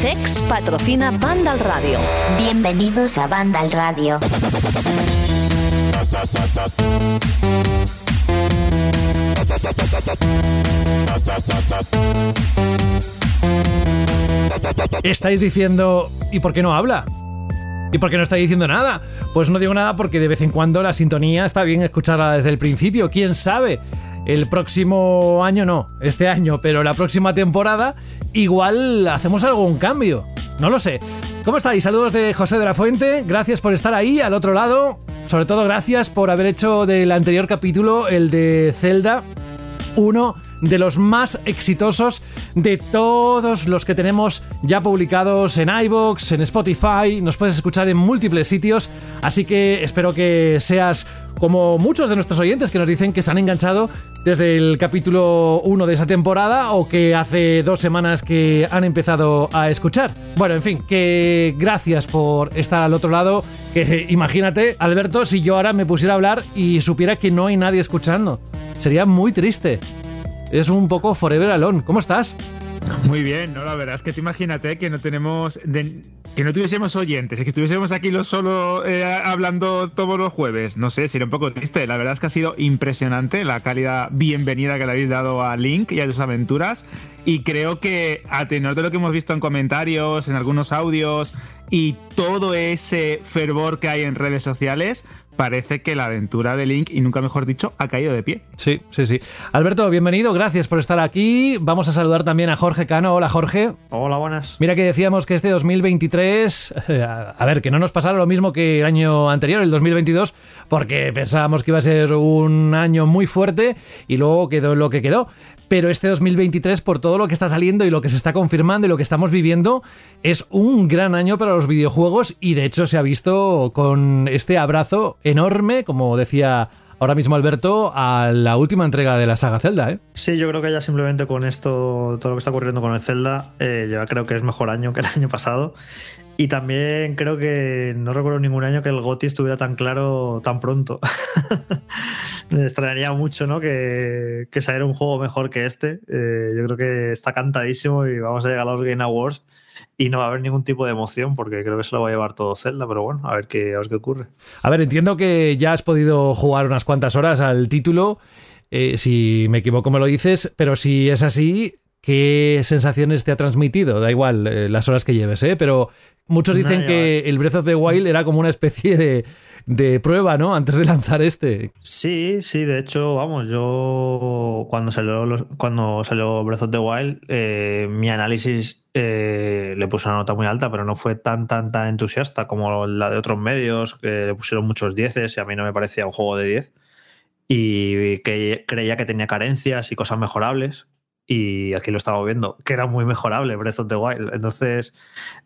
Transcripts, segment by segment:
CEX patrocina Banda al Radio. Bienvenidos a Banda al Radio. Estáis diciendo, ¿y por qué no habla? ¿Y por qué no está diciendo nada? Pues no digo nada porque de vez en cuando la sintonía está bien escucharla desde el principio. ¿Quién sabe? El próximo año no, este año, pero la próxima temporada igual hacemos algún cambio. No lo sé. ¿Cómo estáis? Saludos de José de la Fuente. Gracias por estar ahí al otro lado. Sobre todo gracias por haber hecho del anterior capítulo, el de Zelda, uno de los más exitosos de todos los que tenemos ya publicados en iBox, en Spotify, nos puedes escuchar en múltiples sitios, así que espero que seas como muchos de nuestros oyentes que nos dicen que se han enganchado desde el capítulo 1 de esa temporada o que hace dos semanas que han empezado a escuchar. Bueno, en fin, que gracias por estar al otro lado, que imagínate, Alberto, si yo ahora me pusiera a hablar y supiera que no hay nadie escuchando. Sería muy triste es un poco forever alone. ¿Cómo estás? Muy bien, no, la verdad es que te imagínate que no tenemos. que no tuviésemos oyentes, que estuviésemos aquí los solo eh, hablando todos los jueves. No sé, sería un poco triste. La verdad es que ha sido impresionante la calidad bienvenida que le habéis dado a Link y a sus aventuras. Y creo que, a tenor de lo que hemos visto en comentarios, en algunos audios y todo ese fervor que hay en redes sociales, parece que la aventura de Link, y nunca mejor dicho, ha caído de pie. Sí, sí, sí. Alberto, bienvenido, gracias por estar aquí. Vamos a saludar también a Jorge Cano. Hola, Jorge. Hola, buenas. Mira que decíamos que este 2023, eh, a ver, que no nos pasara lo mismo que el año anterior, el 2022, porque pensábamos que iba a ser un año muy fuerte y luego quedó lo que quedó pero este 2023, por todo lo que está saliendo y lo que se está confirmando y lo que estamos viviendo, es un gran año para los videojuegos y de hecho se ha visto con este abrazo enorme, como decía ahora mismo Alberto, a la última entrega de la saga Zelda, ¿eh? Sí, yo creo que ya simplemente con esto, todo lo que está ocurriendo con el Zelda, eh, creo que es mejor año que el año pasado. Y también creo que no recuerdo ningún año que el GOTI estuviera tan claro tan pronto. Me extrañaría mucho, ¿no? Que, que saliera un juego mejor que este. Eh, yo creo que está cantadísimo y vamos a llegar a los Game Awards y no va a haber ningún tipo de emoción porque creo que se lo va a llevar todo Zelda, pero bueno, a ver qué, a ver qué ocurre. A ver, entiendo que ya has podido jugar unas cuantas horas al título. Eh, si me equivoco me lo dices, pero si es así, ¿qué sensaciones te ha transmitido? Da igual eh, las horas que lleves, ¿eh? Pero muchos dicen que el Breath of the Wild era como una especie de de prueba, ¿no? Antes de lanzar este. Sí, sí, de hecho, vamos, yo cuando salió, cuando salió Breath of the Wild, eh, mi análisis eh, le puse una nota muy alta, pero no fue tan, tan, tan entusiasta como la de otros medios, que le pusieron muchos dieces y a mí no me parecía un juego de 10. Y que creía que tenía carencias y cosas mejorables y aquí lo estamos viendo, que era muy mejorable Breath of the Wild. Entonces,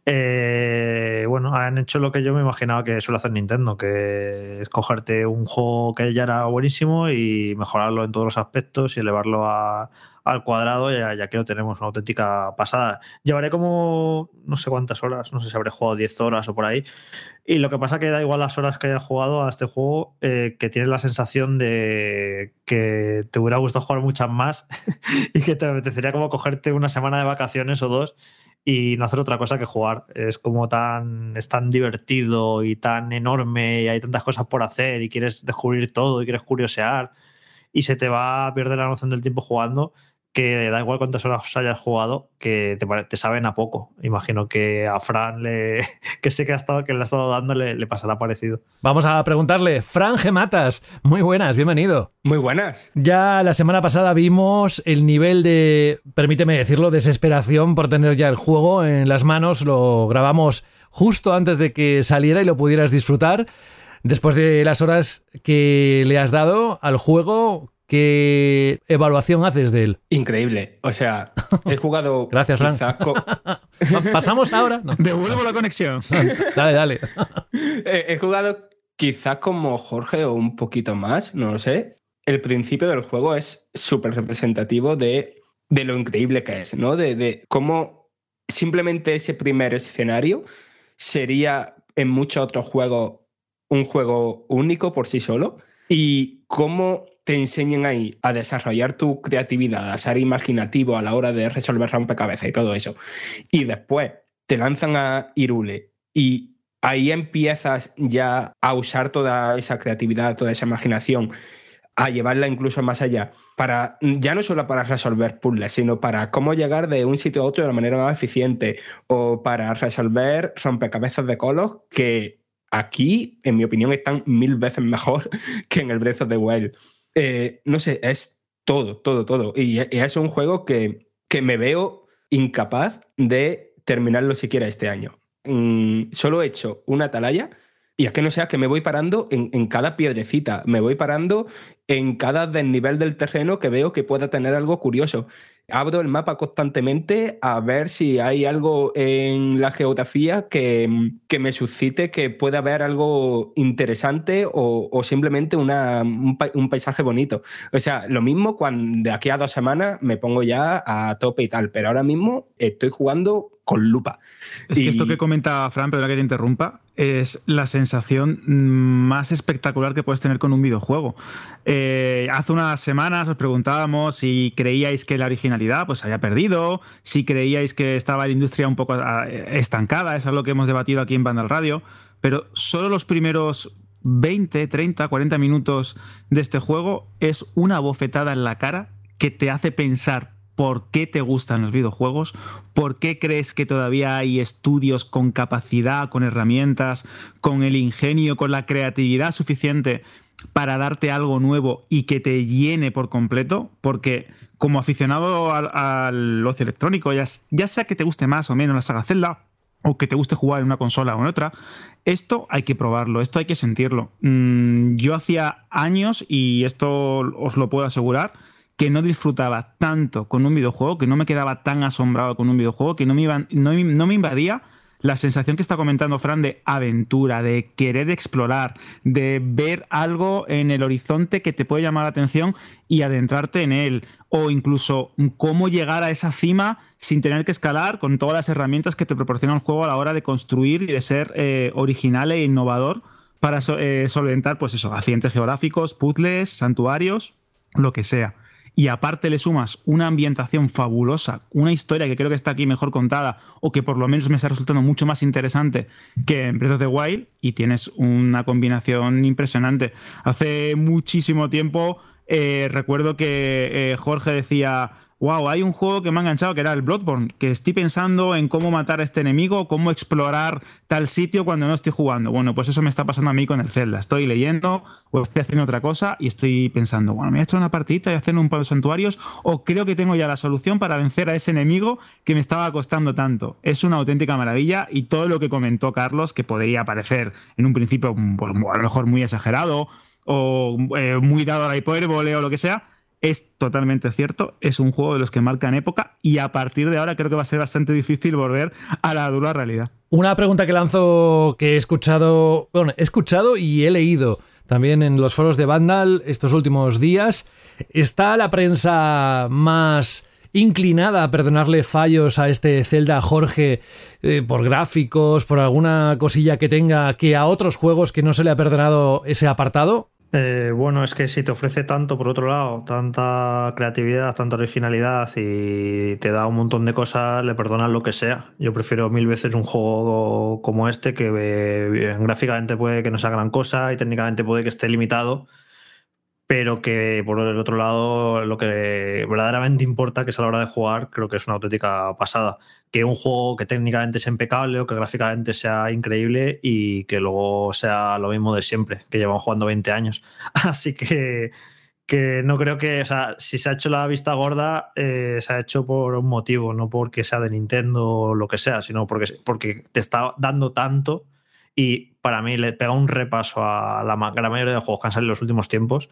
eh, bueno, han hecho lo que yo me imaginaba que suele hacer Nintendo, que es cogerte un juego que ya era buenísimo y mejorarlo en todos los aspectos y elevarlo al cuadrado y aquí lo tenemos, una auténtica pasada. Llevaré como no sé cuántas horas, no sé si habré jugado 10 horas o por ahí, y lo que pasa que da igual las horas que hayas jugado a este juego, eh, que tienes la sensación de que te hubiera gustado jugar muchas más y que te apetecería como cogerte una semana de vacaciones o dos y no hacer otra cosa que jugar. Es como tan, es tan divertido y tan enorme y hay tantas cosas por hacer y quieres descubrir todo y quieres curiosear y se te va a perder la noción del tiempo jugando que da igual cuántas horas hayas jugado, que te, te saben a poco. Imagino que a Fran, le, que sé que, ha estado, que le ha estado dando, le, pasará parecido. Vamos a preguntarle, Fran Gematas, muy buenas, bienvenido. Muy buenas. Ya la semana pasada vimos el nivel de, permíteme decirlo, desesperación por tener ya el juego en las manos. Lo grabamos justo antes de que saliera y lo pudieras disfrutar. Después de las horas que le has dado al juego, ¿qué evaluación haces de él? Increíble. O sea, he jugado. Gracias, Fran. ¿Pasamos ahora? Devuelvo la conexión. dale, dale. he jugado quizás como Jorge o un poquito más, no lo sé. El principio del juego es súper representativo de, de, lo increíble que es, ¿no? De, de cómo simplemente ese primer escenario sería en muchos otros juegos un juego único por sí solo y cómo te enseñan ahí a desarrollar tu creatividad, a ser imaginativo a la hora de resolver rompecabezas y todo eso. Y después te lanzan a Irule y ahí empiezas ya a usar toda esa creatividad, toda esa imaginación, a llevarla incluso más allá, para ya no solo para resolver puzzles, sino para cómo llegar de un sitio a otro de la manera más eficiente o para resolver rompecabezas de colos que aquí, en mi opinión, están mil veces mejor que en el Breath of the. Eh, no sé, es todo, todo, todo. Y, es un juego que, que me veo incapaz de terminarlo siquiera este año. Mm, solo he hecho una atalaya y es que no sea que me voy parando en, en, cada piedrecita, me voy parando en cada desnivel del terreno que veo que pueda tener algo curioso abro el mapa constantemente a ver si hay algo en la geografía que, que me suscite que pueda haber algo interesante o, o simplemente una, un, un, paisaje bonito. O sea, lo mismo cuando de aquí a dos semanas me pongo ya a tope y tal, pero ahora mismo estoy jugando con lupa. Es que esto que comenta Fran, perdona que te interrumpa, es la sensación más espectacular que puedes tener con un videojuego. Eh, hace unas semanas os preguntábamos si creíais que la pues haya perdido, si creíais que estaba la industria un poco ah, estancada, es lo que hemos debatido aquí en Bandal Radio, pero solo los primeros 20, 30, 40 minutos de este juego es una bofetada en la cara que te hace pensar por qué te gustan los videojuegos, por qué crees que todavía hay estudios con capacidad, con herramientas, con el ingenio, con la creatividad suficiente para darte algo nuevo y que te llene por completo, porque como aficionado al, ocio electrónico, ya, sea que te guste más o menos la saga Zelda, o que te guste jugar en una consola o en otra, esto hay que probarlo, esto hay que sentirlo. Mm, yo hacía años, y esto os lo puedo asegurar, que no disfrutaba tanto con un videojuego, que no me quedaba tan asombrado con un videojuego, que no me, iba, no, no me invadía la sensación que está comentando Fran de aventura, de querer explorar, de ver algo en el horizonte que te puede llamar la atención y adentrarte en él, o incluso cómo llegar a esa cima sin tener que escalar con todas las herramientas que te proporciona el juego a la hora de construir y de ser eh, original e innovador para eh, solventar, pues eso, accidentes geográficos, puzzles, santuarios, lo que sea y aparte le sumas una ambientación fabulosa, una historia que creo que está aquí mejor contada o que por lo menos me está resultando mucho más interesante que en Breath of the Wild y tienes una combinación impresionante. Hace muchísimo tiempo eh, recuerdo que eh, Jorge decía wow, hay un juego que me ha enganchado que era el Bloodborne, que estoy pensando en cómo matar a este enemigo, cómo explorar tal sitio cuando no estoy jugando. Bueno, pues eso me está pasando a mí con el Zelda. Estoy leyendo o estoy haciendo otra cosa y estoy pensando, bueno, me he hecho una partidita y hacer un par de santuarios o creo que tengo ya la solución para vencer a ese enemigo que me estaba costando tanto. Es una auténtica maravilla y todo lo que comentó Carlos, que podría parecer en un principio pues, a lo mejor muy exagerado o eh, muy dado a la hipérbole o lo que sea, es totalmente cierto, es un juego de los que marcan época y a partir de ahora creo que va a ser bastante difícil volver a la dura realidad. Una pregunta que lanzo que he escuchado, bueno, he escuchado y he leído también en los foros de Vandal estos últimos días. ¿Está la prensa más inclinada a perdonarle fallos a este Zelda Jorge eh, por gráficos, por alguna cosilla que tenga que a otros juegos que no se le ha perdonado ese apartado? Eh, bueno, es que si te ofrece tanto, por otro lado, tanta creatividad, tanta originalidad y te da un montón de cosas, le perdonas lo que sea. Yo prefiero mil veces un juego como este que eh, gráficamente puede que no sea gran cosa y técnicamente puede que esté limitado, pero que por el otro lado lo que verdaderamente importa, que es a la hora de jugar, creo que es una auténtica pasada. Que un juego que técnicamente sea impecable o que gráficamente sea increíble y que luego sea lo mismo de siempre, que llevan jugando 20 años. Así que, que no creo que, o sea, si se ha hecho la vista gorda, eh, se ha hecho por un motivo, no porque sea de Nintendo o lo que sea, sino porque, porque te está dando tanto Y para mí le pega un repaso a la gran mayoría de juegos que han salido en los últimos tiempos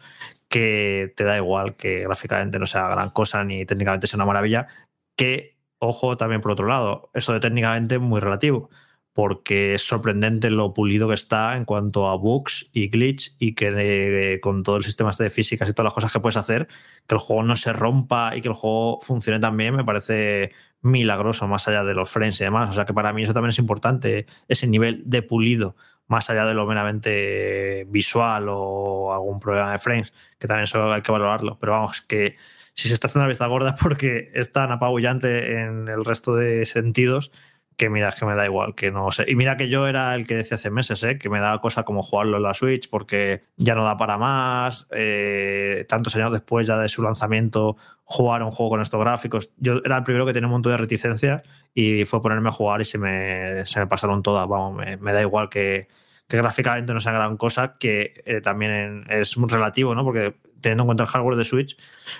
que te da igual que gráficamente no sea gran cosa ni técnicamente sea una maravilla. Que, ojo, también por otro lado, eso de técnicamente muy relativo porque es sorprendente lo pulido que está en cuanto a bugs y glitch y que eh, con todo el sistema este de físicas y todas las cosas que puedes hacer, que el juego no se rompa y que el juego funcione también, me parece milagroso más allá de los frames y demás. O sea que para mí eso también es importante, ese nivel de pulido, más allá de lo meramente visual o algún problema de frames, que también eso hay que valorarlo. Pero vamos, que si se está haciendo una vista gorda porque es tan apabullante en el resto de sentidos que mira, es que me da igual, que no sé. Y mira que yo era el que decía hace meses, ¿eh? que me da cosa como jugarlo en la Switch porque ya no da para más. Eh, tantos años después ya de su lanzamiento, jugar un juego con estos gráficos. Yo era el primero que tenía un montón de reticencia y fue ponerme a jugar y se me, se me pasaron todas. Vamos, me, da igual que, que, gráficamente no sea gran cosa, que eh, también es muy relativo, ¿no? Porque teniendo en cuenta el hardware de Switch,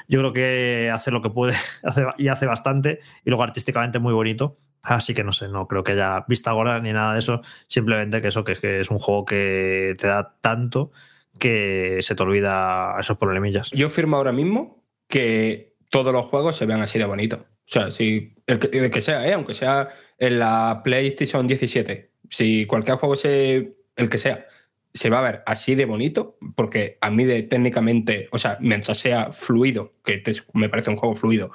yo creo que hace lo que puede y hace bastante y luego artísticamente muy bonito. Así que no sé, no creo que haya vista ahora ni nada de eso. Simplemente que eso, que, es un juego que te da tanto que se te olvida esos problemillas. Yo firmo ahora mismo que todos los juegos se vean así de bonito. O sea, si el que, sea, ¿eh? aunque sea en la PlayStation 17, si cualquier juego se, el que sea, se va a ver así de bonito, porque a mí de técnicamente, o sea, mientras sea fluido, que me parece un juego fluido,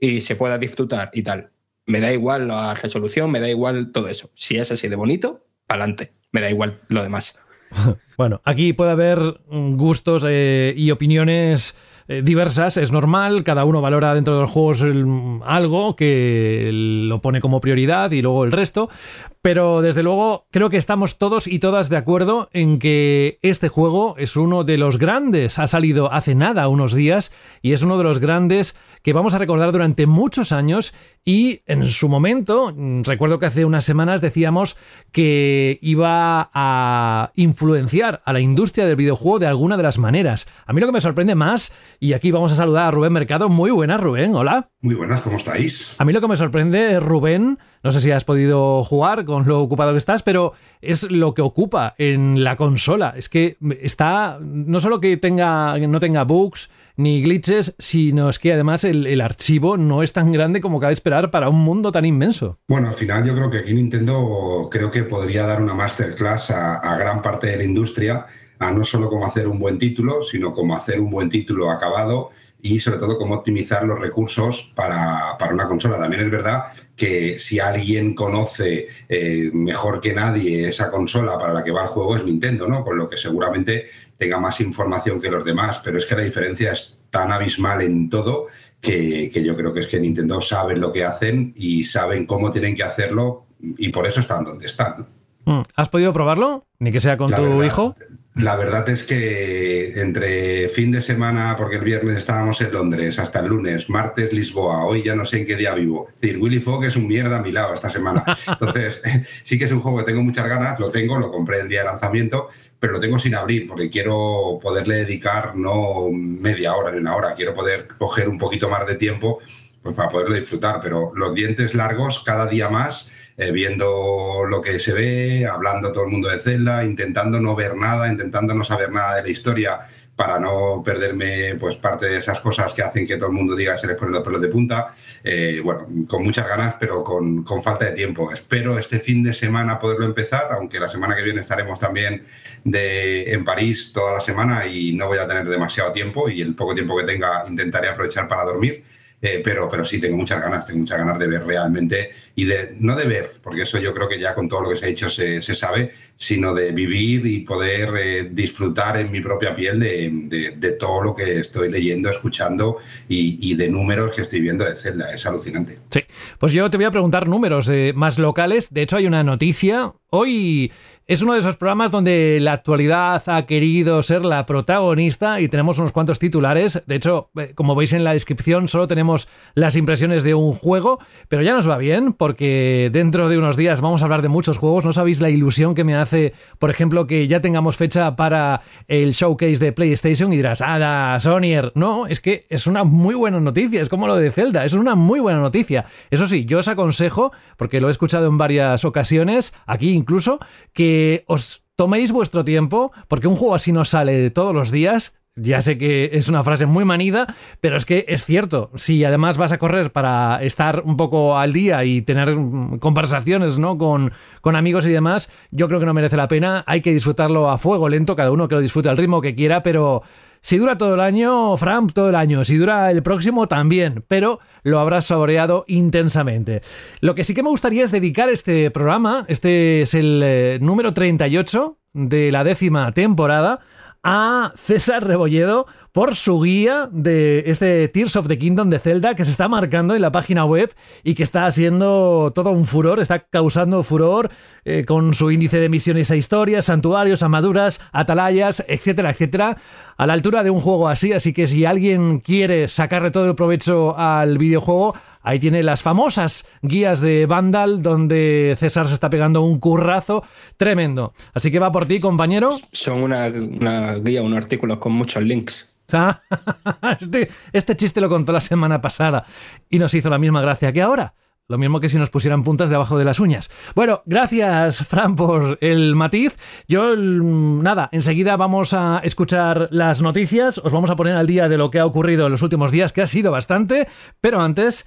y se pueda disfrutar y tal, me da igual la resolución, me da igual todo eso. Si es así de bonito, adelante. Me da igual lo demás. bueno, aquí puede haber gustos eh, y opiniones eh, diversas, es normal, cada uno valora dentro de los juegos algo que lo pone como prioridad y luego el resto, pero desde luego creo que estamos todos y todas de acuerdo en que este juego es uno de los grandes, ha salido hace nada, unos días, y es uno de los grandes que vamos a recordar durante muchos años y en su momento, recuerdo que hace unas semanas decíamos que iba a influenciar a la industria del videojuego de alguna de las maneras. A mí lo que me sorprende más y aquí vamos a saludar a Rubén Mercado. Muy buenas, Rubén. Hola. Muy buenas, ¿cómo estáis? A mí lo que me sorprende, Rubén, no sé si has podido jugar con lo ocupado que estás, pero es lo que ocupa en la consola. Es que está, no solo que tenga, no tenga bugs ni glitches, sino es que además el, archivo no es tan grande como cabe esperar para un mundo tan inmenso. Bueno, al final yo creo que aquí Nintendo creo que podría dar una masterclass a gran parte de la industria a no solo cómo hacer un buen título, sino cómo hacer un buen título acabado y sobre todo cómo optimizar los recursos para, una consola. También es verdad que si alguien conoce eh, mejor que nadie esa consola para la que va el juego es Nintendo, ¿no? Con lo que seguramente tenga más información que los demás, pero es que la diferencia es tan abismal en todo que, yo creo que es que Nintendo sabe lo que hacen y saben cómo tienen que hacerlo y por eso están donde están. Mm. ¿Has podido probarlo? Ni que sea con tu hijo. La verdad es que entre fin de semana, porque el viernes estábamos en Londres, hasta el lunes, martes Lisboa, hoy ya no sé en qué día vivo. Es decir, Willy Fogg es un mierda a mi lado esta semana. Entonces, sí que es un juego que tengo muchas ganas, lo tengo, lo compré el día de lanzamiento, pero lo tengo sin abrir porque quiero poderle dedicar no media hora ni una hora, quiero poder coger un poquito más de tiempo pues, para poderlo disfrutar. Pero los dientes largos cada día más eh, viendo lo que se ve, hablando todo el mundo de Zelda, intentando no ver nada, intentando no saber nada de la historia para no perderme pues parte de esas cosas que hacen que todo el mundo diga que se les ponen los pelos de punta. Eh, bueno, con muchas ganas, pero con, con, falta de tiempo. Espero este fin de semana poderlo empezar, aunque la semana que viene estaremos también de, en París toda la semana y no voy a tener demasiado tiempo y el poco tiempo que tenga intentaré aprovechar para dormir. Eh, pero, pero sí, tengo muchas ganas, tengo muchas ganas de ver realmente y de no de ver, porque eso yo creo que ya con todo lo que se ha hecho se, sabe, sino de vivir y poder eh, disfrutar en mi propia piel de, todo lo que estoy leyendo, escuchando y, de números que estoy viendo de Zelda. Es alucinante. Sí, pues yo te voy a preguntar números eh, más locales. De hecho, hay una noticia. Hoy es uno de esos programas donde la actualidad ha querido ser la protagonista y tenemos unos cuantos titulares. De hecho, eh, como veis en la descripción, solo tenemos las impresiones de un juego, pero ya nos va bien porque dentro de unos días vamos a hablar de muchos juegos. No sabéis la ilusión que me hace, por ejemplo, que ya tengamos fecha para el showcase de PlayStation y dirás, ah, Sonyer. No, es que es una muy buena noticia, es como lo de Zelda, es una muy buena noticia. Eso sí, yo os aconsejo, porque lo he escuchado en varias ocasiones, aquí incluso, que os toméis vuestro tiempo, porque un juego así no sale todos los días. Ya sé que es una frase muy manida, pero es que es cierto. Si además vas a correr para estar un poco al día y tener conversaciones ¿no? con, con amigos y demás, yo creo que no merece la pena. Hay que disfrutarlo a fuego lento, cada uno que lo disfrute al ritmo que quiera, pero si dura todo el año, Fran, todo el año. Si dura el próximo, también. Pero lo habrás saboreado intensamente. Lo que sí que me gustaría es dedicar este programa, este es el eh, número 38 de la décima temporada, a César Rebolledo por su guía de este Tears of the Kingdom de Zelda que se está marcando en la página web y que está haciendo todo un furor, está causando furor eh, con su índice de misiones a historias, santuarios, armaduras, atalayas, etcétera, etcétera, a la altura de un juego así. Así que si alguien quiere sacarle todo el provecho al videojuego, Ahí tiene las famosas guías de Vandal donde César se está pegando un currazo tremendo. Así que va por ti, compañero. Son una, guía, un artículo con muchos links. Este, este chiste lo contó la semana pasada y nos hizo la misma gracia que ahora. Lo mismo que si nos pusieran puntas debajo de las uñas. Bueno, gracias, Fran, por el matiz. Yo, mm, nada, enseguida vamos a escuchar las noticias. Os vamos a poner al día de lo que ha ocurrido en los últimos días, que ha sido bastante. Pero antes,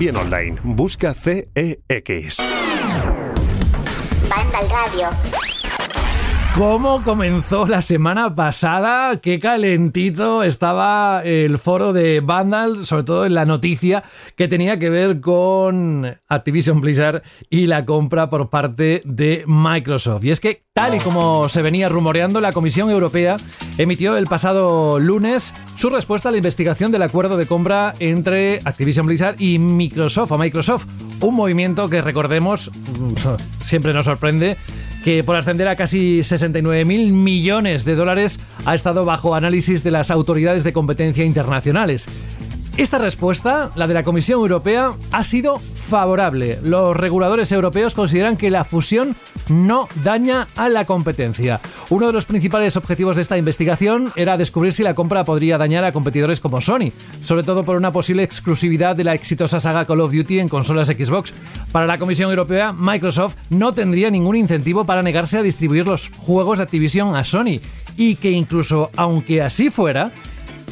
también online. Busca CEX. Banda al radio. ¿Cómo comenzó la semana pasada? Qué calentito estaba el foro de Vandal, sobre todo en la noticia que tenía que ver con Activision Blizzard y la compra por parte de Microsoft. Y es que, tal y como se venía rumoreando, la Comisión Europea emitió el pasado lunes su respuesta a la investigación del acuerdo de compra entre Activision Blizzard y Microsoft, o Microsoft, un movimiento que recordemos siempre nos sorprende que por ascender a casi 69 mil millones de dólares ha estado bajo análisis de las autoridades de competencia internacionales. Esta respuesta, la de la Comisión Europea, ha sido favorable. Los reguladores europeos consideran que la fusión no daña a la competencia. Uno de los principales objetivos de esta investigación era descubrir si la compra podría dañar a competidores como Sony, sobre todo por una posible exclusividad de la exitosa saga Call of Duty en consolas Xbox. Para la Comisión Europea, Microsoft no tendría ningún incentivo para negarse a distribuir los juegos de Activision a Sony, y que incluso aunque así fuera,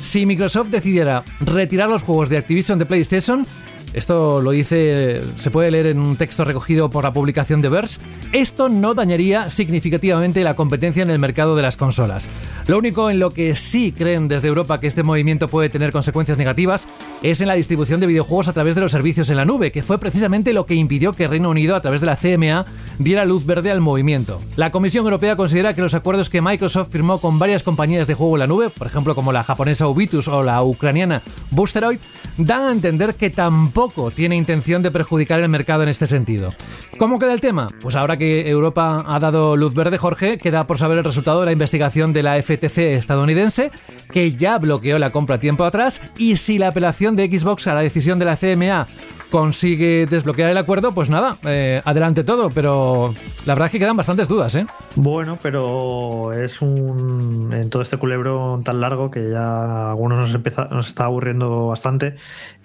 si Microsoft decidiera retirar los juegos de Activision de PlayStation, esto lo dice, se puede leer en un texto recogido por la publicación de Verse. Esto no dañaría significativamente la competencia en el mercado de las consolas. Lo único en lo que sí creen desde Europa que este movimiento puede tener consecuencias negativas es en la distribución de videojuegos a través de los servicios en la nube, que fue precisamente lo que impidió que Reino Unido, a través de la CMA, diera luz verde al movimiento. La Comisión Europea considera que los acuerdos que Microsoft firmó con varias compañías de juego en la nube, por ejemplo como la japonesa Ubitus o la ucraniana Boosteroid, dan a entender que tampoco tampoco tiene intención de perjudicar el mercado en este sentido. ¿Cómo queda el tema? Pues ahora que Europa ha dado luz verde, Jorge, queda por saber el resultado de la investigación de la FTC estadounidense, que ya bloqueó la compra tiempo atrás, y si la apelación de Xbox a la decisión de la CMA consigue desbloquear el acuerdo, pues nada, eh, adelante todo, pero la verdad es que quedan bastantes dudas, ¿eh? Bueno, pero es un. En todo este culebro tan largo que ya a algunos nos está aburriendo bastante.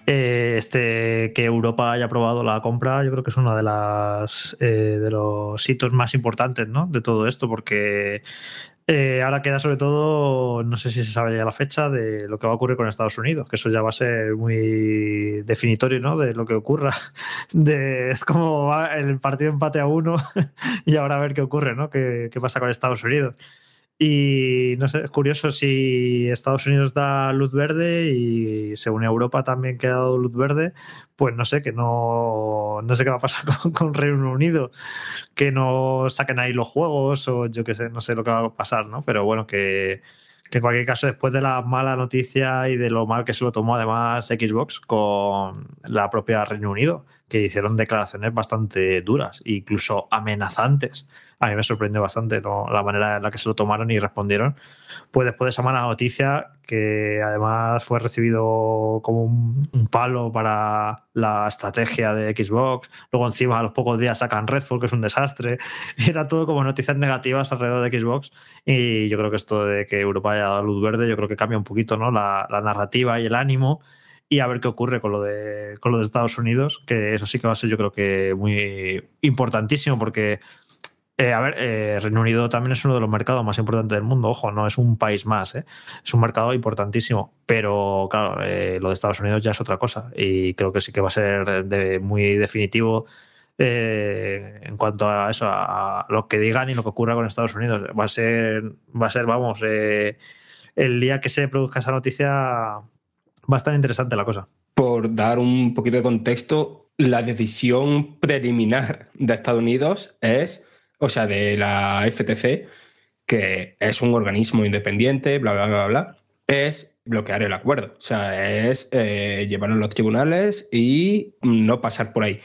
Eh, este, que Europa haya aprobado la compra, yo creo que es uno de las eh, de los hitos más importantes ¿no? de todo esto, porque eh, ahora queda sobre todo, no sé si se sabe ya la fecha de lo que va a ocurrir con Estados Unidos, que eso ya va a ser muy definitorio ¿no? de lo que ocurra. De, es como el partido empate a uno y ahora a ver qué ocurre, ¿no? qué, qué pasa con Estados Unidos. Y no sé, es curioso si Estados Unidos da luz verde y según Europa también que ha dado luz verde, pues no sé, que no, no sé qué va a pasar con, Reino Unido, que no saquen ahí los juegos o yo qué sé, no sé lo que va a pasar, ¿no? Pero bueno, que, que en cualquier caso, después de la mala noticia y de lo mal que se lo tomó además Xbox con la propia Reino Unido, que hicieron declaraciones bastante duras, incluso amenazantes. A mí me sorprendió bastante ¿no? la manera en la que se lo tomaron y respondieron. Pues después de esa mala noticia, que además fue recibido como un, un palo para la estrategia de Xbox, luego encima a los pocos días sacan Redfall, que es un desastre, y era todo como noticias negativas alrededor de Xbox. Y yo creo que esto de que Europa haya dado luz verde, yo creo que cambia un poquito ¿no? la, la narrativa y el ánimo y a ver qué ocurre con lo de con lo de Estados Unidos, que eso sí que va a ser yo creo que muy importantísimo porque eh, a ver, eh, Reino Unido también es uno de los mercados más importantes del mundo, ojo, no es un país más, ¿eh? es un mercado importantísimo, pero claro, eh, lo de Estados Unidos ya es otra cosa y creo que sí que va a ser muy definitivo eh, en cuanto a eso, a lo que digan y lo que ocurra con Estados Unidos. Va a ser, va a ser vamos, el día que se produzca esa noticia va a estar interesante la cosa. Por dar un poquito de contexto, la decisión preliminar de Estados Unidos es, o sea, de la FTC, que es un organismo independiente, bla, bla, bla, bla, es bloquear el acuerdo. O sea, es eh, llevarlo a los tribunales y no pasar por ahí.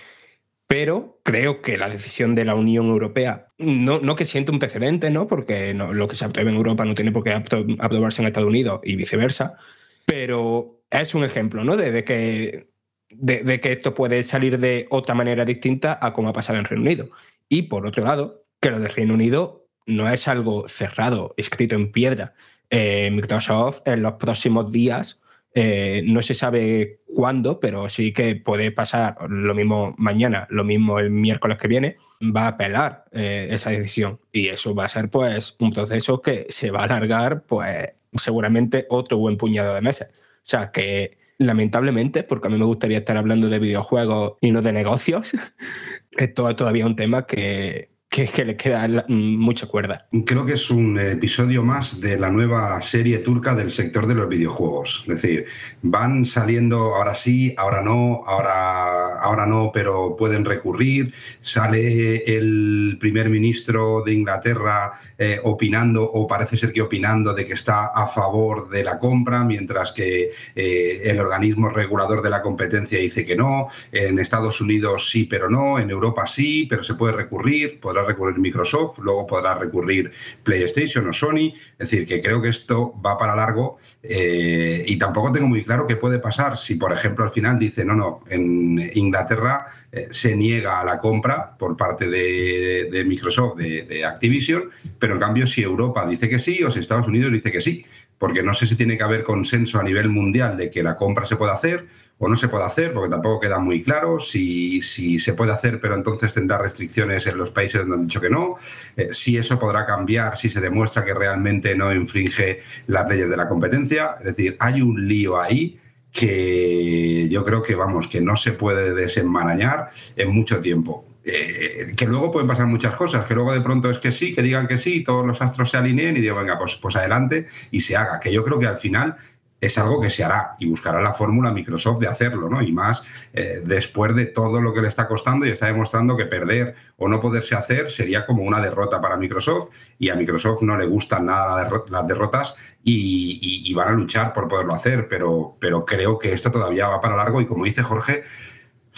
Pero creo que la decisión de la Unión Europea, no, no que siente un precedente, ¿no? Porque lo que se apruebe en Europa no tiene por qué apro- aprobarse en Estados Unidos y viceversa, pero es un ejemplo, ¿no? De, que, de que esto puede salir de otra manera distinta a como ha pasado en Reino Unido. Y por otro lado, que lo de Reino Unido no es algo cerrado, escrito en piedra. Eh, Microsoft en los próximos días, eh, no se sabe cuándo, pero sí que puede pasar lo mismo mañana, lo mismo el miércoles que viene, va a apelar eh, esa decisión. Y eso va a ser pues un proceso que se va a alargar pues seguramente otro buen puñado de meses. O sea que lamentablemente, porque a mí me gustaría estar hablando de videojuegos y no de negocios, esto es todavía un tema que, que, le queda la- mucha cuerda. Creo que es un episodio más de la nueva serie turca del sector de los videojuegos. Es decir, van saliendo ahora sí, ahora no, ahora, ahora no, pero pueden recurrir. Sale el primer ministro de Inglaterra eh, opinando, o parece ser que opinando, de que está a favor de la compra, mientras que eh, el organismo regulador de la competencia dice que no. En Estados Unidos sí, pero no. En Europa sí, pero se puede recurrir. Recurrir Microsoft, luego podrá recurrir PlayStation o Sony. Es decir, que creo que esto va para largo eh, y tampoco tengo muy claro qué puede pasar si, por ejemplo, al final dice, no, no, en Inglaterra eh, se niega a la compra por parte de, Microsoft, de, de Activision, pero en cambio si Europa dice que sí o si Estados Unidos dice que sí, porque no sé si tiene que haber consenso a nivel mundial de que la compra se pueda hacer o no se puede hacer, porque tampoco queda muy claro si, si se puede hacer, pero entonces tendrá restricciones en los países donde han dicho que no, eh, si eso podrá cambiar, si se demuestra que realmente no infringe las leyes de la competencia. Es decir, hay un lío ahí que yo creo que, vamos, que no se puede desenmarañar en mucho tiempo. Eh, que luego pueden pasar muchas cosas, que luego de pronto es que sí, que digan que sí, todos los astros se alineen y digo, venga, pues, pues adelante y se haga. Que yo creo que al final es algo que se hará y buscará la fórmula Microsoft de hacerlo, ¿no? Y más eh, después de todo lo que le está costando y está demostrando que perder o no poderse hacer sería como una derrota para Microsoft y a Microsoft no le gustan nada las derrotas y, van a luchar por poderlo hacer, pero, pero creo que esto todavía va para largo y como dice Jorge,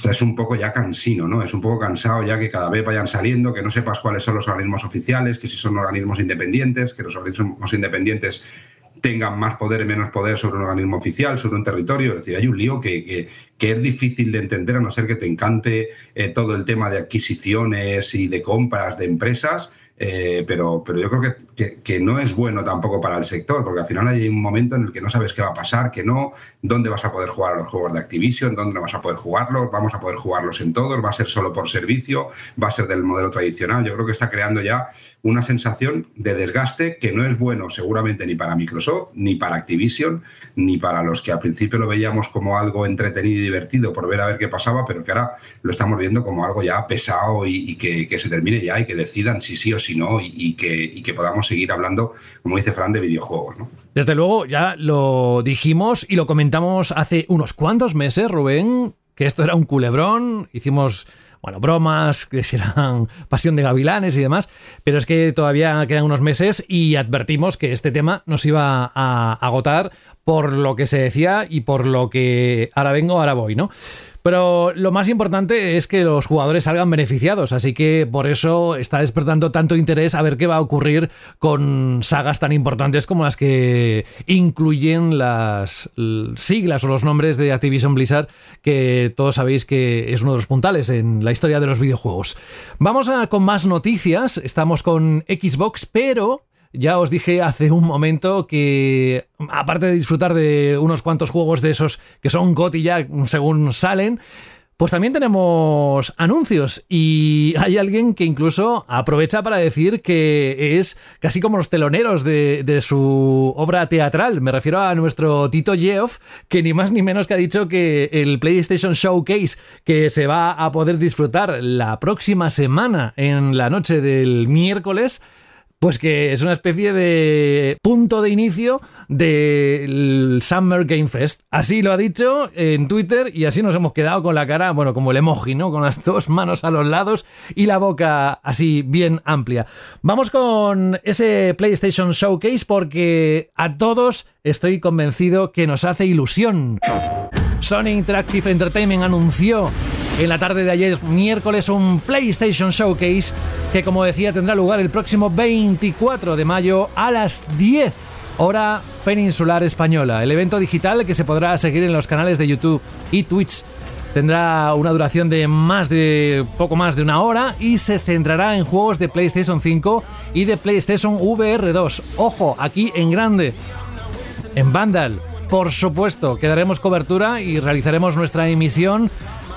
es un poco ya cansino, ¿no? Es un poco cansado ya que cada vez vayan saliendo, que no sepas cuáles son los organismos oficiales, que si son organismos independientes, que los organismos independientes tengan más poder y menos poder sobre un organismo oficial, sobre un territorio. Es decir, hay un lío que, que- es difícil de entender a no ser que te encante eh, todo el tema de adquisiciones y de compras de empresas. eh, pero, pero yo creo que, que- que no es bueno tampoco para el sector, porque al final hay un momento en el que no sabes qué va a pasar, que no, dónde vas a poder jugar a los juegos de Activision, dónde no vas a poder jugarlos, vamos a poder jugarlos en todos, va a ser solo por servicio, va a ser del modelo tradicional. Yo creo que está creando ya una sensación de desgaste que no es bueno seguramente ni para Microsoft, ni para Activision, ni para los que al principio lo veíamos como algo entretenido y divertido por ver a ver qué pasaba, pero que ahora lo estamos viendo como algo ya pesado y, que, se termine ya y que decidan si sí o sí, ¿no? Y, que, y que podamos seguir hablando, como dice Fran, de videojuegos, ¿no? Desde luego, ya lo dijimos y lo comentamos hace unos cuantos meses, Rubén, que esto era un culebrón, hicimos bueno, bromas, que serán pasión de gavilanes y demás, pero es que todavía quedan unos meses y advertimos que este tema nos iba a agotar por lo que se decía y por lo que ahora vengo, ahora voy, ¿no? Pero lo más importante es que los jugadores salgan beneficiados, así que por eso está despertando tanto interés a ver qué va a ocurrir con sagas tan importantes como las que incluyen las siglas o los nombres de Activision Blizzard, que todos sabéis que es uno de los puntales en la historia de los videojuegos. Vamos a, con más noticias, estamos con Xbox, pero ya os dije hace un momento que, aparte de disfrutar de unos cuantos juegos de esos que son GOTY ya según salen, pues también tenemos anuncios y hay alguien que incluso aprovecha para decir que es casi como los teloneros de, su obra teatral. Me refiero a nuestro Tito Geoff, que ni más ni menos que ha dicho que el PlayStation Showcase que se va a poder disfrutar la próxima semana en la noche del miércoles pues que es una especie de punto de inicio del Summer Game Fest. Así lo ha dicho en Twitter y así nos hemos quedado con la cara, bueno, como el emoji, ¿no? Con las dos manos a los lados y la boca así bien amplia. Vamos con ese PlayStation Showcase porque a todos estoy convencido que nos hace ilusión. Sony Interactive Entertainment anunció en la tarde de ayer, miércoles, un PlayStation Showcase que, como decía, tendrá lugar el próximo 24 de mayo a las 10 hora peninsular española. El evento digital que se podrá seguir en los canales de YouTube y Twitch tendrá una duración de más de poco más de una hora y se centrará en juegos de PlayStation 5 y de PlayStation VR 2. Ojo, aquí en grande, en Vandal. Por supuesto, que daremos cobertura y realizaremos nuestra emisión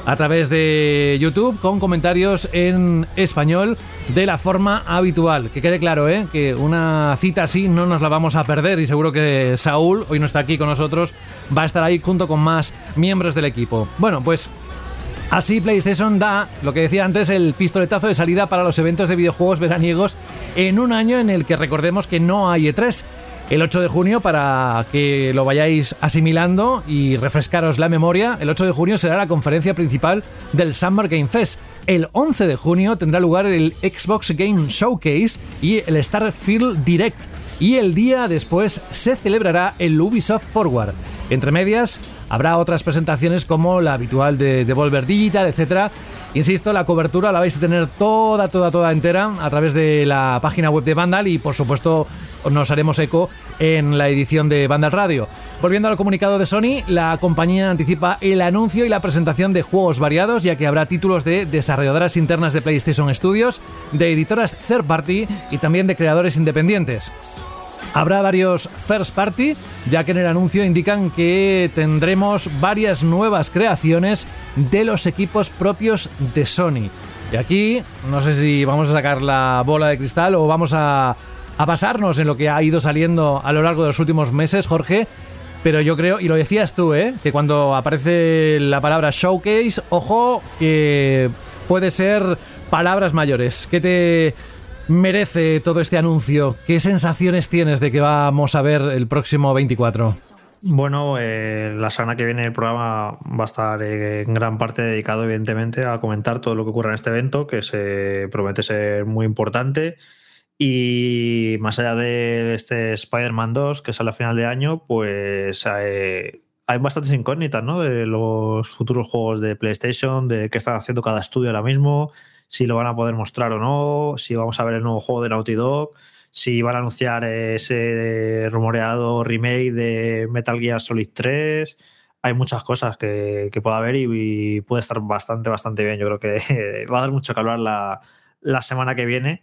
a través de YouTube con comentarios en español de la forma habitual. Que quede claro, ¿eh? que una cita así no nos la vamos a perder y seguro que Saúl, hoy no está aquí con nosotros, va a estar ahí junto con más miembros del equipo. Bueno, pues Así PlayStation da, lo que decía antes, el pistoletazo de salida para los eventos de videojuegos veraniegos en un año en el que recordemos que no hay E3 el 8 de junio para que lo vayáis asimilando y refrescaros la memoria. El 8 de junio será la conferencia principal del Summer Game Fest. El 11 de junio tendrá lugar el Xbox Game Showcase y el Starfield Direct. Y el día después se celebrará el Ubisoft Forward. Entre medias habrá otras presentaciones como la habitual de Devolver Digital, etc. Insisto, la cobertura la vais a tener toda, toda, toda entera a través de la página web de Vandal y por supuesto nos haremos eco en la edición de Vandal Radio. Volviendo al comunicado de Sony, la compañía anticipa el anuncio y la presentación de juegos variados, ya que habrá títulos de desarrolladoras internas de PlayStation Studios, de editoras third party y también de creadores independientes. Habrá varios first party, ya que en el anuncio indican que tendremos varias nuevas creaciones de los equipos propios de Sony. Y aquí no sé si vamos a sacar la bola de cristal o vamos a, a pasarnos en lo que ha ido saliendo a lo largo de los últimos meses, Jorge. Pero yo creo, y lo decías tú, ¿eh? que cuando aparece la palabra showcase, ojo, que puede ser palabras mayores. ¿Qué te, merece todo este anuncio? ¿Qué sensaciones tienes de que vamos a ver el próximo 24? Bueno, eh, la semana que viene el programa va a estar en gran parte dedicado, evidentemente, a comentar todo lo que ocurre en este evento, que se promete ser muy importante. Y más allá de este Spider-Man 2, que sale a final de año, pues hay bastantes incógnitas, ¿no? De los futuros juegos de PlayStation, de qué están haciendo cada estudio ahora mismo, si lo van a poder mostrar o no, si vamos a ver el nuevo juego de Naughty Dog, si van a anunciar ese rumoreado remake de Metal Gear Solid 3. Hay muchas cosas que, que pueda haber y, puede estar bastante, bastante bien. Yo creo que va a dar mucho que hablar la, la semana que viene.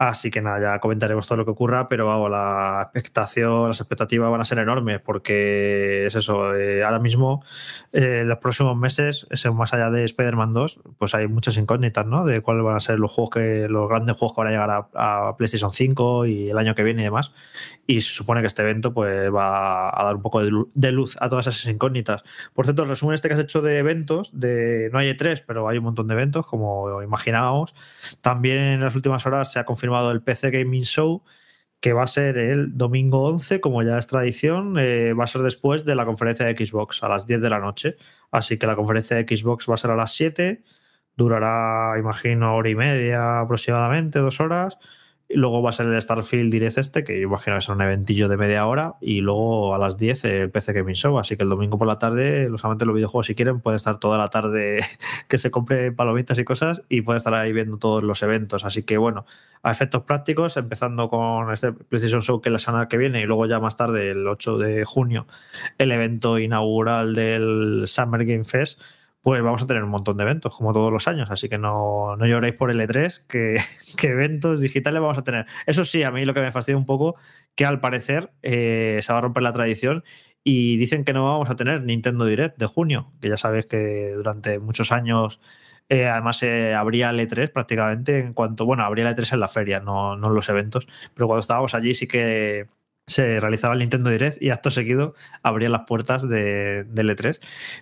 Así que nada, ya comentaremos todo lo que ocurra, pero vamos, la expectación, las expectativas van a ser enormes porque es eso, eh, ahora mismo, eh, en los próximos meses, más allá de Spider-Man 2, pues hay muchas incógnitas, ¿no? De cuáles van a ser los juegos que, los grandes juegos que van a llegar a, PlayStation 5 y el año que viene y demás. Y se supone que este evento pues va a dar un poco de luz a todas esas incógnitas. Por cierto, el resumen este que has hecho de eventos, de no hay E3, pero hay un montón de eventos, como imaginábamos. También en las últimas horas se ha confirmado el PC Gaming Show, que va a ser el domingo 11, como ya es tradición, eh, va a ser después de la conferencia de Xbox, a las 10 de la noche. Así que la conferencia de Xbox va a ser a las 7, durará, imagino, hora y media aproximadamente, dos horas. Luego va a ser el Starfield Direct este, que yo imagino que es un eventillo de media hora. Y luego a las 10 el PC Gaming Show. Así que el domingo por la tarde, los amantes de los videojuegos, si quieren, pueden estar toda la tarde que se compre palomitas y cosas y pueden estar ahí viendo todos los eventos. Así que bueno, a efectos prácticos, empezando con este PlayStation Show que la semana que viene y luego ya más tarde, el 8 de junio, el evento inaugural del Summer Game Fest pues vamos a tener un montón de eventos, como todos los años. Así que no, no lloréis por el E3, que, eventos digitales vamos a tener. Eso sí, a mí lo que me fastidia un poco, que al parecer eh, se va a romper la tradición y dicen que no vamos a tener Nintendo Direct de junio, que ya sabéis que durante muchos años eh, además eh, abría el E3 prácticamente en cuanto, bueno, abría el E3 en la feria, no, no en los eventos, pero cuando estábamos allí sí que se realizaba el Nintendo Direct y acto seguido abría las puertas de, del E3.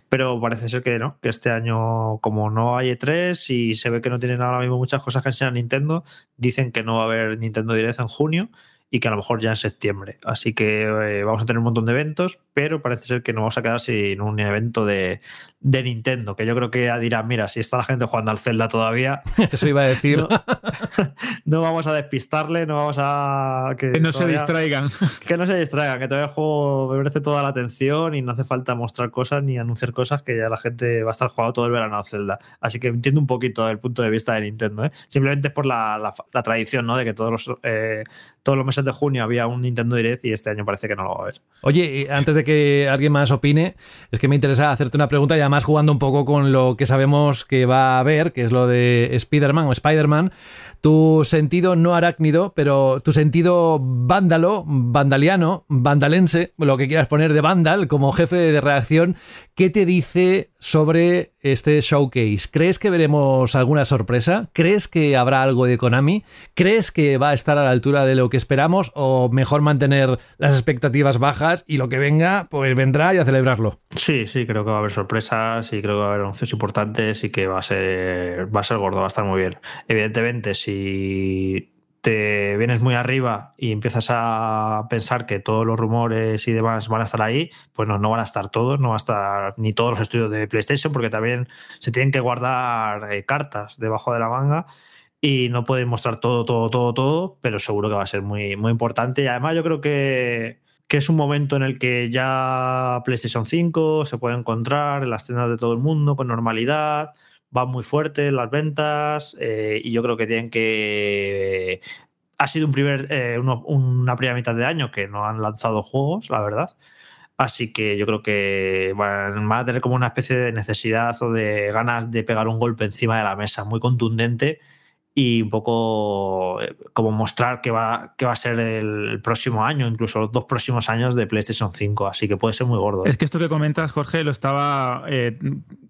Pero parece ser que no, que este año, como no hay E3 y se ve que no tienen ahora mismo muchas cosas que enseñar Nintendo, dicen que no va a haber Nintendo Direct en junio y que a lo mejor ya en septiembre. Así que eh, vamos a tener un montón de eventos, pero parece ser que no vamos a quedar sin un evento de, de Nintendo, que yo creo que ya dirán, mira, si está la gente jugando al Zelda todavía... Eso iba a decir. No, no vamos a despistarle, no vamos a... Que, que no todavía, se distraigan. Que no se distraigan, que todavía el juego merece toda la atención y no hace falta mostrar cosas ni anunciar cosas que ya la gente va a estar jugando todo el verano al Zelda. Así que entiendo un poquito el punto de vista de Nintendo, ¿eh? Simplemente es por la, la, la, tradición, ¿no? De que todos los, eh, todos los meses de junio había un Nintendo Direct y este año parece que no lo va a haber. Oye, antes de que alguien más opine, es que me interesa hacerte una pregunta y además jugando un poco con lo que sabemos que va a haber, que es lo de Spider-Man o Spider-Man tu sentido no arácnido, pero tu sentido vándalo, vandaliano, vandalense, lo que quieras poner de Vandal como jefe de reacción, ¿qué te dice sobre este showcase? ¿Crees que veremos alguna sorpresa? ¿Crees que habrá algo de Konami? ¿Crees que va a estar a la altura de lo que esperamos o mejor mantener las expectativas bajas y lo que venga, pues vendrá y a celebrarlo? Sí, sí, creo que va a haber sorpresas y creo que va a haber anuncios importantes y que va a ser va a ser gordo, va a estar muy bien. Evidentemente, si te vienes muy arriba y empiezas a pensar que todos los rumores y demás van a estar ahí, pues no, no van a estar todos, no van a estar ni todos los estudios de PlayStation, porque también se tienen que guardar eh, cartas debajo de la manga y no pueden mostrar todo, todo, todo, todo, pero seguro que va a ser muy, muy importante. Y además yo creo que, que es un momento en el que ya PlayStation 5 se puede encontrar en las tiendas de todo el mundo con normalidad van muy fuertes las ventas eh, y yo creo que tienen que... Ha sido un primer, eh, una primera mitad de año que no han lanzado juegos, la verdad. Así que yo creo que van, van a tener como una especie de necesidad o de ganas de pegar un golpe encima de la mesa muy contundente y un poco eh, como mostrar que va, que va a ser el próximo año, incluso los dos próximos años de PlayStation 5, así que puede ser muy gordo. Es que esto que comentas, Jorge, lo estaba, eh,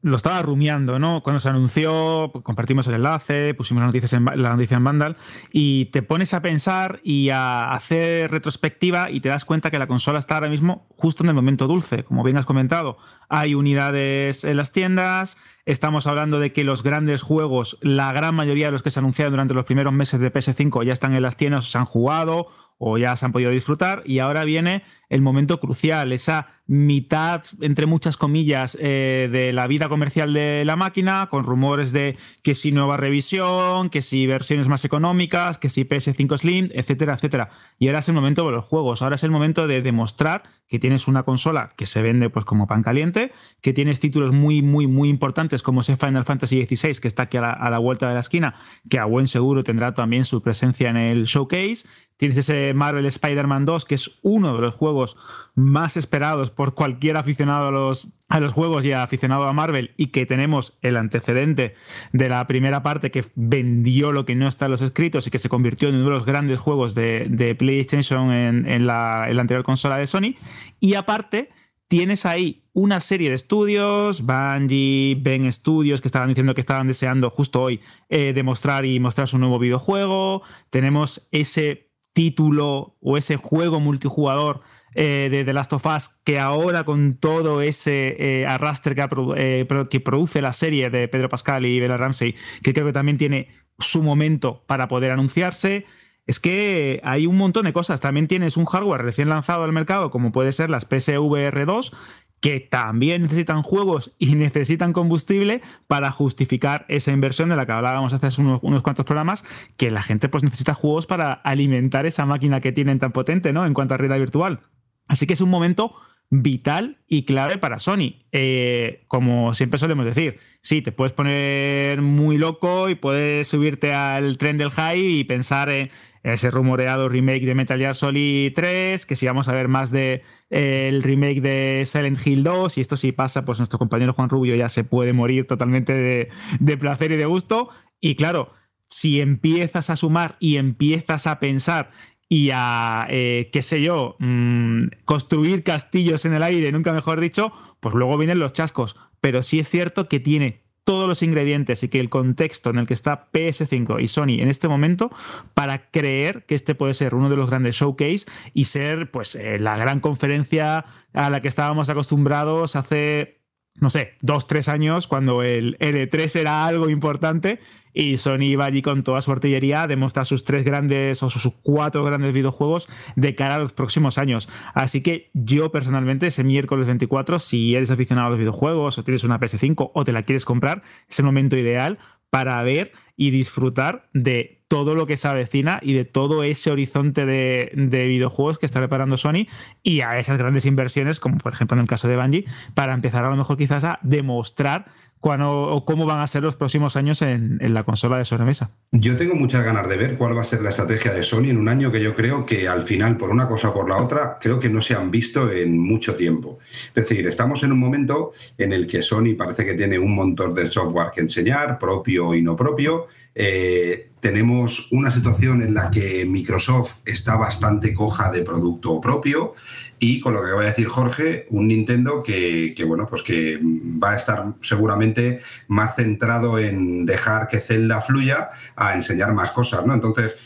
lo estaba rumiando, ¿no? Cuando se anunció, compartimos el enlace, pusimos la noticia en, la noticia en Vandal y te pones a pensar y a hacer retrospectiva y te das cuenta que la consola está ahora mismo justo en el momento dulce, como bien has comentado. Hay unidades en las tiendas, Estamos hablando de que los grandes juegos, la gran mayoría de los que se anunciaron durante los primeros meses de PS5 ya están en las tiendas, se han jugado o ya se han podido disfrutar y ahora viene el momento crucial, esa mitad, entre muchas comillas, eh, de la vida comercial de la máquina, con rumores de que si nueva revisión, que si versiones más económicas, que si PS5 Slim, etcétera, etcétera. Y ahora es el momento de los juegos, ahora es el momento de demostrar que tienes una consola que se vende pues como pan caliente, que tienes títulos muy, muy, muy importantes como ese Final Fantasy XVI que está aquí a la, a la vuelta de la esquina, que a buen seguro tendrá también su presencia en el showcase. Tienes ese Marvel Spider-Man 2, que es uno de los juegos más esperados por cualquier aficionado a los, a los juegos y aficionado a Marvel, y que tenemos el antecedente de la primera parte que vendió lo que no está en los escritos y que se convirtió en uno de los grandes juegos de, PlayStation en, en, la, en anterior consola de Sony. Y aparte, tienes ahí una serie de estudios, Bungie, Ben Studios, que estaban diciendo que estaban deseando justo hoy eh, demostrar y mostrar su nuevo videojuego. Tenemos ese título o ese juego multijugador eh, de The Last of Us que ahora con todo ese eh, arrastre que, eh, que, produce la serie de Pedro Pascal y Bella Ramsey, que creo que también tiene su momento para poder anunciarse. es que hay un montón de cosas. También tienes un hardware recién lanzado al mercado, como puede ser las PSVR 2, que también necesitan juegos y necesitan combustible para justificar esa inversión de la que hablábamos hace unos, unos, cuantos programas, que la gente pues necesita juegos para alimentar esa máquina que tienen tan potente, ¿no? En cuanto a realidad virtual. Así que es un momento vital y clave para Sony. Eh, como siempre solemos decir, sí, te puedes poner muy loco y puedes subirte al tren del high y pensar en ese rumoreado remake de Metal Gear Solid 3, que si vamos a ver más de eh, el remake de Silent Hill 2, y esto sí pasa, pues nuestro compañero Juan Rubio ya se puede morir totalmente de, de placer y de gusto. Y claro, si empiezas a sumar y empiezas a pensar y a, eh, qué sé yo, mmm, construir castillos en el aire, nunca mejor dicho, pues luego vienen los chascos. Pero sí es cierto que tiene todos los ingredientes y que el contexto en el que está PS5 y Sony en este momento para creer que este puede ser uno de los grandes showcase y ser pues eh, la gran conferencia a la que estábamos acostumbrados hace no sé, dos, tres años, cuando el L3 era algo importante y Sony iba allí con toda su artillería a demostrar sus tres grandes o sus cuatro grandes videojuegos de cara a los próximos años. Así que yo personalmente ese miércoles 24, si eres aficionado a los videojuegos o tienes una PS5 o te la quieres comprar, es el momento ideal para ver y disfrutar de todo lo que se avecina y de todo ese horizonte de, de, videojuegos que está preparando Sony y a esas grandes inversiones, como por ejemplo en el caso de Bungie, para empezar a lo mejor quizás a demostrar cuándo, o cómo van a ser los próximos años en, en, la consola de sobremesa. Yo tengo muchas ganas de ver cuál va a ser la estrategia de Sony en un año que yo creo que al final, por una cosa o por la otra, creo que no se han visto en mucho tiempo. Es decir, estamos en un momento en el que Sony parece que tiene un montón de software que enseñar, propio y no propio. Eh, tenemos una situación en la que Microsoft está bastante coja de producto propio y con lo que acaba de decir Jorge, un Nintendo que, que, bueno, pues que va a estar seguramente más centrado en dejar que Zelda fluya a enseñar más cosas, ¿no? Entonces,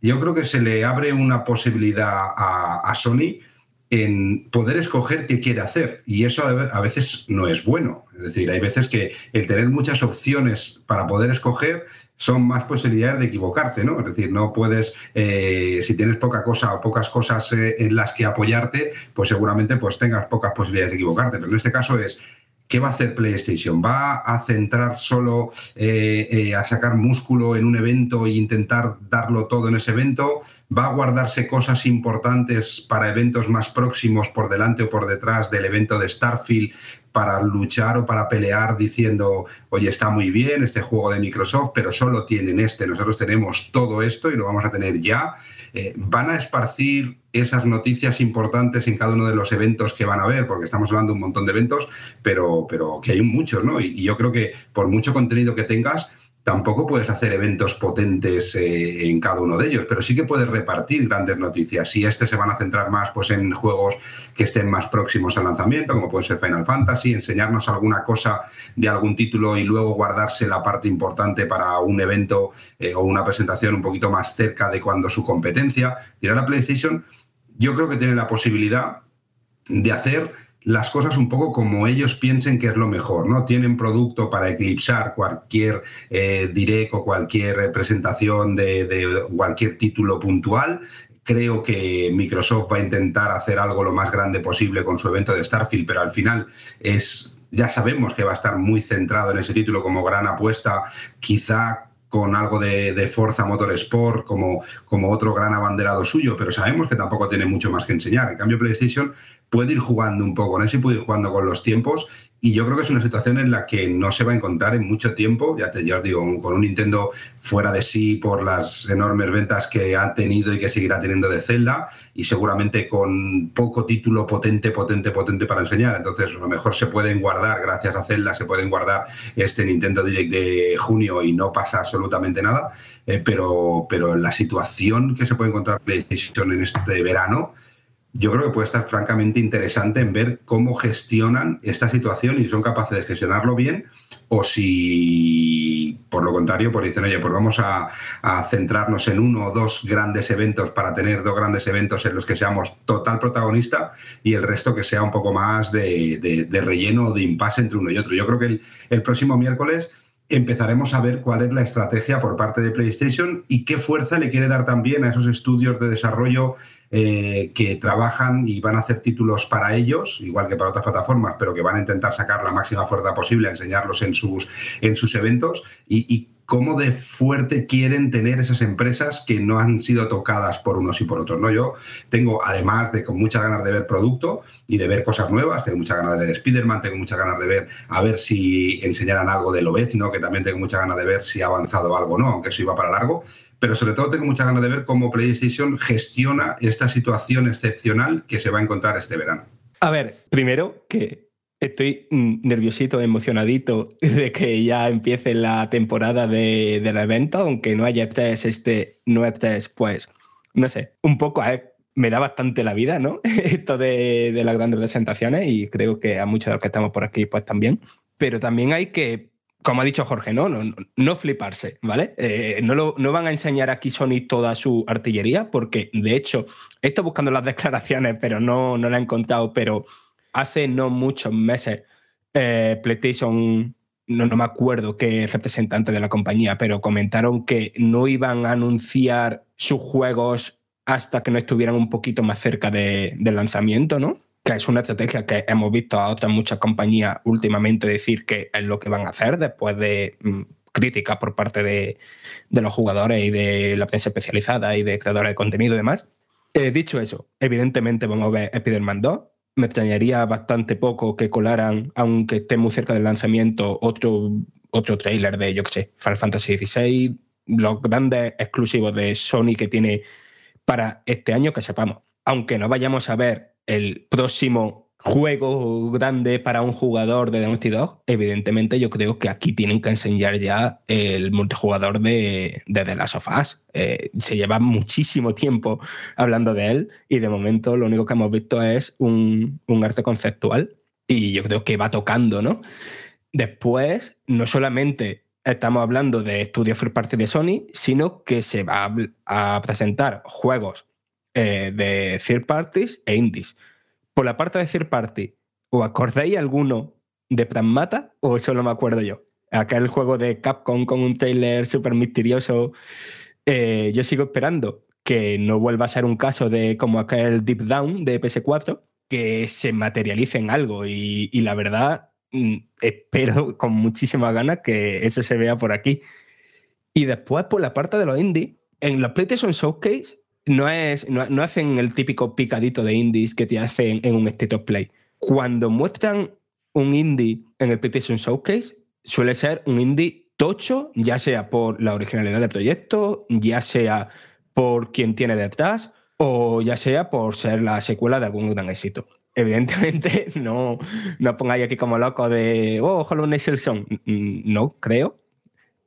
yo creo que se le abre una posibilidad a, a Sony en poder escoger qué quiere hacer y eso a veces no es bueno. Es decir, hay veces que el tener muchas opciones para poder escoger son más posibilidades de equivocarte, ¿no? Es decir, no puedes, eh, si tienes poca cosa o pocas cosas eh, en las que apoyarte, pues seguramente pues tengas pocas posibilidades de equivocarte. Pero en este caso es, ¿qué va a hacer PlayStation? ¿Va a centrar solo eh, a sacar músculo en un evento e intentar darlo todo en ese evento? ¿Va a guardarse cosas importantes para eventos más próximos por delante o por detrás del evento de Starfield para luchar o para pelear diciendo, oye, está muy bien este juego de Microsoft, pero solo tienen este, nosotros tenemos todo esto y lo vamos a tener ya. Eh, van a esparcir esas noticias importantes en cada uno de los eventos que van a ver, porque estamos hablando de un montón de eventos, pero, pero que hay muchos, ¿no? Y yo creo que por mucho contenido que tengas, tampoco puedes hacer eventos potentes eh, en cada uno de ellos, pero sí que puedes repartir grandes noticias. Y este se van a centrar más pues, en juegos que estén más próximos al lanzamiento, como puede ser Final Fantasy, enseñarnos alguna cosa de algún título y luego guardarse la parte importante para un evento eh, o una presentación un poquito más cerca de cuando su competencia. Tirar a PlayStation, yo creo que tiene la posibilidad de hacer las cosas un poco como ellos piensen que es lo mejor, ¿no? Tienen producto para eclipsar cualquier eh, direct o cualquier presentación de, de cualquier título puntual, creo que Microsoft va a intentar hacer algo lo más grande posible con su evento de Starfield, pero al final es ya sabemos que va a estar muy centrado en ese título como gran apuesta, quizá con algo de, de Forza Motorsport como, como otro gran abanderado suyo, pero sabemos que tampoco tiene mucho más que enseñar. En cambio, PlayStation puede ir jugando un poco con eso y puede ir jugando con los tiempos. Y yo creo que es una situación en la que no se va a encontrar en mucho tiempo, ya, te, ya os digo, con un Nintendo fuera de sí por las enormes ventas que ha tenido y que seguirá teniendo de Zelda, y seguramente con poco título potente, potente, potente para enseñar. Entonces, a lo mejor se pueden guardar, gracias a Zelda, se pueden guardar este Nintendo Direct de junio y no pasa absolutamente nada. Eh, pero, pero la situación que se puede encontrar PlayStation en este verano, yo creo que puede estar francamente interesante en ver cómo gestionan esta situación y son capaces de gestionarlo bien o si, por lo contrario, pues dicen, oye, pues vamos a, centrarnos en uno o dos grandes eventos para tener dos grandes eventos en los que seamos total protagonista y el resto que sea un poco más de, de, de relleno o de impasse entre uno y otro. Yo creo que el próximo miércoles empezaremos a ver cuál es la estrategia por parte de PlayStation y qué fuerza le quiere dar también a esos estudios de desarrollo eh, que trabajan y van a hacer títulos para ellos, igual que para otras plataformas, pero que van a intentar sacar la máxima fuerza posible, enseñarlos en sus, en sus eventos y, cómo de fuerte quieren tener esas empresas que no han sido tocadas por unos y por otros. ¿no? Yo tengo, además de con muchas ganas de ver producto y de ver cosas nuevas, tengo muchas ganas de ver Spider-Man, tengo muchas ganas de ver a ver si enseñaran algo de ¿no? que también tengo muchas ganas de ver si ha avanzado algo no, aunque eso iba para largo. Pero sobre todo tengo muchas ganas de ver cómo PlayStation gestiona esta situación excepcional que se va a encontrar este verano. A ver, primero que Estoy mm, nerviosito, emocionadito de que ya empiece la temporada de, del evento, aunque no haya tres, este no tres, pues, no sé, un poco eh, me da bastante la vida, ¿no? Esto de, de, las grandes presentaciones y creo que a muchos de los que estamos por aquí, pues también. Pero también hay que, como ha dicho Jorge, no, no, no fliparse, ¿vale? Eh, no, lo, no van a enseñar aquí Sony toda su artillería, porque de hecho, he estado buscando las declaraciones, pero no, no la he encontrado, pero hace no muchos meses, eh, PlayStation, no, no me acuerdo qué representante de la compañía, pero comentaron que no iban a anunciar sus juegos hasta que no estuvieran un poquito más cerca de, del lanzamiento, ¿no? Que es una estrategia que hemos visto a otras muchas compañías últimamente decir que es lo que van a hacer después de mm, críticas por parte de, de, los jugadores y de la prensa especializada y de creadores de contenido y demás. Eh, dicho eso, evidentemente vamos a ver Spider-Man 2, me extrañaría bastante poco que colaran, aunque esté muy cerca del lanzamiento, otro, otro trailer de, yo qué sé, Final Fantasy XVI, los grandes exclusivos de Sony que tiene para este año, que sepamos. Aunque no vayamos a ver el próximo juego grande para un jugador de Naughty Dog, evidentemente yo creo que aquí tienen que enseñar ya el multijugador de, de The Last of Us. Eh, se lleva muchísimo tiempo hablando de él y de momento lo único que hemos visto es un, un arte conceptual y yo creo que va tocando, ¿no? Después, no solamente estamos hablando de estudios first party de Sony, sino que se va a, presentar juegos eh, de third parties e indies por la parte de third party, ¿o acordáis alguno de Pragmata o solo me acuerdo yo? Aquel juego de Capcom con un trailer súper misterioso. Eh, yo sigo esperando que no vuelva a ser un caso de como aquel Deep Down de PS4, que se materialice en algo. Y, la verdad, mm, espero con muchísima ganas que eso se vea por aquí. Y después, por la parte de los indie, en la PlayStation Showcase no, es, no, hacen el típico picadito de indies que te hacen en un State of Play. Cuando muestran un indie en el PlayStation Showcase, suele ser un indie tocho, ya sea por la originalidad del proyecto, ya sea por quien tiene detrás, o ya sea por ser la secuela de algún gran éxito. Evidentemente, no, no pongáis aquí como loco de, oh, Hollow Knight. No creo,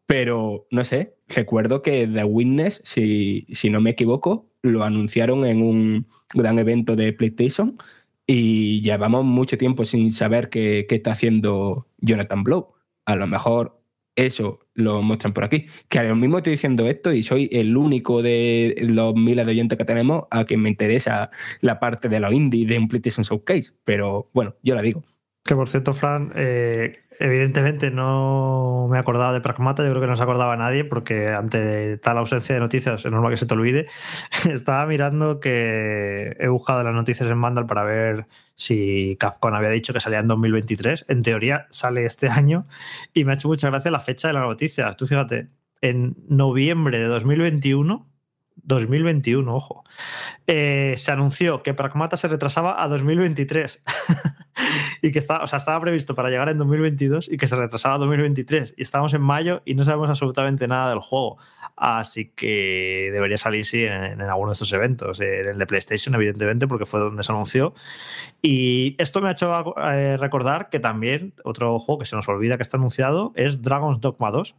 pero no sé, recuerdo que The Witness, si, si no me equivoco, lo anunciaron en un gran evento de PlayStation y llevamos mucho tiempo sin saber qué, qué está haciendo Jonathan Blow. A lo mejor eso lo muestran por aquí. Que ahora mismo estoy diciendo esto y soy el único de los miles de oyentes que tenemos a quien me interesa la parte de los indie de un PlayStation Showcase. Pero bueno, yo la digo. Que por cierto, Fran, eh, Evidentemente no me acordaba de Pragmata, yo creo que no se acordaba nadie porque ante tal ausencia de noticias es normal que se te olvide. Estaba mirando que he buscado las noticias en Vandal para ver si Capcom había dicho que salía en 2023. En teoría sale este año y me ha hecho mucha gracia la fecha de la noticia. Tú fíjate, en noviembre de 2021 2021, ojo. Eh, se anunció que Pragmata se retrasaba a 2023 y que estaba, o sea, estaba previsto para llegar en 2022 y que se retrasaba a 2023 y estamos en mayo y no sabemos absolutamente nada del juego. Así que debería salir, sí, en, alguno de estos eventos. En el de PlayStation, evidentemente, porque fue donde se anunció. Y esto me ha hecho eh, recordar que también otro juego que se nos olvida que está anunciado es Dragon's Dogma 2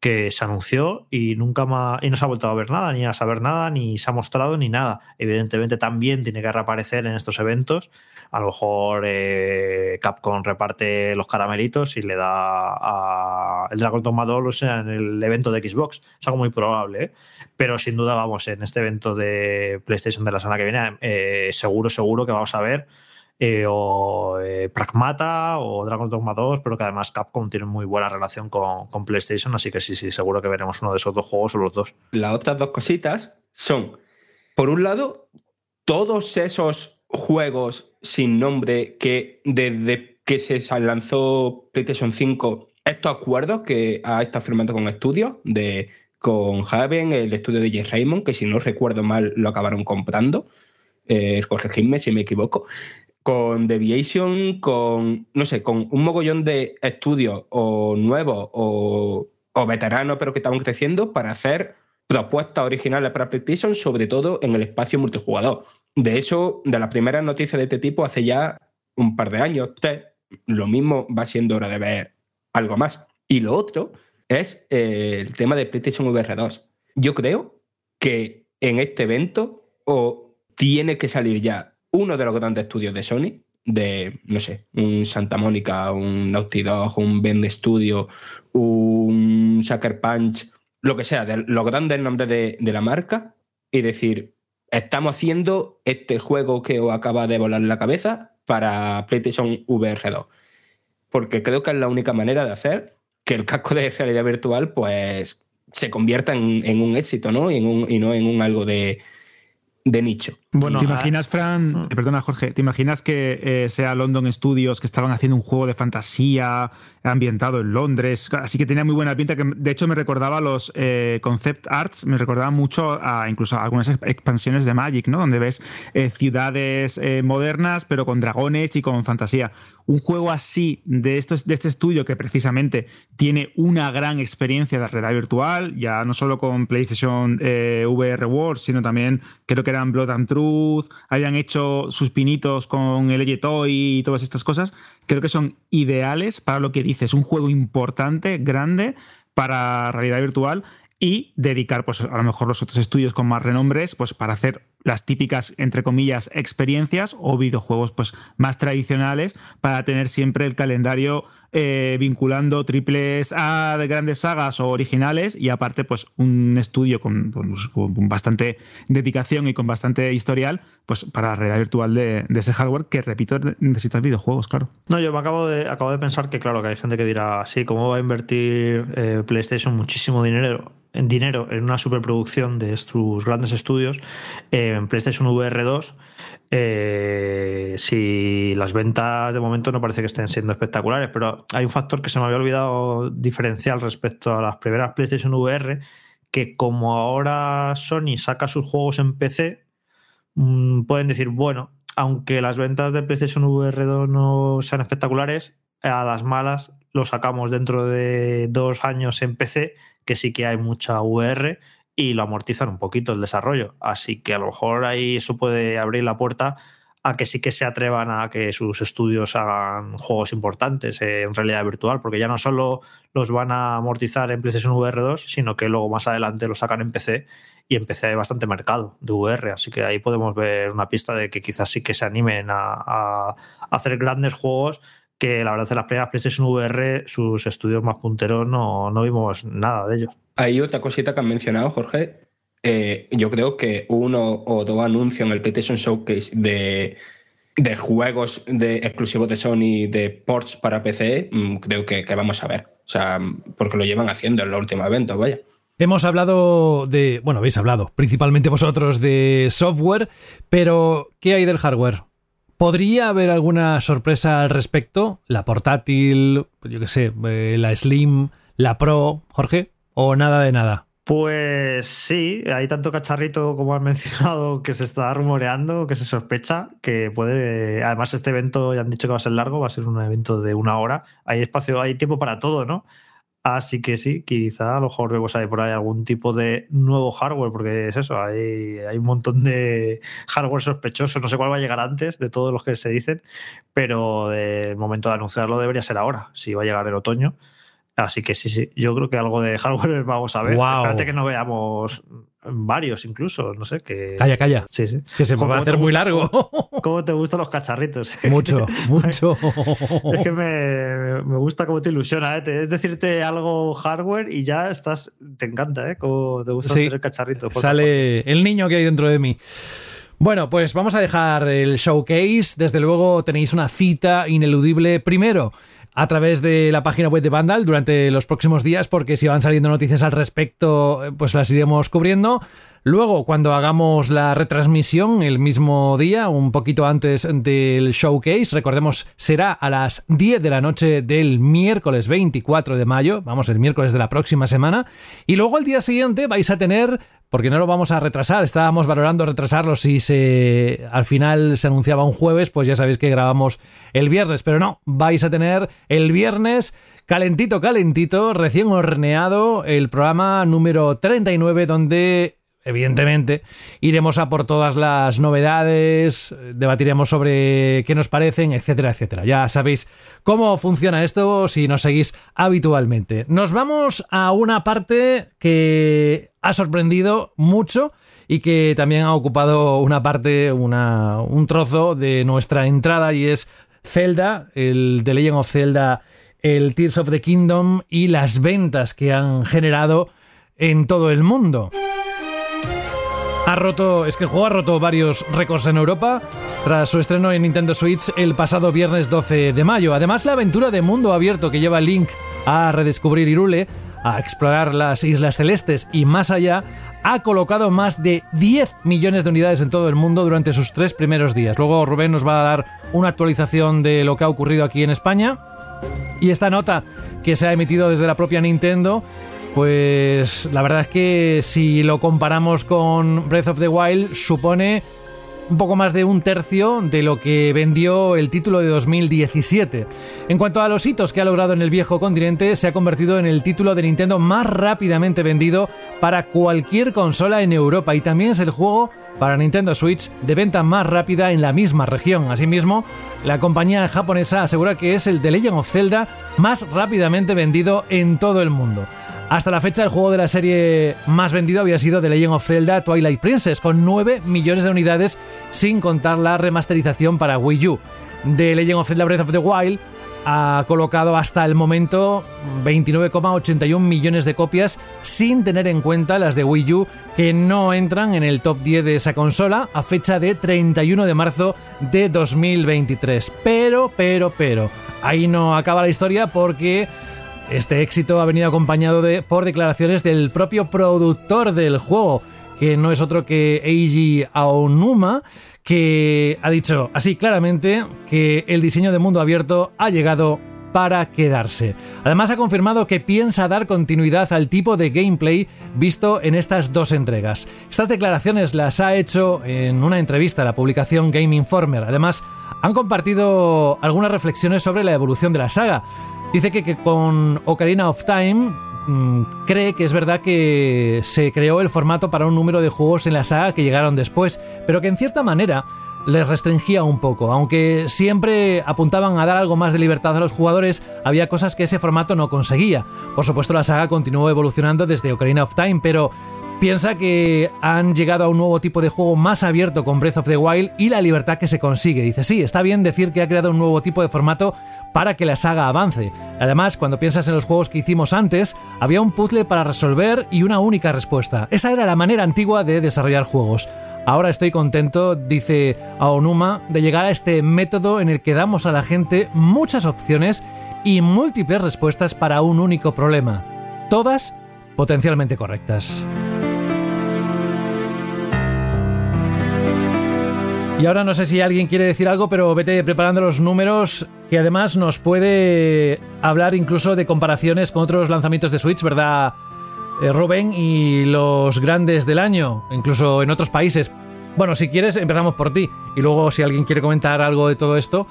que se anunció y nunca más y no se ha vuelto a ver nada, ni a saber nada, ni se ha mostrado ni nada. Evidentemente también tiene que reaparecer en estos eventos. A lo mejor eh, Capcom reparte los caramelitos y le da a el Dragon Dogma 2 en el evento de Xbox. Es algo muy probable, ¿eh? pero sin duda vamos en este evento de PlayStation de la semana que viene, eh, seguro, seguro que vamos a ver eh, o eh, Pragmata o Dragon Dogma 2, pero que además Capcom tiene muy buena relación con, con, PlayStation, así que sí, sí, seguro que veremos uno de esos dos juegos o los dos. Las otras dos cositas son, por un lado, todos esos juegos sin nombre que desde que se lanzó PlayStation 5, estos acuerdos que ha estado firmando con estudios de con Javen, el estudio de J. Raymond, que si no recuerdo mal lo acabaron comprando, eh, corregidme si me equivoco, con Deviation, con, no sé, con un mogollón de estudios o nuevos o, o veteranos, pero que estaban creciendo para hacer propuestas originales para PlayStation, sobre todo en el espacio multijugador. De eso, de las primeras noticias de este tipo hace ya un par de años, lo mismo va siendo hora de ver algo más. Y lo otro es eh, el tema de PlayStation VR 2. Yo creo que en este evento o tiene que salir ya uno de los grandes estudios de Sony, de, no sé, un Santa Mónica, un Naughty Dog, un Bend Studio, un Sucker Punch, lo que sea, de los grandes nombres de, de la marca, y decir, estamos haciendo este juego que os acaba de volar la cabeza para PlayStation VR 2. Porque creo que es la única manera de hacer que el casco de realidad virtual pues se convierta en, un éxito, ¿no? Y, en un, y no en un algo de nicho. Bueno, ¿te imaginas, Fran? Mm. Perdona, Jorge, ¿te imaginas que eh, sea London Studios que estaban haciendo un juego de fantasía ambientado en Londres? Así que tenía muy buena pinta, que de hecho me recordaba los eh, concept arts, me recordaba mucho a incluso algunas expansiones de Magic, ¿no? Donde ves eh, ciudades modernas, pero con dragones y con fantasía. Un juego así de, estos, de este estudio que precisamente tiene una gran experiencia de realidad virtual, ya no solo con PlayStation VR World, sino también creo que eran Blood and Truth, habían hecho sus pinitos con el y todas estas cosas, creo que son ideales para lo que dices, un juego importante, grande para realidad virtual y dedicar pues a lo mejor los otros estudios con más renombres pues para hacer las típicas entre comillas experiencias o videojuegos pues más tradicionales para tener siempre el calendario eh, vinculando triples A de grandes sagas o originales y aparte pues un estudio con, pues, bastante dedicación y con bastante historial pues para la realidad virtual de, ese hardware que repito necesitas videojuegos claro. No yo me acabo de acabo de pensar que claro que hay gente que dirá sí cómo va a invertir eh, PlayStation muchísimo dinero dinero en una superproducción de sus grandes estudios eh, en PlayStation VR 2 eh, si las ventas de momento no parece que estén siendo espectaculares, pero hay un factor que se me había olvidado diferencial respecto a las primeras PlayStation VR, que como ahora Sony saca sus juegos en PC, mm, pueden decir, bueno, aunque las ventas de PlayStation VR 2 no sean espectaculares, a las malas lo sacamos dentro de dos años en PC que sí que hay mucha VR y lo amortizan un poquito el desarrollo. Así que a lo mejor ahí eso puede abrir la puerta a que sí que se atrevan a que sus estudios hagan juegos importantes en realidad virtual, porque ya no solo los van a amortizar en PlayStation VR 2, sino que luego más adelante los sacan en PC y en PC hay bastante mercado de VR, así que ahí podemos ver una pista de que quizás sí que se animen a, hacer grandes juegos que la verdad en las primeras PlayStation VR sus estudios más punteros no, no vimos nada de ellos. Hay otra cosita que han mencionado, Jorge. Eh, yo creo que uno o dos anuncios en el PlayStation Showcase de, juegos de, exclusivos de Sony de ports para PC, mm, creo que, vamos a ver. O sea, porque lo llevan haciendo en los últimos eventos, vaya. Hemos hablado de, bueno, habéis hablado, principalmente vosotros, de software, pero ¿qué hay del hardware? ¿Podría haber alguna sorpresa al respecto? ¿La portátil, yo qué sé, eh, la Slim, la Pro, Jorge? ¿O nada de nada? Pues sí, hay tanto cacharrito como has mencionado que se está rumoreando, que se sospecha que puede. Además, este evento ya han dicho que va a ser largo, va a ser un evento de una hora. Hay espacio, hay tiempo para todo, ¿no? Así que sí, quizá a lo mejor vemos ahí por ahí algún tipo de nuevo hardware, porque es eso, hay, hay un montón de hardware sospechoso, no sé cuál va a llegar antes de todos los que se dicen, pero el momento de anunciarlo debería ser ahora, si va a llegar el otoño. Así que sí, sí, yo creo que algo de hardware vamos a ver. Wow. Espérate que no veamos varios incluso, no sé. Que... Calla, calla. Sí, sí. Que se va a hacer muy largo. ¿Cómo te gustan los cacharritos? Mucho, mucho. es que me, me, gusta cómo te ilusiona, ¿eh? es decirte algo hardware y ya estás, te encanta, ¿eh? Cómo te gusta sí, tener cacharritos. Sale el niño que hay dentro de mí. Bueno, pues vamos a dejar el showcase. Desde luego tenéis una cita ineludible primero a través de la página web de Vandal durante los próximos días, porque si van saliendo noticias al respecto, pues las iremos cubriendo. Luego, cuando hagamos la retransmisión el mismo día, un poquito antes del showcase, recordemos, será a las 10 de la noche del miércoles 24 de mayo, vamos, el miércoles de la próxima semana, y luego al día siguiente vais a tener porque no lo vamos a retrasar. Estábamos valorando retrasarlo si se al final se anunciaba un jueves, pues ya sabéis que grabamos el viernes, pero no, vais a tener el viernes calentito, calentito, recién horneado el programa número 39 donde evidentemente, iremos a por todas las novedades, debatiremos sobre qué nos parecen, etcétera, etcétera. Ya sabéis cómo funciona esto si nos seguís habitualmente. Nos vamos a una parte que ha sorprendido mucho y que también ha ocupado una parte, una, un trozo de nuestra entrada y es Zelda, el The Legend of Zelda, el Tears of the Kingdom y las ventas que han generado en todo el mundo. Ha roto, es que el ha roto varios récords en Europa tras su estreno en Nintendo Switch el pasado viernes 12 de mayo. Además, la aventura de mundo abierto que lleva Link a redescubrir Irule, a explorar las Islas Celestes y más allá, ha colocado más de 10 millones de unidades en todo el mundo durante sus tres primeros días. Luego Rubén nos va a dar una actualización de lo que ha ocurrido aquí en España. Y esta nota que se ha emitido desde la propia Nintendo pues la verdad es que si lo comparamos con Breath of the Wild, supone un poco más de un tercio de lo que vendió el título de 2017. En cuanto a los hitos que ha logrado en el viejo continente, se ha convertido en el título de Nintendo más rápidamente vendido para cualquier consola en Europa y también es el juego para Nintendo Switch de venta más rápida en la misma región. Asimismo, la compañía japonesa asegura que es el The Legend of Zelda más rápidamente vendido en todo el mundo. Hasta la fecha, el juego de la serie más vendido había sido The Legend of Zelda Twilight Princess, con 9 millones de unidades, sin contar la remasterización para Wii U. The Legend of Zelda Breath of the Wild ha colocado hasta el momento 29,81 millones de copias, sin tener en cuenta las de Wii U, que no entran en el top 10 de esa consola a fecha de 31 de marzo de 2023. Pero, pero, pero, ahí no acaba la historia porque este éxito ha venido acompañado de, por declaraciones del propio productor del juego, que no es otro que Eiji Aonuma, que ha dicho así claramente que el diseño de mundo abierto ha llegado para quedarse. Además ha confirmado que piensa dar continuidad al tipo de gameplay visto en estas dos entregas. Estas declaraciones las ha hecho en una entrevista a la publicación Game Informer. Además, han compartido algunas reflexiones sobre la evolución de la saga. Dice que, con Ocarina of Time mm, cree que es verdad que se creó el formato para un número de juegos en la saga que llegaron después, pero que en cierta manera les restringía un poco. Aunque siempre apuntaban a dar algo más de libertad a los jugadores, había cosas que ese formato no conseguía. Por supuesto, la saga continuó evolucionando desde Ocarina of Time, pero Piensa que han llegado a un nuevo tipo de juego más abierto con Breath of the Wild y la libertad que se consigue. Dice, sí, está bien decir que ha creado un nuevo tipo de formato para que la saga avance. Además, cuando piensas en los juegos que hicimos antes, había un puzzle para resolver y una única respuesta. Esa era la manera antigua de desarrollar juegos. Ahora estoy contento, dice Aonuma, de llegar a este método en el que damos a la gente muchas opciones y múltiples respuestas para un único problema. Todas potencialmente correctas. Y ahora no sé si alguien quiere decir algo, pero vete preparando los números, que además nos puede hablar incluso de comparaciones con otros lanzamientos de Switch, ¿verdad, eh, Rubén? Y los grandes del año, incluso en otros países. Bueno, si quieres, empezamos por ti. Y luego, si alguien quiere comentar algo de todo esto,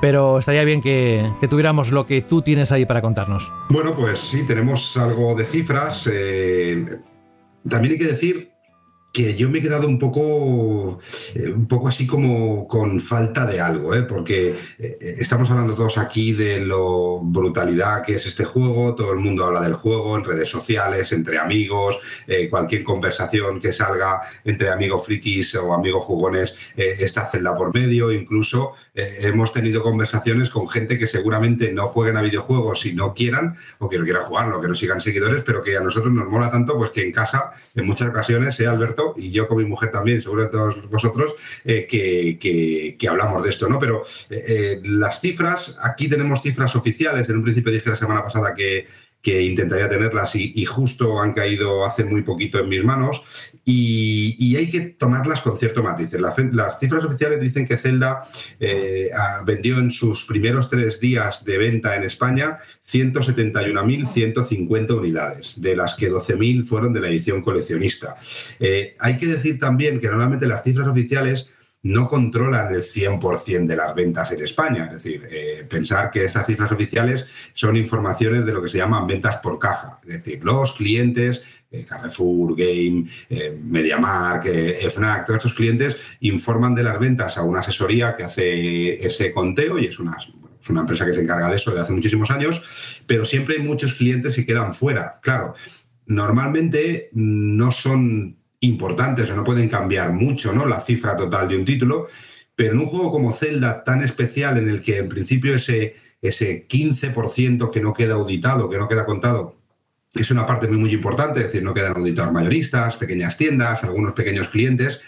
pero estaría bien que, tuviéramos lo que tú tienes ahí para contarnos. Bueno, pues sí, tenemos algo de cifras. Eh, también hay que decir que yo me he quedado un poco, eh, un poco así como con falta de algo, ¿eh? porque eh, estamos hablando todos aquí de lo brutalidad que es este juego, todo el mundo habla del juego en redes sociales, entre amigos, cualquier conversación que salga entre amigos frikis o amigos jugones está Zelda por medio, incluso hemos tenido conversaciones con gente que seguramente no jueguen a videojuegos si no quieran o que no quieran jugarlo, que no sigan seguidores, pero que a nosotros nos mola tanto pues que en casa en muchas ocasiones sea Alberto cierto, y yo con mi mujer también, seguro de todos vosotros, eh, que, que- que hablamos de esto, ¿no? Pero eh, eh, las cifras, aquí tenemos cifras oficiales, en un principio dije la semana pasada que, que intentaría tenerlas y, justo han caído hace muy poquito en mis manos y, hay que tomarlas con cierto matiz. Las, las cifras oficiales dicen que Zelda eh, ah, vendió en sus primeros tres días de venta en España 171.150 unidades, de las que 12.000 fueron de la edición coleccionista. Eh, hay que decir también que normalmente las cifras oficiales no controlan el 100% de las ventas en España. Es decir, eh, pensar que estas cifras oficiales son informaciones de lo que se llaman ventas por caja. Es decir, los clientes, eh, Carrefour, Game, eh, MediaMark, eh, FNAC, todos estos clientes informan de las ventas a una asesoría que hace ese conteo y es una, es una empresa que se encarga de eso de hace muchísimos años, pero siempre hay muchos clientes que quedan fuera. Claro, normalmente no son importantes o no pueden cambiar mucho ¿no? la cifra total de un título, pero en un juego como Zelda tan especial en el que en principio ese, ese 15% que no queda auditado, que no queda contado, es una parte muy, muy importante, es decir, no quedan auditados mayoristas, pequeñas tiendas, algunos pequeños clientes,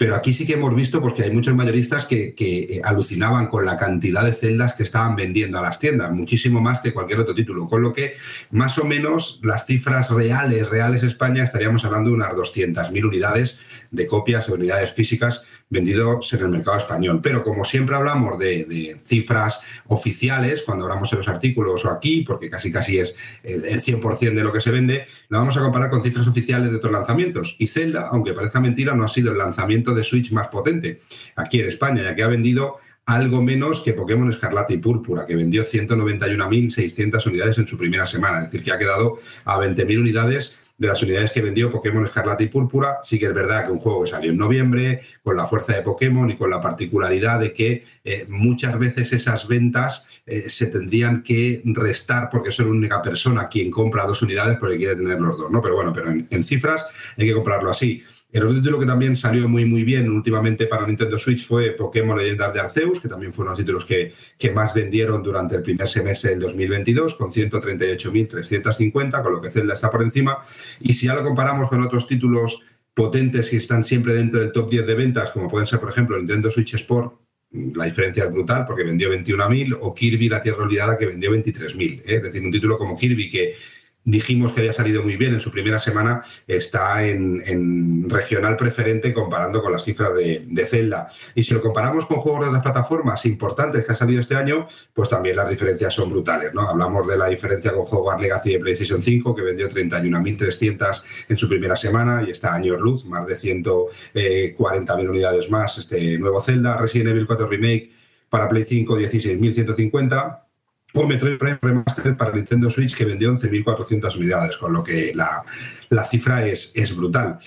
pero aquí sí que hemos visto porque hay muchos mayoristas que, eh, alucinaban con la cantidad de celdas que estaban vendiendo a las tiendas, muchísimo más que cualquier otro título, con lo que más o menos las cifras reales, reales España, estaríamos hablando de unas 200.000 unidades de copias o unidades físicas vendidos en el mercado español. Pero como siempre hablamos de, de, cifras oficiales, cuando hablamos en los artículos o aquí, porque casi casi es el 100% de lo que se vende, lo vamos a comparar con cifras oficiales de otros lanzamientos. Y Zelda, aunque parezca mentira, no ha sido el lanzamiento de Switch más potente aquí en España, ya que ha vendido algo menos que Pokémon Escarlata y Púrpura, que vendió 191.600 unidades en su primera semana, es decir, que ha quedado a 20.000 unidades de las unidades que vendió Pokémon Escarlata y Púrpura. Sí que es verdad que un juego que salió en noviembre, con la fuerza de Pokémon y con la particularidad de que eh, muchas veces esas ventas eh, se tendrían que restar porque es una única persona quien compra dos unidades porque quiere tener los dos, ¿no? Pero bueno, pero en cifras hay que comprarlo así. El otro título que también salió muy muy bien últimamente para Nintendo Switch fue Pokémon Leyendas de Arceus, que también fue uno de los títulos que, que más vendieron durante el primer semestre del 2022, con 138.350, con lo que Zelda está por encima. Y si ya lo comparamos con otros títulos potentes que están siempre dentro del top 10 de ventas, como pueden ser, por ejemplo, Nintendo Switch Sport, la diferencia es brutal porque vendió 21.000, o Kirby La Tierra Olvidada, que vendió 23.000. ¿eh? Es decir, un título como Kirby que dijimos que había salido muy bien en su primera semana, está en, regional preferente comparando con las cifras de, Zelda. Y si lo comparamos con juegos de otras plataformas importantes que han salido este año, pues también las diferencias son brutales. ¿no? Hablamos de la diferencia con Hogwarts Legacy de PlayStation 5, que vendió 31.300 en su primera semana y está años luz, más de 140.000 unidades más este nuevo Zelda. Resident Evil 4 Remake para Play 5, 16.150 o Metroid Prime Remastered para Nintendo Switch que vendió 11.400 unidades, con lo que la, la cifra es, es, brutal.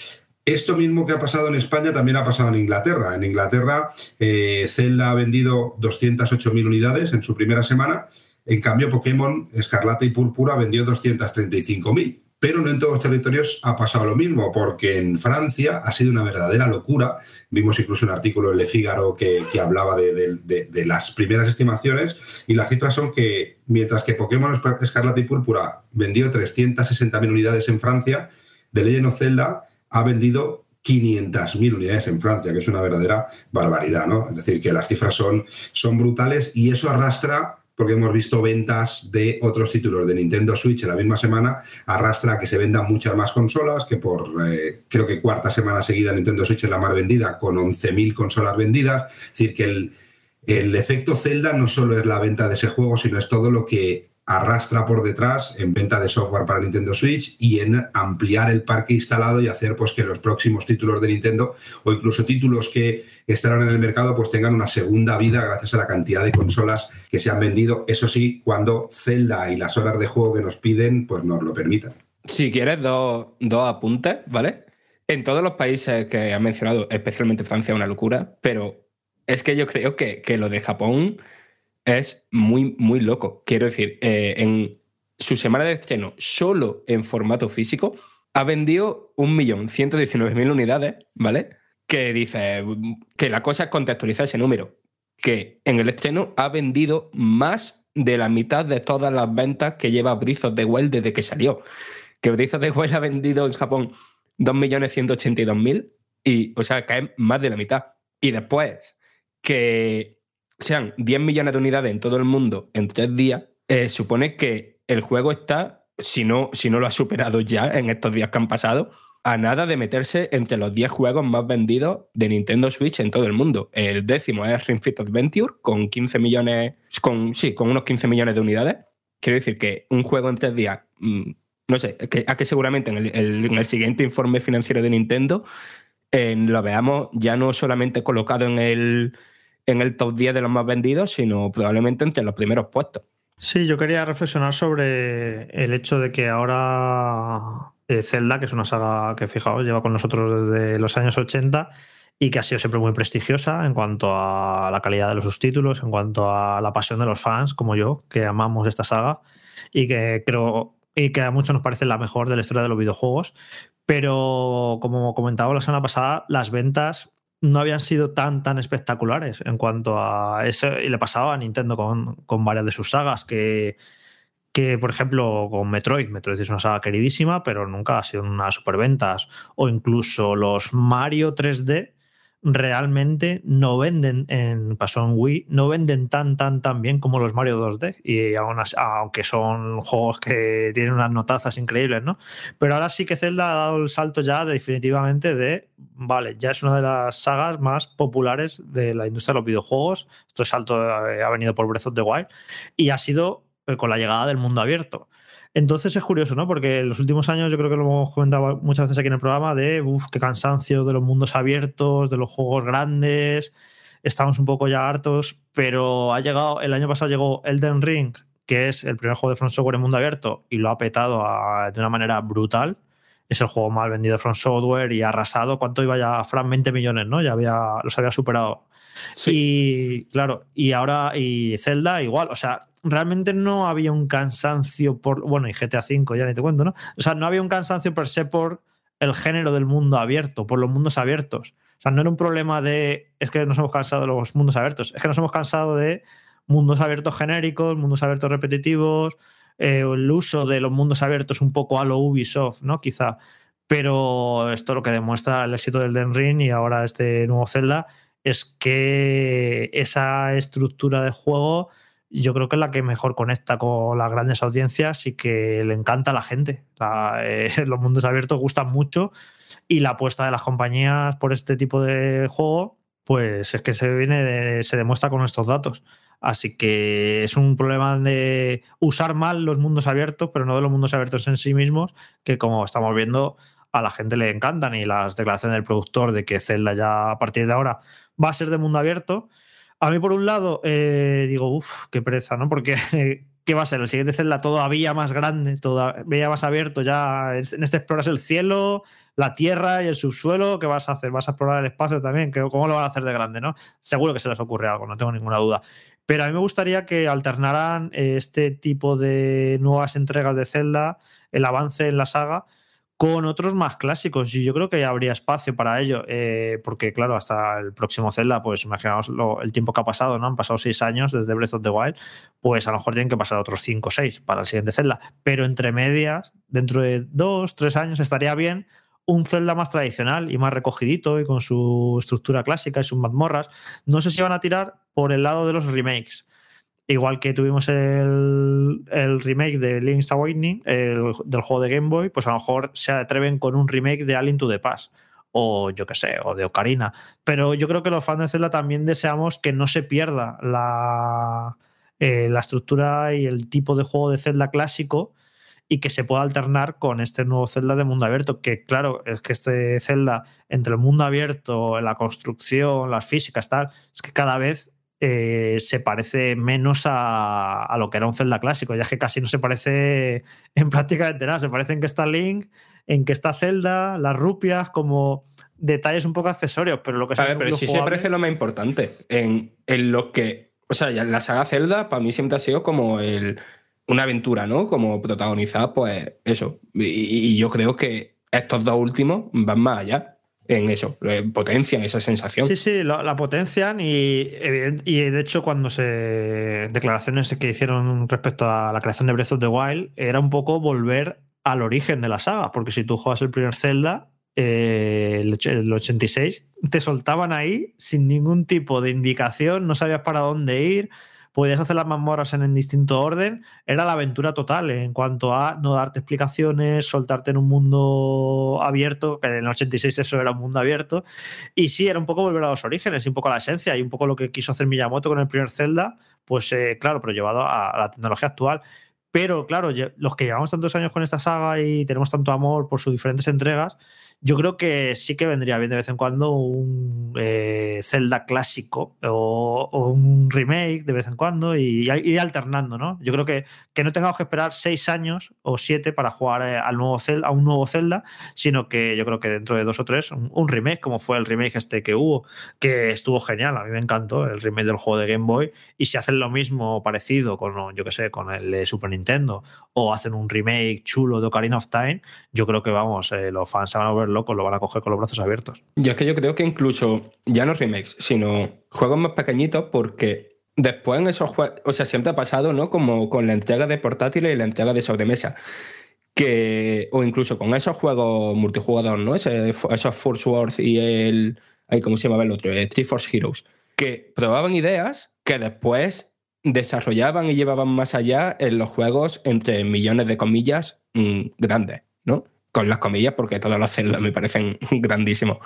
Esto mismo que ha pasado en España también ha pasado en Inglaterra. En Inglaterra, eh, Zelda ha vendido 208.000 unidades en su primera semana. En cambio, Pokémon Escarlata y Púrpura vendió 235.000. Pero no en todos los territorios ha pasado lo mismo, porque en Francia ha sido una verdadera locura. Vimos incluso un artículo en Le Figaro que, hablaba de, las primeras estimaciones y las cifras son que mientras que Pokémon Escarlata y Púrpura vendió 360.000 unidades en Francia, The Legend of Zelda ha vendido 500.000 unidades en Francia, que es una verdadera barbaridad, ¿no? Es decir, que las cifras son, son brutales y eso arrastra porque hemos visto ventas de otros títulos de Nintendo Switch en la misma semana, arrastra a que se vendan muchas más consolas, que por eh, creo que cuarta semana seguida Nintendo Switch es la más vendida, con 11.000 consolas vendidas. Es decir, que el, el efecto Zelda no solo es la venta de ese juego, sino es todo lo que arrastra por detrás en venta de software para Nintendo Switch y en ampliar el parque instalado y hacer pues que los próximos títulos de Nintendo o incluso títulos que estarán en el mercado pues tengan una segunda vida gracias a la cantidad de consolas que se han vendido, eso sí, cuando Zelda y las horas de juego que nos piden pues nos lo permitan. Si quieres dos, dos apuntes, ¿vale? En todos los países que has mencionado, especialmente Francia, una locura, pero es que yo creo que, que lo de Japón es muy, muy loco. Quiero decir, eh, en su semana de estreno, solo en formato físico, ha vendido 1.119.000 unidades, ¿vale? Que dice que la cosa es contextualizar ese número. Que en el estreno ha vendido más de la mitad de todas las ventas que lleva Breath of the Wild desde que salió. Que Breath of the Wild ha vendido en Japón 2.182.000 y, o sea, cae más de la mitad. Y después que sean 10 millones de unidades en todo el mundo en tres días, eh, supone que el juego está, si no, si no lo ha superado ya en estos días que han pasado, a nada de meterse entre los 10 juegos más vendidos de Nintendo Switch en todo el mundo. El décimo es Ring Adventure, con 15 millones, con, sí, con unos 15 millones de unidades. Quiero decir que un juego en tres días, mm, no sé, que, a que seguramente en el, siguiente informe financiero de Nintendo eh, lo veamos ya no solamente colocado en el, en el top 10 de los más vendidos, sino probablemente entre los primeros puestos. Sí, yo quería reflexionar sobre el hecho de que ahora eh, Zelda, que es una saga que, fijaos, lleva con nosotros desde los años 80 y que ha sido siempre muy prestigiosa en cuanto a la calidad de los subtítulos, en cuanto a la pasión de los fans, como yo, que amamos esta saga y que creo y que a muchos nos parece la mejor de la historia de los videojuegos. Pero como comentaba la semana pasada, las ventas no habían sido tan, tan espectaculares en cuanto a eso. Y le pasaba a Nintendo con, con varias de sus sagas, que que, por ejemplo, con Metroid, Metroid es una saga queridísima, pero nunca ha sido una superventas, o incluso los Mario 3D realmente no venden, en, pasó en Wii, no venden tan, tan, tan bien como los Mario 2D, y aún aunque son juegos que tienen unas notazas increíbles, ¿no? Pero ahora sí que Zelda ha dado el salto ya definitivamente de, vale, ya es una de las sagas más populares de la industria de los videojuegos, este salto ha venido por Breath of the Wild, y ha sido eh, con la llegada del mundo abierto. Entonces es curioso, ¿no? Porque en los últimos años yo creo que lo hemos comentado muchas veces aquí en el programa de, uff, qué cansancio de los mundos abiertos, de los juegos grandes, estamos un poco ya hartos, pero ha llegado, el año pasado llegó Elden Ring, que es el primer juego de Front Software en mundo abierto y lo ha petado de una manera brutal. Es el juego más vendido de Front Software y ha arrasado. ¿Cuánto iba ya? Fran, 20 millones, ¿no? Ya había, los había superado. Sí. Y claro, y ahora, y Zelda igual, o sea, realmente no había un cansancio por, bueno, y GTA V ya ni te cuento, ¿no? O sea, no había un cansancio per se por el género del mundo abierto, por los mundos abiertos. O sea, no era un problema de, es que nos hemos cansado de los mundos abiertos, es que nos hemos cansado de mundos abiertos genéricos, mundos abiertos repetitivos, eh, el uso de los mundos abiertos un poco a lo Ubisoft, ¿no? Quizá. Pero esto lo que demuestra el éxito del Den Ring y ahora este nuevo Zelda es que esa estructura de juego yo creo que es la que mejor conecta con las grandes audiencias y que le encanta a la gente. Eh, los mundos abiertos gustan mucho y la apuesta de las compañías por este tipo de juego, pues es que se viene se demuestra con estos datos. Así que es un problema de usar mal los mundos abiertos, pero no de los mundos abiertos en sí mismos, que como estamos viendo, a la gente le encantan y las declaraciones del productor de que Zelda ya a partir de ahora va a ser de mundo abierto. A mí, por un lado, eh, digo, uff, qué pereza, ¿no? Porque, ¿qué va a ser? El siguiente Zelda todavía más grande, todavía más abierto. Ya en este exploras el cielo, la tierra y el subsuelo. ¿Qué vas a hacer? ¿Vas a explorar el espacio también? ¿Cómo lo van a hacer de grande, no? Seguro que se les ocurre algo, no tengo ninguna duda. Pero a mí me gustaría que alternaran eh, este tipo de nuevas entregas de Zelda, el avance en la saga, con otros más clásicos. Y yo creo que habría espacio para ello, eh, porque claro, hasta el próximo Zelda, pues imaginaos el tiempo que ha pasado, ¿no? Han pasado seis años desde Breath of the Wild, pues a lo mejor tienen que pasar otros cinco o seis para el siguiente Zelda. Pero entre medias, dentro de dos, tres años, estaría bien un Zelda más tradicional y más recogidito y con su estructura clásica y sus mazmorras. No sé si van a tirar por el lado de los remakes Igual que tuvimos el, remake de Link's Awakening, del juego de Game Boy, pues a lo mejor se atreven con un remake de Alien to the Past o yo qué sé, o de Ocarina. Pero yo creo que los fans de Zelda también deseamos que no se pierda la, eh, la estructura y el tipo de juego de Zelda clásico y que se pueda alternar con este nuevo Zelda de mundo abierto, que claro, es que este Zelda entre el mundo abierto, la construcción, las físicas, tal, es que cada vez eh, se parece menos a, lo que era un Zelda clásico, ya que casi no se parece en prácticamente nada. Se parece en que está Link, en que está Zelda, las rupias, como detalles un poco accesorios, pero lo que a ver, pero sí se parece lo más importante en, lo que. O sea, la saga Zelda para mí siempre ha sido como el, una aventura, ¿no? Como protagonizar, pues eso. y yo creo que estos dos últimos van más allá en eso, eh, potencian esa sensación. Sí, sí, la, potencian y, y, de hecho cuando se declaraciones que hicieron respecto a la creación de Breath of the Wild era un poco volver al origen de la saga, porque si tú juegas el primer Zelda, eh, el, och- el 86, te soltaban ahí sin ningún tipo de indicación, no sabías para dónde ir, podías hacer las mazmorras en, en distinto orden, era la aventura total en cuanto a no darte explicaciones, soltarte en un mundo abierto, que en el 86 eso era un mundo abierto, y sí, era un poco volver a los orígenes y un poco a la esencia y un poco lo que quiso hacer Miyamoto con el primer Zelda, pues eh, claro, pero llevado a, a la tecnología actual. Pero claro, los que llevamos tantos años con esta saga y tenemos tanto amor por sus diferentes entregas, yo creo que sí que vendría bien de vez en cuando un eh, Zelda clásico o, un remake de vez en cuando y ir alternando, ¿no? Yo creo que, que no tengamos que esperar seis años o siete para jugar eh, al nuevo Zelda, a un nuevo Zelda, sino que yo creo que dentro de dos o tres, un, remake, como fue el remake este que hubo, que estuvo genial, a mí me encantó el remake del juego de Game Boy, y si hacen lo mismo parecido con, yo que sé, con el Super Nintendo, o hacen un remake chulo de Ocarina of Time, yo creo que vamos, eh, los fans van a volver locos, lo van a coger con los brazos abiertos. Yo es que yo creo que incluso ya no remakes, sino juegos más pequeñitos porque después en esos juegos, o sea, siempre ha pasado, ¿no? Como con la entrega de portátiles y la entrega de sobremesa. Que, o incluso con esos juegos multijugador, ¿no? Esos Force Wars y el. ¿Cómo se llama el otro? Eh, Three Force Heroes. Que probaban ideas que después desarrollaban y llevaban más allá en los juegos entre millones de comillas mm, grandes, ¿no? Con las comillas, porque todos los Zelda me parecen grandísimos.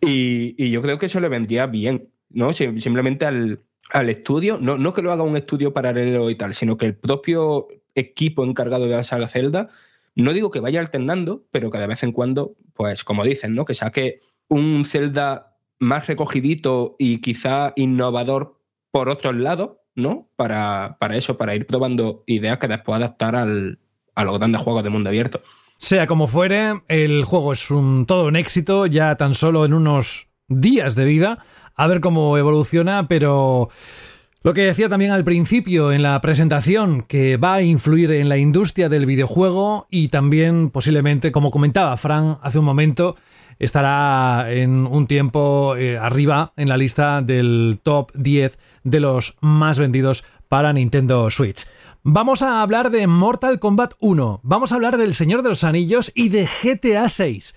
Y, yo creo que eso le vendría bien, ¿no? Sim- Simplemente al, al estudio, no, no que lo haga un estudio paralelo y tal, sino que el propio equipo encargado de la saga Zelda, no digo que vaya alternando, pero que de vez en cuando, pues como dicen, ¿no? Que saque un Zelda más recogidito y quizá innovador por otros lados, ¿no? Para, para eso, para ir probando ideas que después adaptar al, a los grandes juegos de mundo abierto. Sea como fuere, el juego es un todo un éxito, ya tan solo en unos días de vida. A ver cómo evoluciona, pero lo que decía también al principio en la presentación, que va a influir en la industria del videojuego y también posiblemente, como comentaba Fran hace un momento, estará en un tiempo eh, arriba en la lista del top 10 de los más vendidos para Nintendo Switch. Vamos a hablar de Mortal Kombat 1, vamos a hablar del Señor de los Anillos y de GTA 6,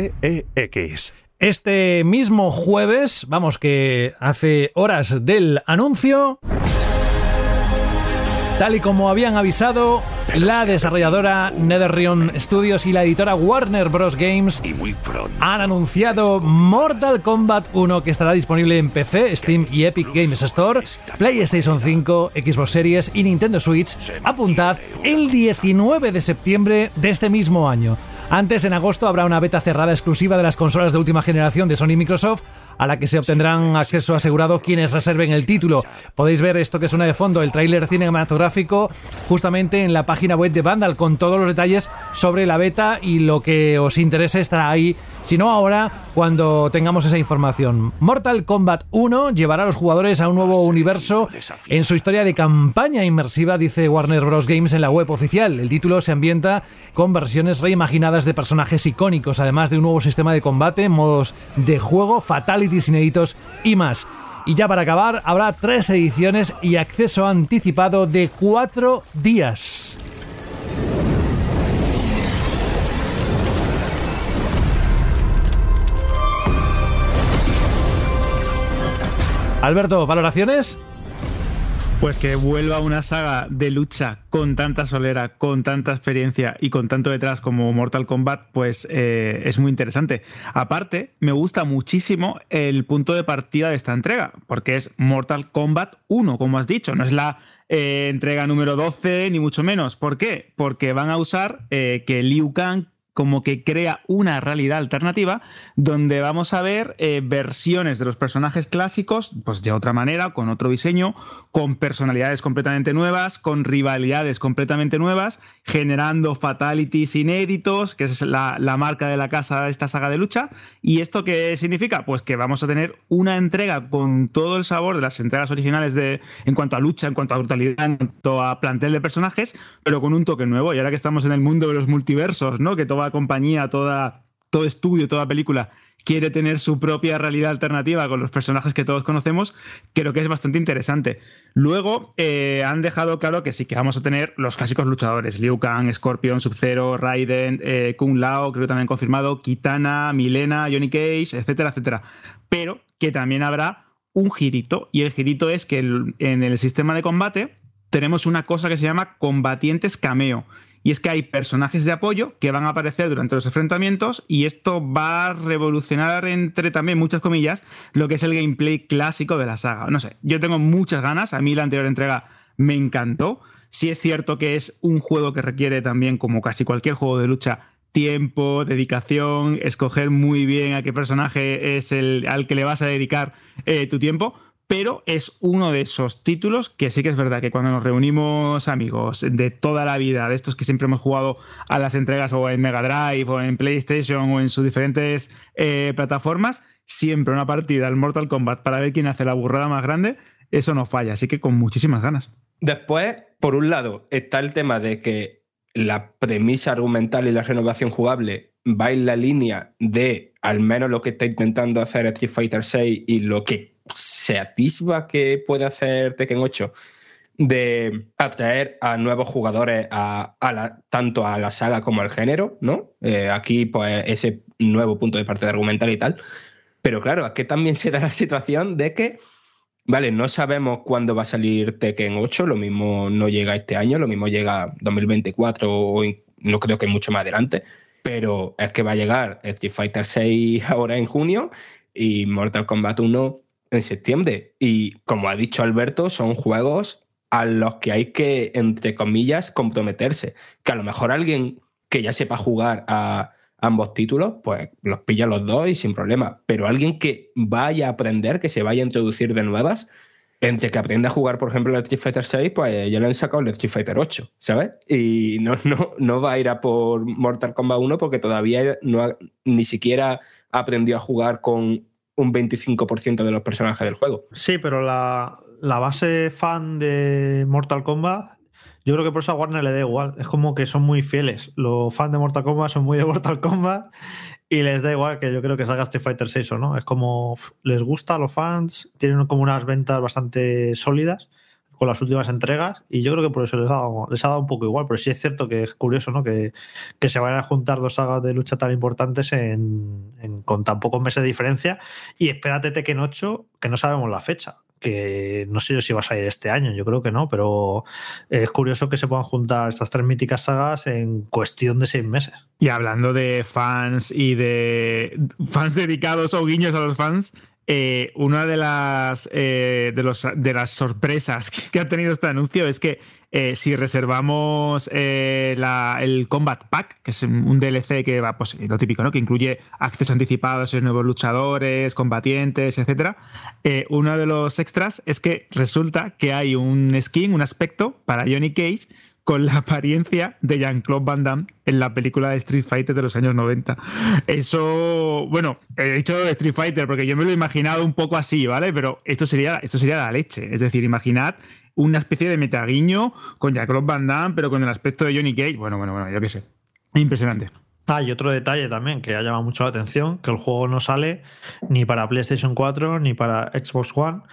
CEX. Este mismo jueves, vamos que hace horas del anuncio, tal y como habían avisado la desarrolladora NetherRealm Studios y la editora Warner Bros. Games, han anunciado Mortal Kombat 1 que estará disponible en PC, Steam y Epic Games Store, PlayStation 5, Xbox Series y Nintendo Switch. Apuntad el 19 de septiembre de este mismo año. Antes, en agosto, habrá una beta cerrada exclusiva de las consolas de última generación de Sony y Microsoft, a la que se obtendrán acceso asegurado quienes reserven el título. Podéis ver esto que suena de fondo, el tráiler cinematográfico, justamente en la página web de Vandal, con todos los detalles sobre la beta y lo que os interese estará ahí, si no ahora, cuando tengamos esa información. Mortal Kombat 1 llevará a los jugadores a un nuevo universo en su historia de campaña inmersiva, dice Warner Bros. Games en la web oficial. El título se ambienta con versiones reimaginadas de personajes icónicos, además de un nuevo sistema de combate, modos de juego, fatalities inéditos y más. Y ya para acabar, habrá tres ediciones y acceso anticipado de cuatro días. Alberto, ¿valoraciones? Pues que vuelva una saga de lucha con tanta solera, con tanta experiencia y con tanto detrás como Mortal Kombat, pues eh, es muy interesante. Aparte, me gusta muchísimo el punto de partida de esta entrega, porque es Mortal Kombat 1, como has dicho, no es la eh, entrega número 12 ni mucho menos. ¿Por qué? Porque van a usar eh, que Liu Kang como que crea una realidad alternativa donde vamos a ver eh, versiones de los personajes clásicos, pues de otra manera, con otro diseño, con personalidades completamente nuevas, con rivalidades completamente nuevas, generando fatalities inéditos, que es la, la marca de la casa de esta saga de lucha. ¿Y esto qué significa? Pues que vamos a tener una entrega con todo el sabor de las entregas originales de, en cuanto a lucha, en cuanto a brutalidad, en cuanto a plantel de personajes, pero con un toque nuevo. Y ahora que estamos en el mundo de los multiversos, ¿no? Que toda compañía, toda, todo estudio, toda película quiere tener su propia realidad alternativa con los personajes que todos conocemos, creo que es bastante interesante. Luego eh, han dejado claro que sí que vamos a tener los clásicos luchadores: Liu Kang, Scorpion, Sub-Zero, Raiden, eh, Kung Lao, creo que también confirmado, Kitana, Milena, Johnny Cage, etcétera, etcétera. Pero que también habrá un girito, y el girito es que en el sistema de combate tenemos una cosa que se llama combatientes cameo. Y es que hay personajes de apoyo que van a aparecer durante los enfrentamientos y esto va a revolucionar entre también muchas comillas lo que es el gameplay clásico de la saga. No sé, yo tengo muchas ganas, a mí la anterior entrega me encantó. Sí es cierto que es un juego que requiere también, como casi cualquier juego de lucha, tiempo, dedicación, escoger muy bien a qué personaje es el al que le vas a dedicar eh, tu tiempo, pero es uno de esos títulos que sí que es verdad que cuando nos reunimos amigos de toda la vida, de estos que siempre hemos jugado a las entregas o en Mega Drive o en PlayStation o en sus diferentes eh, plataformas, siempre una partida al Mortal Kombat para ver quién hace la burrada más grande, eso no falla, así que con muchísimas ganas. Después, por un lado, está el tema de que la premisa argumental y la renovación jugable va en la línea de al menos lo que está intentando hacer Street Fighter 6 y lo que se atisba que puede hacer Tekken 8 de atraer a nuevos jugadores a, tanto a la saga como al género, ¿no? Eh, aquí, pues, ese nuevo punto de parte de argumental y tal. Pero claro, aquí también se da la situación de que, vale, no sabemos cuándo va a salir Tekken 8, lo mismo no llega este año, lo mismo llega 2024 o no creo que mucho más adelante, pero es que va a llegar Street Fighter 6 ahora en junio y Mortal Kombat 1 en septiembre. Y como ha dicho Alberto, son juegos a los que hay que, entre comillas, comprometerse. Que a lo mejor alguien que ya sepa jugar a ambos títulos, pues los pilla los dos y sin problema. Pero alguien que vaya a aprender, que se vaya a introducir de nuevas, entre que aprenda a jugar, por ejemplo, el Street Fighter 6, pues ya lo han sacado el Street Fighter 8, ¿sabes? Y no, no, no va a ir a por Mortal Kombat 1 porque todavía no ni siquiera aprendió a jugar con un 25% de los personajes del juego. Sí, pero la, base fan de Mortal Kombat, yo creo que por eso a Warner le da igual. Es como que son muy fieles. Los fans de Mortal Kombat son muy de Mortal Kombat y les da igual que yo creo que salga Street Fighter 6 o no. Es como les gusta a los fans, tienen como unas ventas bastante sólidas con las últimas entregas y yo creo que por eso les ha dado, un poco igual, pero sí es cierto que es curioso ¿no? que, que se vayan a juntar dos sagas de lucha tan importantes en, con tan pocos meses de diferencia y espérate Tekken 8 que no sabemos la fecha que no sé yo si va a salir este año, yo creo que no, pero es curioso que se puedan juntar estas tres míticas sagas en cuestión de seis meses. Y hablando de fans y de fans dedicados o guiños a los fans, eh, una de las, eh, de, los, de, las sorpresas que ha tenido este anuncio es que eh, si reservamos el Combat Pack, que es un DLC que va, pues lo típico, ¿no? Que incluye accesos anticipados a nuevos luchadores, combatientes, etc. uno de los extras es que resulta que hay un skin, un aspecto para Johnny Cage con la apariencia de Jean-Claude Van Damme en la película de Street Fighter de los años 90. Eso, bueno, he dicho Street Fighter porque yo me lo he imaginado un poco así, ¿vale? Pero esto sería, esto sería la leche. Es decir, imaginad una especie de metaguiño con Jean-Claude Van Damme, pero con el aspecto de Johnny Cage. Bueno, bueno, bueno, yo qué sé. Impresionante. Ah, y otro detalle también que ha llamado mucho la atención, que el juego no sale ni para PlayStation 4 ni para Xbox One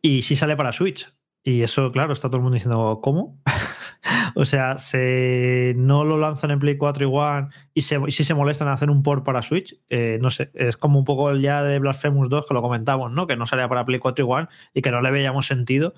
y sí sale para Switch. Y eso, claro, está todo el mundo diciendo, ¿cómo? o sea, se, no lo lanzan en Play 4 igual y, si se molestan en hacer un port para Switch, eh, no sé, es como un poco el ya de Blasphemous 2 que lo comentamos, ¿no? Que no salía para Play 4 igual y que no le veíamos sentido.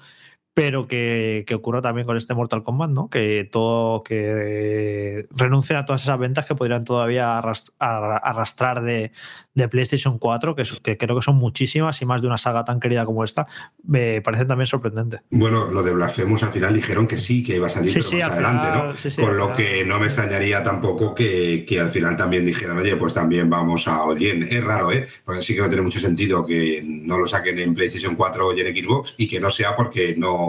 Pero que, que, ocurra también con este Mortal Kombat, ¿no? Que todo que renuncien a todas esas ventas que podrían todavía arrastrar de, de PlayStation 4, que, que, creo que son muchísimas y más de una saga tan querida como esta, me parece también sorprendente. Bueno, lo de Blasphemous al final dijeron que sí, que iba a salir más adelante, ¿no? Con lo que no me extrañaría tampoco que, que, al final también dijeran, oye, pues también vamos a Odien. Es raro, ¿eh? Porque sí que no tiene mucho sentido que no lo saquen en PlayStation 4 o en Xbox y que no sea porque no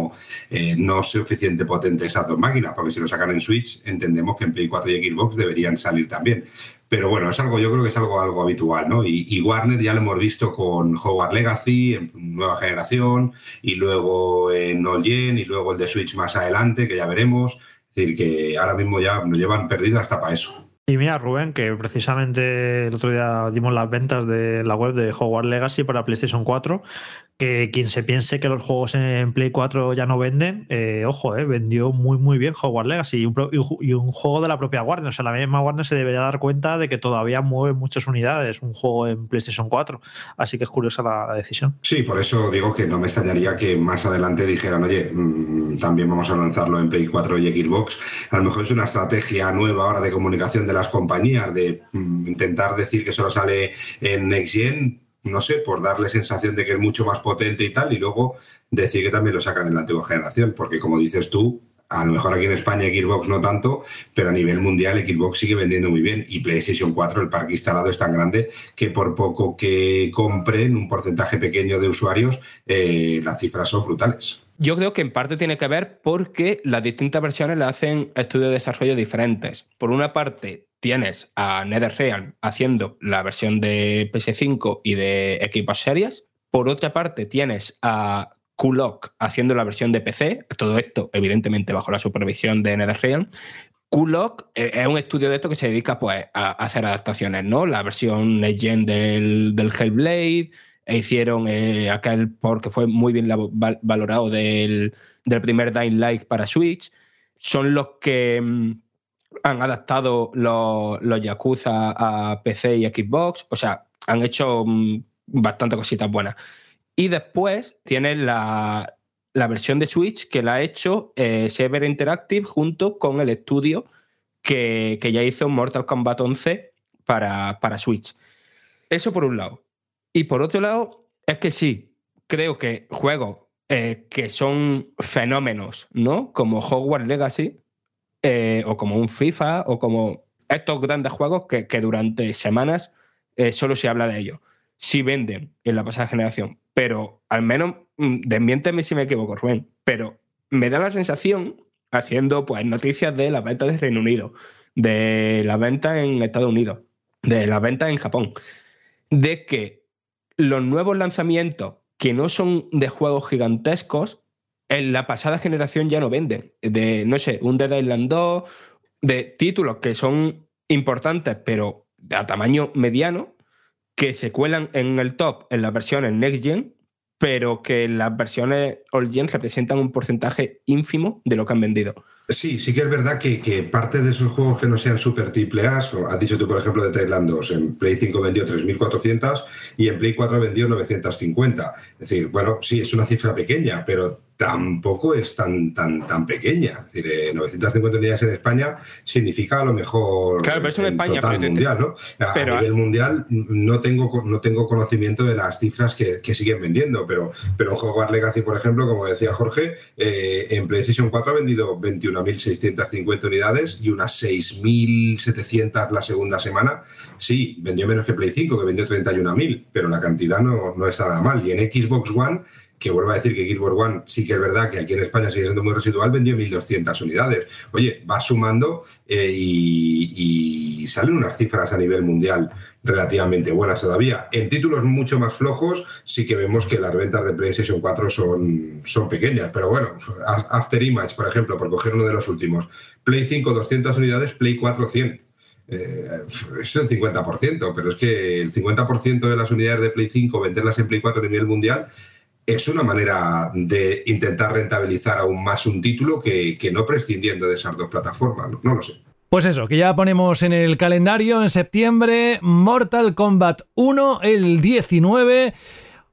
eh, no, suficiente potente esas dos máquinas, porque si lo sacan en Switch, entendemos que en Play 4 y Xbox deberían salir también. Pero bueno, es algo, yo creo que es algo, algo habitual, ¿no? Y, Warner ya lo hemos visto con Hogwarts Legacy, en nueva generación, y luego en All Gen, y luego el de Switch más adelante, que ya veremos. Es decir, que ahora mismo ya nos llevan perdido hasta para eso. Y mira, Rubén, que precisamente el otro día dimos las ventas de la web de Hogwarts Legacy para PlayStation 4, que quien se piense que los juegos en Play 4 ya no venden, eh, ojo, eh, vendió muy muy bien Hogwarts Legacy y un, juego de la propia Warner. O sea, la misma Warner se debería dar cuenta de que todavía mueve muchas unidades un juego en PlayStation 4. Así que es curiosa la, decisión. Sí, por eso digo que no me extrañaría que más adelante dijeran, oye, mm, también vamos a lanzarlo en Play 4 y Xbox. A lo mejor es una estrategia nueva ahora de comunicación de las compañías, de mm, intentar decir que solo sale en Next Gen no sé, por darle sensación de que es mucho más potente y tal, y luego decir que también lo sacan en la antigua generación, porque como dices tú, a lo mejor aquí en España Xbox no tanto, pero a nivel mundial Xbox sigue vendiendo muy bien y PlayStation 4, el parque instalado es tan grande que por poco que compren un porcentaje pequeño de usuarios, eh, las cifras son brutales. Yo creo que en parte tiene que ver porque las distintas versiones le hacen estudios de desarrollo diferentes. Por una parte, tienes a NetherRealm haciendo la versión de PS5 y de equipos series. Por otra parte, tienes a Kulok haciendo la versión de PC. Todo esto, evidentemente, bajo la supervisión de NetherRealm. Kulok eh, es un estudio de esto que se dedica pues, a hacer adaptaciones, ¿no? La versión Legend del, del Hellblade, e hicieron eh, aquel port que fue muy bien valorado del, del primer Dying Light para Switch. Son los que mm, han adaptado los, los Yakuza a PC y Xbox, o sea, han hecho mm, bastante cositas buenas. Y después tienes la, versión de Switch que la ha hecho eh, Sever Interactive junto con el estudio que, ya hizo Mortal Kombat 11 para, para Switch. Eso por un lado. Y por otro lado, es que sí, creo que juegos eh, que son fenómenos, ¿no? Como Hogwarts Legacy, eh, o como un FIFA, o como estos grandes juegos que, durante semanas eh, solo se habla de ellos. Sí venden en la pasada generación, pero al menos, mm, desmiénteme si me equivoco, Rubén, pero me da la sensación, haciendo pues noticias de la venta de Reino Unido, de la venta en Estados Unidos, de la venta en Japón, de que los nuevos lanzamientos que no son de juegos gigantescos en la pasada generación ya no venden. De, no sé, un Dead Island 2, de títulos que son importantes, pero a tamaño mediano, que se cuelan en el top en las versiones Next Gen, pero que las versiones All Gen representan un porcentaje ínfimo de lo que han vendido. Sí, sí que es verdad que, que, parte de esos juegos que no sean super triple A, has dicho tú, por ejemplo, de Thailand 2, en Play 5 vendió 3.400 y en Play 4 vendió 950. Es decir, bueno, sí, es una cifra pequeña, pero tampoco es tan, tan, tan pequeña. Es decir, 950 eh, unidades en España significa a lo mejor claro, pero en España, total mundial, ¿no? A nivel mundial no tengo, no tengo conocimiento de las cifras que, que siguen vendiendo, pero, pero Hogwarts Legacy, por ejemplo, como decía Jorge, eh, en PlayStation 4 ha vendido 21.650 unidades y unas 6.700 la segunda semana. Sí, vendió menos que Play 5, que vendió 31.000, pero la cantidad no, no está nada mal. Y en Xbox One que vuelvo a decir que Gearbox One sí que es verdad que aquí en España sigue siendo muy residual, vendió 1.200 unidades. Oye, va sumando eh, y, salen unas cifras a nivel mundial relativamente buenas todavía. En títulos mucho más flojos sí que vemos que las ventas de PlayStation 4 son, son pequeñas, pero bueno, After Image, por ejemplo, por coger uno de los últimos, Play 5 200 unidades, Play 4 100. Eh, es el 50%, pero es que el 50% de las unidades de Play 5 venderlas en Play 4 a nivel mundial es una manera de intentar rentabilizar aún más un título que, no prescindiendo de esas dos plataformas, no, lo sé. Pues eso, que ya ponemos en el calendario en septiembre Mortal Kombat 1 el 19.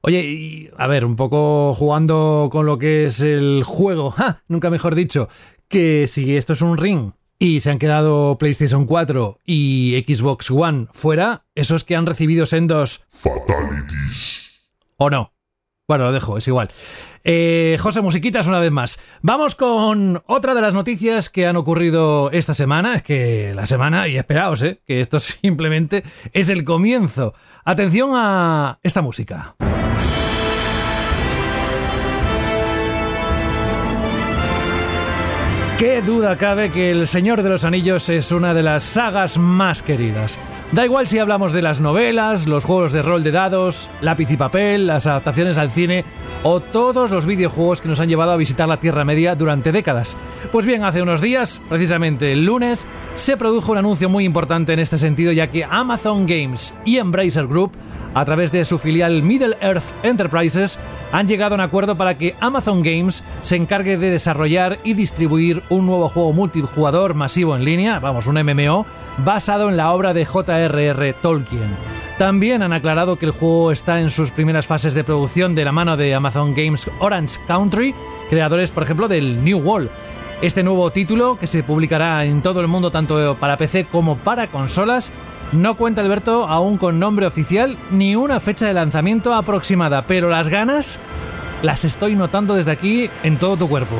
Oye, y, a ver, un poco jugando con lo que es el juego, ¡ja! nunca mejor dicho, que si esto es un ring y se han quedado PlayStation 4 y Xbox One fuera, esos que han recibido sendos Fatalities. ¿O no? Bueno, lo dejo, es igual. Eh, José Musiquitas, una vez más. Vamos con otra de las noticias que han ocurrido esta semana. Es que la semana, y esperaos, eh, que esto simplemente es el comienzo. Atención a esta música. Qué duda cabe que El Señor de los Anillos es una de las sagas más queridas. Da igual si hablamos de las novelas, los juegos de rol de dados, lápiz y papel, las adaptaciones al cine o todos los videojuegos que nos han llevado a visitar la Tierra Media durante décadas. Pues bien, hace unos días, precisamente el lunes, se produjo un anuncio muy importante en este sentido ya que Amazon Games y Embracer Group, a través de su filial Middle Earth Enterprises, han llegado a un acuerdo para que Amazon Games se encargue de desarrollar y distribuir un nuevo juego multijugador masivo en línea, vamos, un MMO, basado en la obra de J.R.R. Tolkien. También han aclarado que el juego está en sus primeras fases de producción de la mano de Amazon Games Orange Country, creadores, por ejemplo, del New World. Este nuevo título, que se publicará en todo el mundo tanto para PC como para consolas, no cuenta Alberto aún con nombre oficial ni una fecha de lanzamiento aproximada, pero las ganas las estoy notando desde aquí en todo tu cuerpo.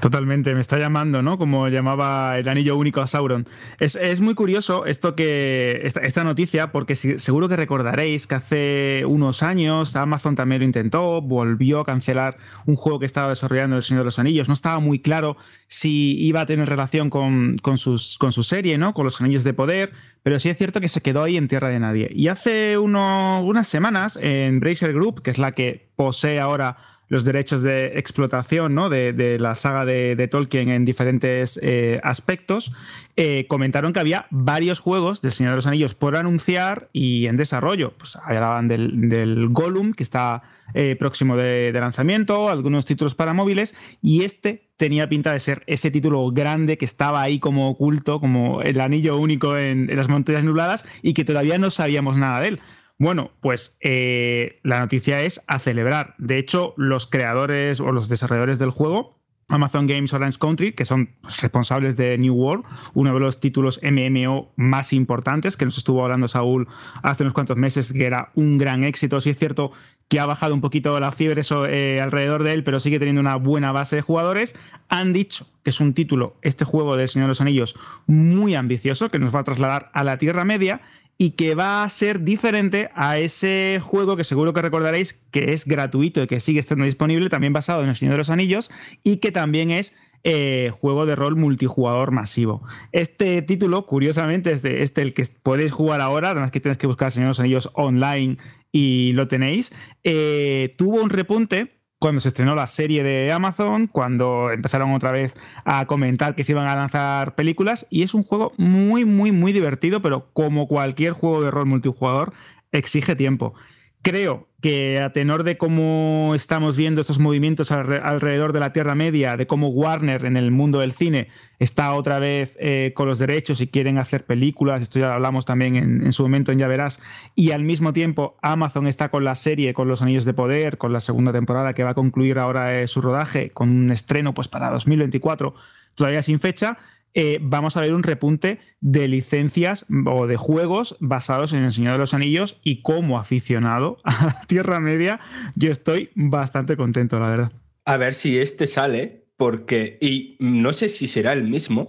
Totalmente, me está llamando, ¿no? Como llamaba el anillo único a Sauron. Es, es muy curioso esto que. Esta, noticia, porque si, seguro que recordaréis que hace unos años Amazon también lo intentó, volvió a cancelar un juego que estaba desarrollando El Señor de los Anillos. No estaba muy claro si iba a tener relación con, con, sus, con su serie, ¿no? Con los anillos de poder, pero sí es cierto que se quedó ahí en tierra de nadie. Y hace uno, unas semanas, en Bracer Group, que es la que posee ahora los derechos de explotación ¿no? de, de, la saga de, Tolkien en diferentes eh, aspectos, eh, comentaron que había varios juegos del Señor de los Anillos por anunciar y en desarrollo. Pues hablaban del, del Gollum, que está eh, próximo de, de, lanzamiento, algunos títulos para móviles, y este tenía pinta de ser ese título grande que estaba ahí como oculto, como el anillo único en, en las montañas nubladas, y que todavía no sabíamos nada de él. Bueno, pues eh, la noticia es a celebrar. De hecho, los creadores o los desarrolladores del juego, Amazon Games Orange Country, que son responsables de New World, uno de los títulos MMO más importantes, que nos estuvo hablando Saúl hace unos cuantos meses, que era un gran éxito. Sí es cierto que ha bajado un poquito la fiebre eh, alrededor de él, pero sigue teniendo una buena base de jugadores. Han dicho que es un título, este juego del Señor de los Anillos, muy ambicioso, que nos va a trasladar a la Tierra Media y que va a ser diferente a ese juego que seguro que recordaréis que es gratuito y que sigue estando disponible, también basado en El Señor de los Anillos y que también es eh, juego de rol multijugador masivo. Este título, curiosamente, es este el que podéis jugar ahora, además que tenéis que buscar Señor de los Anillos online y lo tenéis, eh, tuvo un repunte cuando se estrenó la serie de Amazon, cuando empezaron otra vez a comentar que se iban a lanzar películas, y es un juego muy, muy, muy divertido, pero como cualquier juego de rol multijugador, exige tiempo. Creo que a tenor de cómo estamos viendo estos movimientos alrededor de la Tierra Media, de cómo Warner en el mundo del cine está otra vez eh, con los derechos y quieren hacer películas, esto ya lo hablamos también en, su momento en Ya Verás, y al mismo tiempo Amazon está con la serie, con los Anillos de Poder, con la segunda temporada que va a concluir ahora eh, su rodaje, con un estreno pues para 2024, todavía sin fecha, eh, vamos a ver un repunte de licencias o de juegos basados en El Señor de los Anillos y como aficionado a la Tierra Media, yo estoy bastante contento, la verdad. A ver si este sale, porque, y no sé si será el mismo,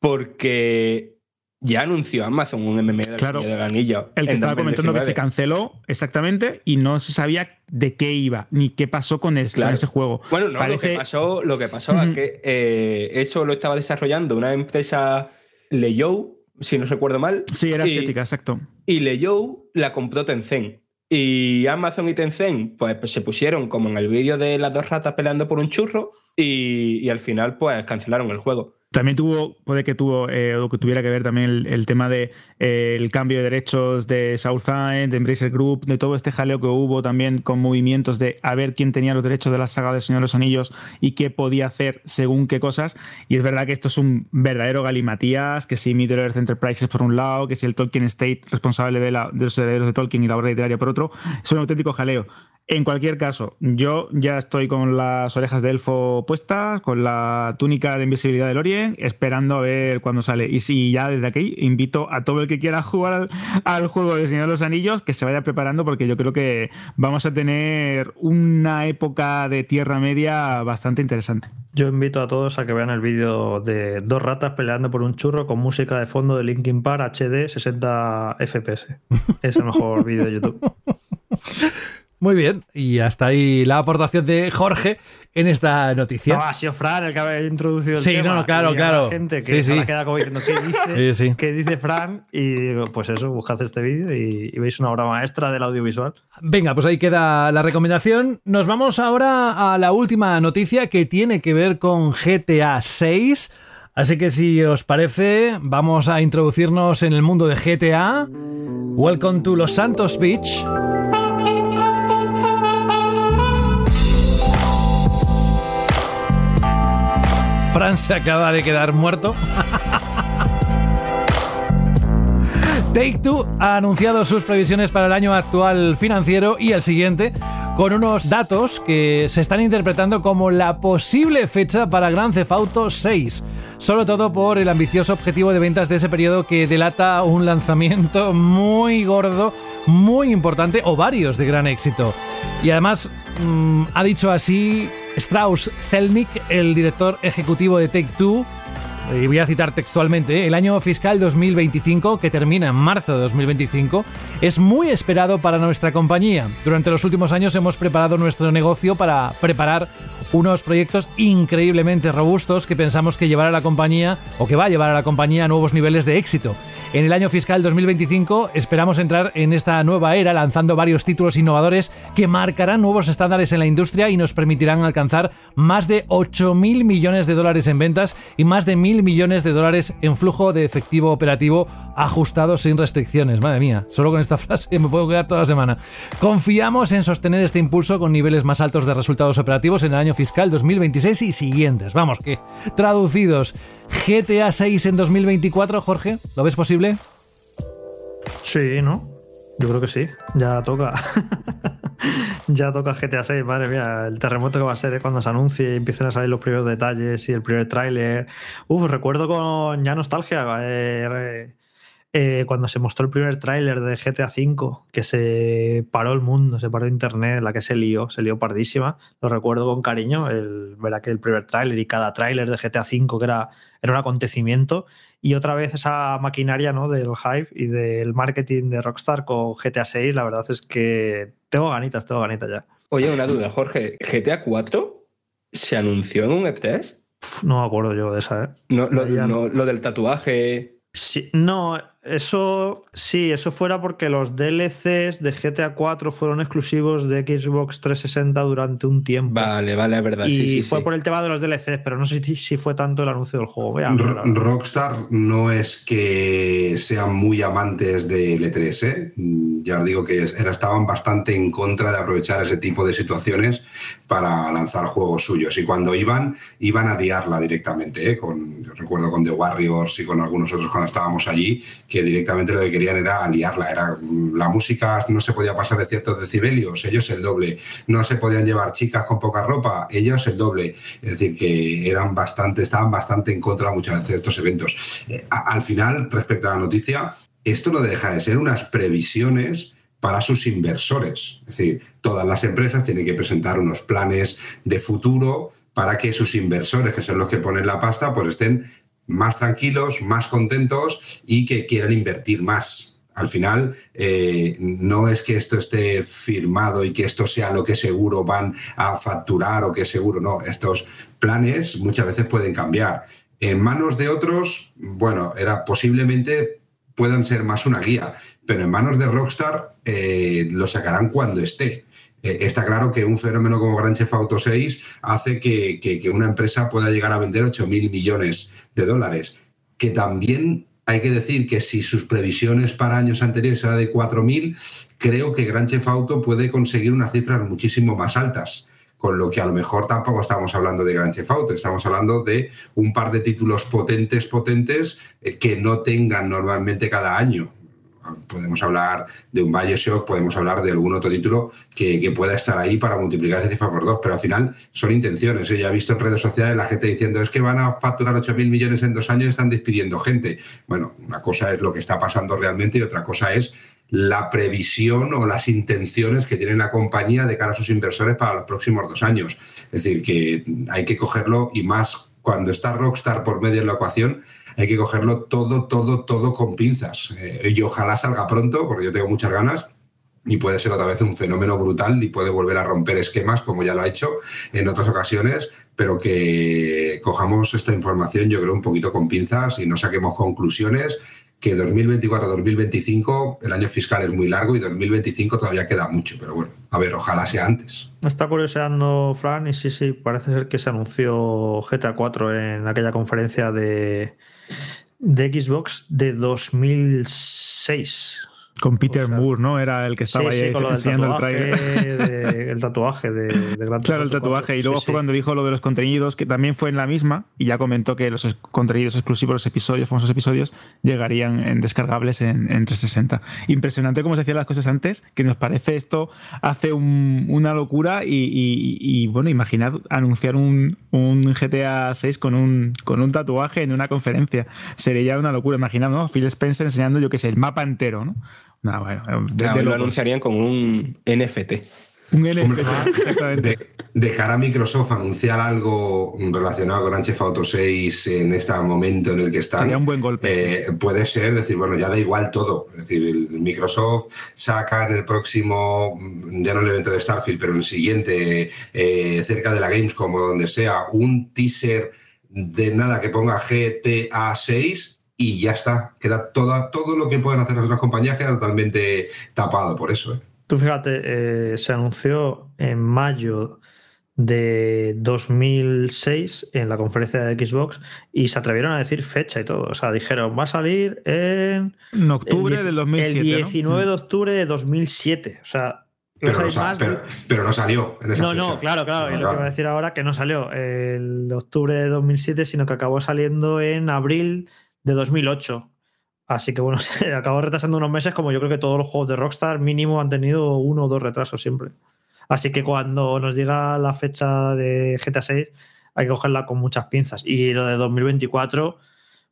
porque ya anunció Amazon un MMO del claro, del Anillo. El que estaba comentando que se canceló exactamente y no se sabía de qué iba ni qué pasó con, el, claro. con ese juego. Bueno, no, Parece... lo que pasó, lo que pasó uh -huh. es que eh, eso lo estaba desarrollando una empresa Leyou, si no recuerdo mal. Sí, era asiática, exacto. Y Leyou la compró Tencent. Y Amazon y Tencent pues, pues, se pusieron como en el vídeo de las dos ratas peleando por un churro y, y al final pues cancelaron el juego. También tuvo, puede que tuvo, eh, o que tuviera que ver también el, el tema de eh, el cambio de derechos de Southside, de Embracer Group, de todo este jaleo que hubo también con movimientos de a ver quién tenía los derechos de la saga del Señor de los Anillos y qué podía hacer según qué cosas. Y es verdad que esto es un verdadero galimatías, que si Middle Earth Enterprises por un lado, que si el Tolkien State responsable de, la, de los herederos de Tolkien y la obra literaria por otro, es un auténtico jaleo. En cualquier caso, yo ya estoy con las orejas de elfo puestas, con la túnica de invisibilidad de Lorien, esperando a ver cuándo sale. Y si ya desde aquí invito a todo el que quiera jugar al, al juego de Señor de los Anillos que se vaya preparando porque yo creo que vamos a tener una época de Tierra Media bastante interesante. Yo invito a todos a que vean el vídeo de dos ratas peleando por un churro con música de fondo de Linkin Park HD 60 FPS. Es el mejor vídeo de YouTube. Muy bien, y hasta ahí la aportación de Jorge en esta noticia. No, ha sido Fran el que había introducido el Sí, tema. no, no, claro, Y claro. gente que Sí, se sí. ha quedado como diciendo, ¿qué dice, sí. ¿qué dice Fran? Y digo, pues eso, buscad este vídeo y, y veis una obra maestra del audiovisual. Venga, pues ahí queda la recomendación. Nos vamos ahora a la última noticia que tiene que ver con GTA 6. Así que si os parece, vamos a introducirnos en el mundo de GTA. Welcome to Los Santos Beach. Fran se acaba de quedar muerto. Take Two ha anunciado sus previsiones para el año actual financiero y el siguiente, con unos datos que se están interpretando como la posible fecha para Grand Theft Auto 6, sobre todo por el ambicioso objetivo de ventas de ese periodo que delata un lanzamiento muy gordo, muy importante o varios de gran éxito. Y además mm, ha dicho así Strauss Zelnick, el director ejecutivo de Take Two, y voy a citar textualmente, el año fiscal 2025, que termina en marzo de 2025, es muy esperado para nuestra compañía. Durante los últimos años hemos preparado nuestro negocio para preparar unos proyectos increíblemente robustos que pensamos que llevará a la compañía o que va a llevar a la compañía a nuevos niveles de éxito. En el año fiscal 2025 esperamos entrar en esta nueva era lanzando varios títulos innovadores que marcarán nuevos estándares en la industria y nos permitirán alcanzar más de 8.000 millones de dólares en ventas y más de 1.000 millones de dólares en flujo de efectivo operativo ajustado sin restricciones. Madre mía, solo con esta frase me puedo quedar toda la semana. Confiamos en sostener este impulso con niveles más altos de resultados operativos en el año fiscal 2026 y siguientes. Vamos, que traducidos. GTA 6 en 2024, Jorge, ¿lo ves posible? Sí, ¿no? Yo creo que sí. Ya toca. ya toca GTA 6, madre mía. El terremoto que va a ser ¿eh? cuando se anuncie y empiecen a salir los primeros detalles y el primer tráiler. Uf, recuerdo con ya nostalgia. eh, eh, cuando se mostró el primer tráiler de GTA V, que se paró el mundo, se paró internet, la que se lió, se lió pardísima. Lo recuerdo con cariño, el, ver aquel primer tráiler y cada tráiler de GTA V que era, era un acontecimiento. Y otra vez esa maquinaria ¿no? del hype y del marketing de Rockstar con GTA 6, la verdad es que tengo ganitas, tengo ganitas ya. Oye, una duda, Jorge. ¿GTA 4 se anunció en un E3? Uf, no me acuerdo yo de esa, ¿eh? No, lo, Ya no, lo del tatuaje. Sí, no, eso sí, eso fuera porque los DLCs de GTA 4 fueron exclusivos de Xbox 360 durante un tiempo. Vale, vale, es verdad. y sí, sí, fue sí. por el tema de los DLCs, pero no sé si, si fue tanto el anuncio del juego. Voy a. Rockstar no es que sean muy amantes de L3, ¿eh? Mm, ya os digo que era- estaban bastante en contra de aprovechar ese tipo de situaciones para lanzar juegos suyos. Y cuando iban, iban a liarla directamente. ¿eh? Con, yo recuerdo con The Warriors y con algunos otros cuando estábamos allí, que directamente lo que querían era liarla. Era, la música no se podía pasar de ciertos decibelios, ellos el doble. No se podían llevar chicas con poca ropa, ellos el doble. Es decir, que eran bastante, estaban bastante en contra muchas veces de estos eventos. Eh, al final, respecto a la noticia, esto no deja de ser unas previsiones para sus inversores. Es decir, todas las empresas tienen que presentar unos planes de futuro para que sus inversores, que son los que ponen la pasta, pues estén más tranquilos, más contentos y que quieran invertir más. Al final, eh, no es que esto esté firmado y que esto sea lo que seguro van a facturar o que seguro no. Estos planes muchas veces pueden cambiar. En manos de otros, bueno, era posiblemente puedan ser más una guía, pero en manos de Rockstar eh, lo sacarán cuando esté. Eh, está claro que un fenómeno como Grand Theft Auto 6 hace que, que- una empresa pueda llegar a vender 8 mil millones de dólares, que también hay que decir que si sus previsiones para años anteriores eran de 4.000, creo que Grand Theft Auto puede conseguir unas cifras muchísimo más altas. Con lo que a lo mejor tampoco estamos hablando de Grand Theft Auto, estamos hablando de un par de títulos potentes, potentes, eh, que no tengan normalmente cada año. Podemos hablar de un Bioshock, podemos hablar de algún otro título que, pueda estar ahí para multiplicar esa cifra por dos, pero al final son intenciones. ¿eh? Ya he visto en redes sociales la gente diciendo es que van a facturar 8.000 millones en dos años y están despidiendo gente. Bueno, una cosa es lo que está pasando realmente y otra cosa es la previsión o las intenciones que tiene la compañía de cara a sus inversores para los próximos dos años. Es decir, que hay que cogerlo y más cuando está Rockstar por medio de la ecuación, hay que cogerlo todo, todo, todo con pinzas. Eh, y ojalá salga pronto, porque yo tengo muchas ganas. Y puede ser otra vez un fenómeno brutal y puede volver a romper esquemas, como ya lo ha hecho en otras ocasiones, pero que cojamos esta información, yo creo, un poquito con pinzas y no saquemos conclusiones que 2024-2025, el año fiscal es muy largo y 2025 todavía queda mucho, pero bueno, a ver, ojalá sea antes. Me está curioseando, Fran, y sí, sí, parece ser que se anunció GTA 4 en aquella conferencia de, de Xbox de 2006. Con Peter Moore, ¿no? Era el que estaba sí, ahí sí, enseñando el trailer. de- el tatuaje de, de Grand Claro, el tatuaje. 4. Y luego Sí, fue cuando dijo lo de los contenidos, que también fue en la misma, y ya comentó que los contenidos exclusivos, los episodios, famosos episodios, llegarían en descargables en, en 360. Impresionante cómo se hacían las cosas antes, que nos parece esto hace un- una locura. Y, y- y, bueno, imaginad anunciar un, un GTA 6 con un, con un tatuaje en una conferencia. Sería ya una locura. Imaginad, ¿no? Phil Spencer enseñando, yo qué sé, el mapa entero, ¿no? No, bueno, de, Claro, de lo anunciarían con un NFT. Un NFT, exactamente. De, de cara a Microsoft anunciar algo relacionado con Grand Auto 6 en este momento en el que están. Sería un buen golpe, eh, Puede ser decir, bueno, ya da igual todo. Es decir, el Microsoft saca en el próximo, ya no el evento de Starfield, pero en el siguiente, eh, cerca de la Gamescom o donde sea, un teaser de nada que ponga GTA 6 y ya está. Queda todo, todo lo que pueden hacer las otras compañías queda totalmente tapado por eso. ¿eh? Tú fíjate, eh, se anunció en mayo de 2006 en la conferencia de Xbox y se atrevieron a decir fecha y todo. O sea, dijeron, va a salir en... En octubre el del 2007. El ¿no? 19 de octubre de 2007. O sea, Pero no, salir sa- más de- pero, pero no salió en esa No, fecha. no, claro, claro. No, es lo que iba a decir ahora que no salió el octubre de 2007, sino que acabó saliendo en abril de 2008. Así que bueno, se acabó retrasando unos meses, como yo creo que todos los juegos de Rockstar mínimo han tenido uno o dos retrasos siempre. Así que cuando nos diga la fecha de GTA 6, hay que cogerla con muchas pinzas. Y lo de 2024,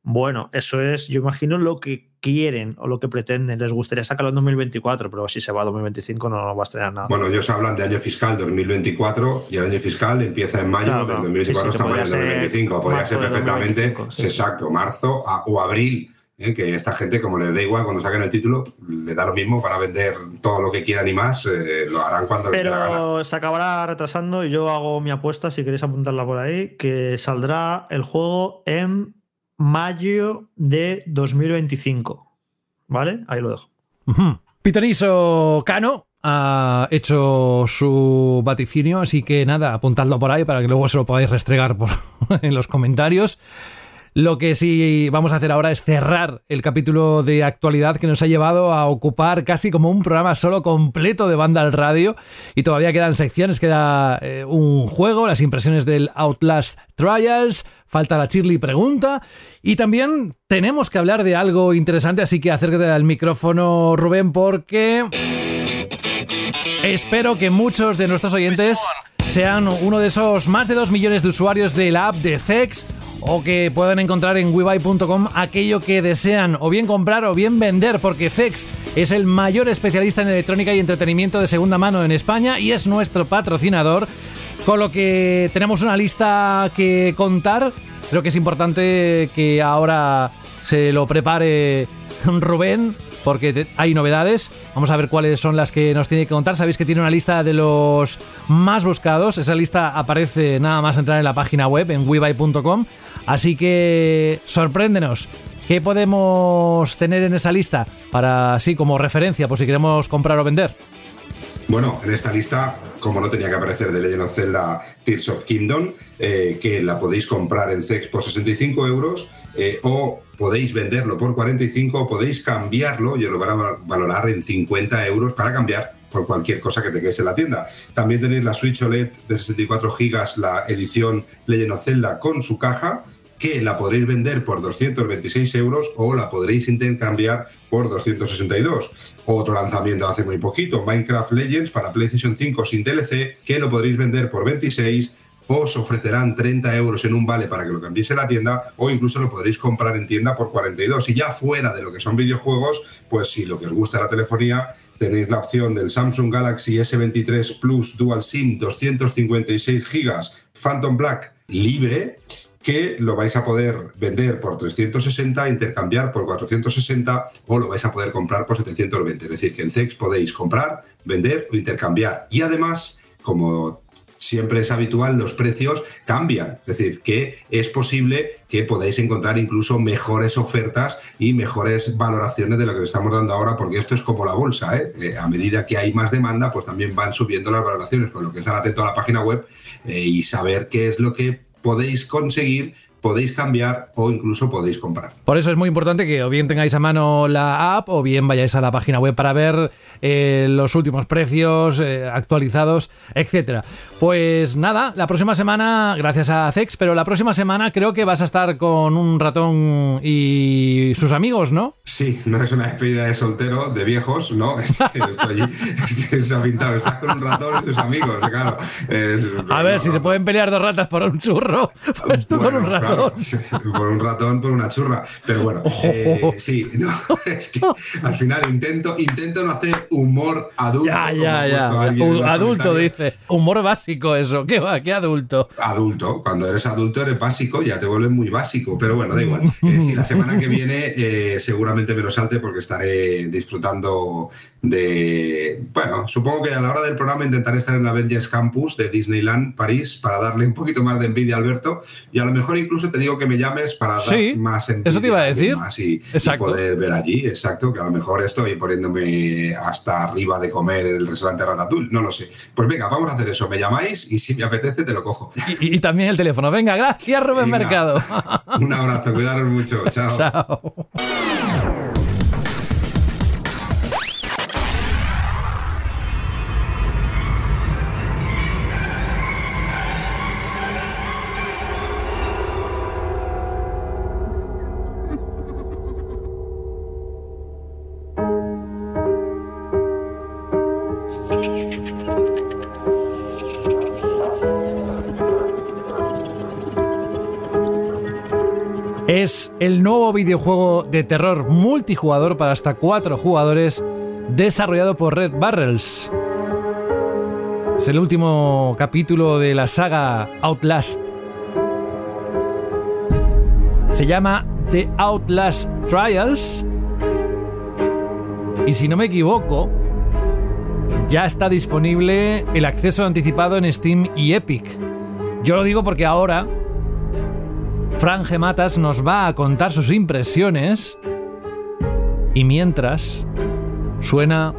bueno, eso es, yo imagino lo que quieren o lo que pretenden. Les gustaría sacarlo en 2024, pero si se va a 2025 no nos va a estrenar nada. Bueno, ellos hablan de año fiscal 2024 y el año fiscal empieza en mayo Claro, del claro. 2024 Sí, sí, hasta mayo del ser 2025. Podría ser perfectamente, 2025, sí. exacto, marzo a- o abril. ¿eh? Que esta gente, como les da igual cuando saquen el título, le da lo mismo para vender todo lo que quieran y más, eh, lo harán cuando les dé la gana. Pero se acabará retrasando y yo hago mi apuesta, si queréis apuntarla por ahí, que saldrá el juego en mayo de 2025. ¿Vale? Ahí lo dejo. Pitoniso Cano ha hecho su vaticinio, así que nada, apuntadlo por ahí para que luego se lo podáis restregar por, en los comentarios. Lo que sí vamos a hacer ahora es cerrar el capítulo de actualidad que nos ha llevado a ocupar casi como un programa solo completo de banda al radio. Y todavía quedan secciones, queda eh, un juego, las impresiones del Outlast Trials, falta la Chirly pregunta. Y también tenemos que hablar de algo interesante, así que acércate al micrófono, Rubén, porque espero que muchos de nuestros oyentes sean uno de esos más de 2 millones de usuarios de la app de Zex o que puedan encontrar en webuy.com aquello que desean o bien comprar o bien vender, porque Zex es el mayor especialista en electrónica y entretenimiento de segunda mano en España y es nuestro patrocinador, con lo que tenemos una lista que contar. Creo que es importante que ahora se lo prepare Rubén porque hay novedades. Vamos a ver cuáles son las que nos tiene que contar. Sabéis que tiene una lista de los más buscados. Esa lista aparece nada más entrar en la página web en webuy.com. Así que sorpréndenos. ¿Qué podemos tener en esa lista para así como referencia por si queremos comprar o vender? Bueno, en esta lista, como no tenía que aparecer de Legend of Zelda Tears of Kingdom, eh, que la podéis comprar en CEX por 65 euros, eh, o podéis venderlo por 45, o podéis cambiarlo, y os lo van a valorar en 50 euros para cambiar por cualquier cosa que tengáis en la tienda. También tenéis la Switch OLED de 64 GB, la edición Legend of Zelda con su caja, que la podréis vender por 226 euros o la podréis intercambiar por 262. Otro lanzamiento hace muy poquito, Minecraft Legends para PlayStation 5 sin DLC, que lo podréis vender por 26 os ofrecerán 30 euros en un vale para que lo cambiéis en la tienda o incluso lo podréis comprar en tienda por 42. Y ya fuera de lo que son videojuegos, pues si lo que os gusta la telefonía, tenéis la opción del Samsung Galaxy S23 Plus Dual SIM 256 GB Phantom Black libre que lo vais a poder vender por 360, intercambiar por 460 o lo vais a poder comprar por 720. Es decir, que en CEX podéis comprar, vender o intercambiar. Y además, como siempre es habitual, los precios cambian. Es decir, que es posible que podáis encontrar incluso mejores ofertas y mejores valoraciones de lo que estamos dando ahora, porque esto es como la bolsa. ¿eh? Eh, a medida que hay más demanda, pues también van subiendo las valoraciones, con lo que estar atento a la página web eh, y saber qué es lo que podéis conseguir podéis cambiar o incluso podéis comprar. Por eso es muy importante que o bien tengáis a mano la app o bien vayáis a la página web para ver eh, los últimos precios eh, actualizados, etcétera. Pues nada, la próxima semana, gracias a Zex, pero la próxima semana creo que vas a estar con un ratón y sus amigos, ¿no? Sí, no es una despedida de soltero, de viejos, no, es que, estoy, es que se ha pintado, estás con un ratón y sus amigos, claro. Es, a ver, si se pueden pelear dos ratas por un churro, pues tú con un ratón. Por un ratón, por una churra. Pero bueno, eh, sí, no, es que al final intento, intento no hacer humor adulto. Ya, ya, ya. Adulto, dice. Humor básico, eso. ¿Qué va? ¿Qué adulto? Adulto. Cuando eres adulto eres básico, ya te vuelves muy básico. Pero bueno, da igual. Eh, si la semana que viene eh, seguramente me lo salte porque estaré disfrutando de. Bueno, supongo que a la hora del programa intentaré estar en la Avengers Campus de Disneyland París para darle un poquito más de envidia a Alberto y a lo mejor incluso te digo que me llames para dar más envidia. Eso te iba a decir. y, poder ver allí, exacto, que a lo mejor estoy poniéndome hasta arriba de comer en el restaurante Ratatouille, no lo sé. Pues venga, vamos a hacer eso. Me llamáis y si me apetece te lo cojo. Y, también el teléfono. Venga, gracias Rubén Mercado. Un abrazo, cuidaros mucho. Chao. Chao. Es el nuevo videojuego de terror multijugador para hasta cuatro jugadores desarrollado por Red Barrels. Es el último capítulo de la saga Outlast. Se llama The Outlast Trials. Y si no me equivoco, ya está disponible el acceso anticipado en Steam y Epic. Yo lo digo porque ahora Fran Gematas nos va a contar sus impresiones y mientras suena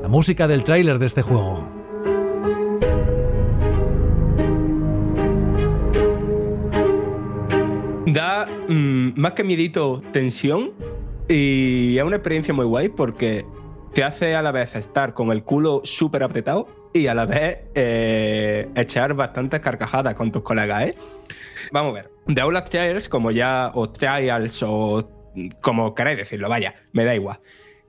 la música del tráiler de este juego. Da mm, más que miedito tensión y es una experiencia muy guay porque te hace a la vez estar con el culo súper apretado y a la vez eh, echar bastantes carcajadas con tus colegas, ¿eh? Vamos a ver. The Outlast Trials, como ya, o Trials, o como queráis decirlo, vaya, me da igual.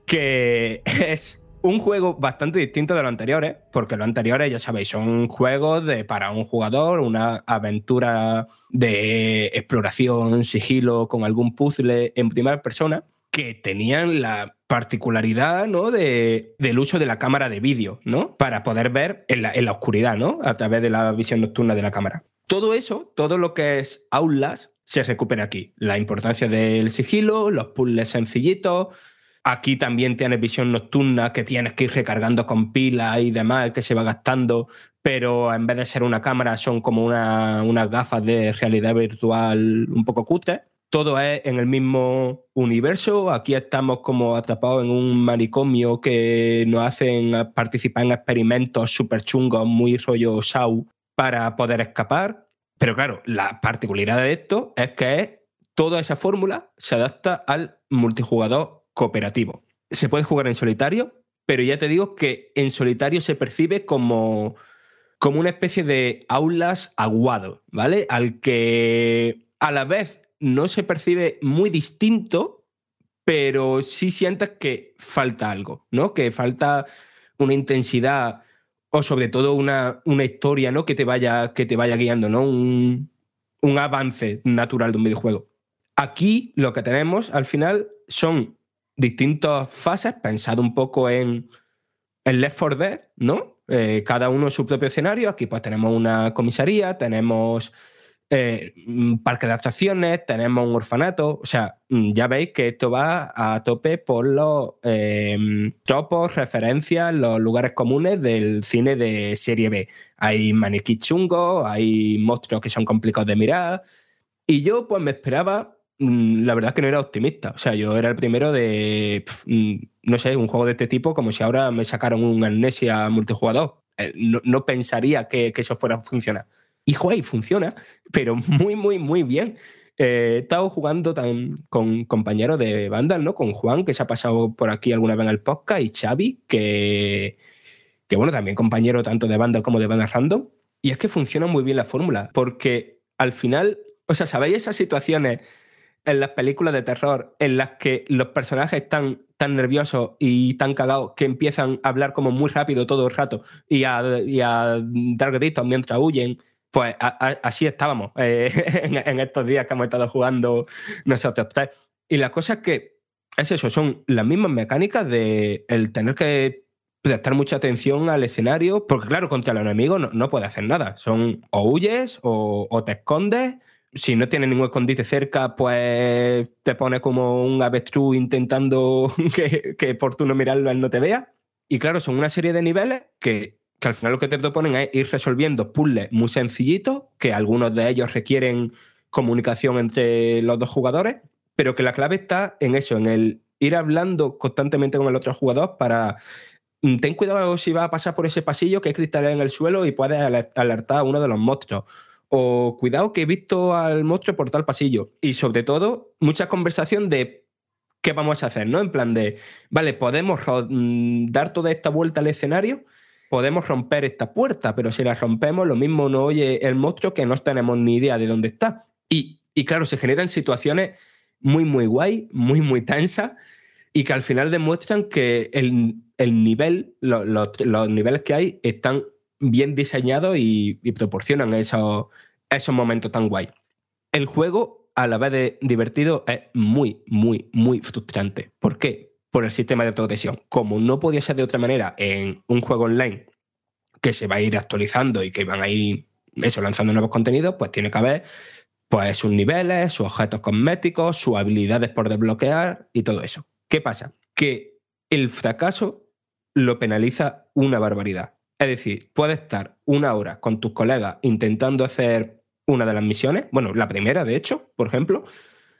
Que es un juego bastante distinto de los anteriores, porque los anteriores, ya sabéis, son juegos de, para un jugador, una aventura de exploración, sigilo, con algún puzzle en primera persona, que tenían la particularidad ¿no? de, del uso de la cámara de vídeo, ¿no? Para poder ver en la, en la oscuridad, ¿no? A través de la visión nocturna de la cámara. Todo eso, todo lo que es aulas, se recupera aquí. La importancia del sigilo, los puzzles sencillitos. Aquí también tienes visión nocturna que tienes que ir recargando con pila y demás, que se va gastando, pero en vez de ser una cámara son como una, unas gafas de realidad virtual un poco cutre. todo es en el mismo universo. Aquí estamos como atrapados en un manicomio que nos hacen participar en experimentos súper chungos, muy rollo Shaw, para poder escapar. Pero claro, la particularidad de esto es que toda esa fórmula se adapta al multijugador cooperativo. Se puede jugar en solitario, pero ya te digo que en solitario se percibe como, como una especie de aulas aguado, ¿vale? Al que a la vez no se percibe muy distinto, pero sí sientes que falta algo, ¿no? Que falta una intensidad o sobre todo una, una historia, ¿no? Que te vaya, que te vaya guiando, ¿no? Un, un avance natural de un videojuego. Aquí lo que tenemos al final son distintas fases, pensado un poco en, en Left 4 Dead, ¿no? Eh, cada uno su propio escenario. Aquí pues tenemos una comisaría, tenemos eh, un parque de atracciones, tenemos un orfanato. O sea, mm, ya veis que esto va a tope por los eh, topos, referencias, los lugares comunes del cine de serie B. Hay maniquí chungos, hay monstruos que son complicados de mirar. Y yo, pues, me esperaba. mm, La verdad es que no era optimista. O sea, yo era el primero de. mm, No sé, un juego de este tipo, como si ahora me sacaron un Amnesia multijugador. Eh, No, no pensaría que, que eso fuera a funcionar. Y joder, funciona, pero muy, muy, muy bien. Eh, he estado jugando tan, con compañeros de Vandal, ¿no? Con Juan, que se ha pasado por aquí alguna vez en el podcast, y Xavi, que, que bueno, también compañero tanto de Vandal como de Vandal Random. Y es que funciona muy bien la fórmula, porque al final, o sea, ¿sabéis esas situaciones en las películas de terror en las que los personajes están tan nerviosos y tan cagados que empiezan a hablar como muy rápido todo el rato y a, y a dar gritos mientras huyen? Pues a- así estábamos eh, en, estos días que hemos estado jugando nosotros. Y la cosa es que es eso, son las mismas mecánicas de el tener que prestar mucha atención al escenario, porque claro, contra los enemigos no, no puedes hacer nada. Son o huyes o, o te escondes. Si no tienes ningún escondite cerca, pues te pones como un avestruz intentando que, que por tú no mirarlo él no te vea. Y claro, son una serie de niveles que, que al final lo que te proponen es ir resolviendo puzzles muy sencillitos, que algunos de ellos requieren comunicación entre los dos jugadores, pero que la clave está en eso, en el ir hablando constantemente con el otro jugador para mm, ten cuidado si vas a pasar por ese pasillo que hay cristales en el suelo y puedes aler- alertar a uno de los monstruos. O cuidado que he visto al monstruo por tal pasillo. Y sobre todo, mucha conversación de qué vamos a hacer, ¿no? En plan de, vale, podemos mm, dar toda esta vuelta al escenario, podemos romper esta puerta, pero si la rompemos, lo mismo no oye el monstruo que no tenemos ni idea de dónde está. Y, y claro, se generan situaciones muy, muy guay, muy, muy tensas y que al final demuestran que el, el nivel, lo- los, niveles que hay están bien diseñados y, y proporcionan esos, esos momentos tan guay. El juego, a la vez de divertido, es muy, muy, muy frustrante. ¿Por qué? Por el sistema de progresión. Como no podía ser de otra manera en un juego online que se va a ir actualizando y que van a ir lanzando nuevos contenidos, pues tiene que haber pues, sus niveles, sus objetos cosméticos, sus habilidades por desbloquear y todo eso. ¿Qué pasa? Que el fracaso lo penaliza una barbaridad. Es decir, puedes estar una hora con tus colegas intentando hacer una de las misiones, bueno, la primera de hecho, por ejemplo,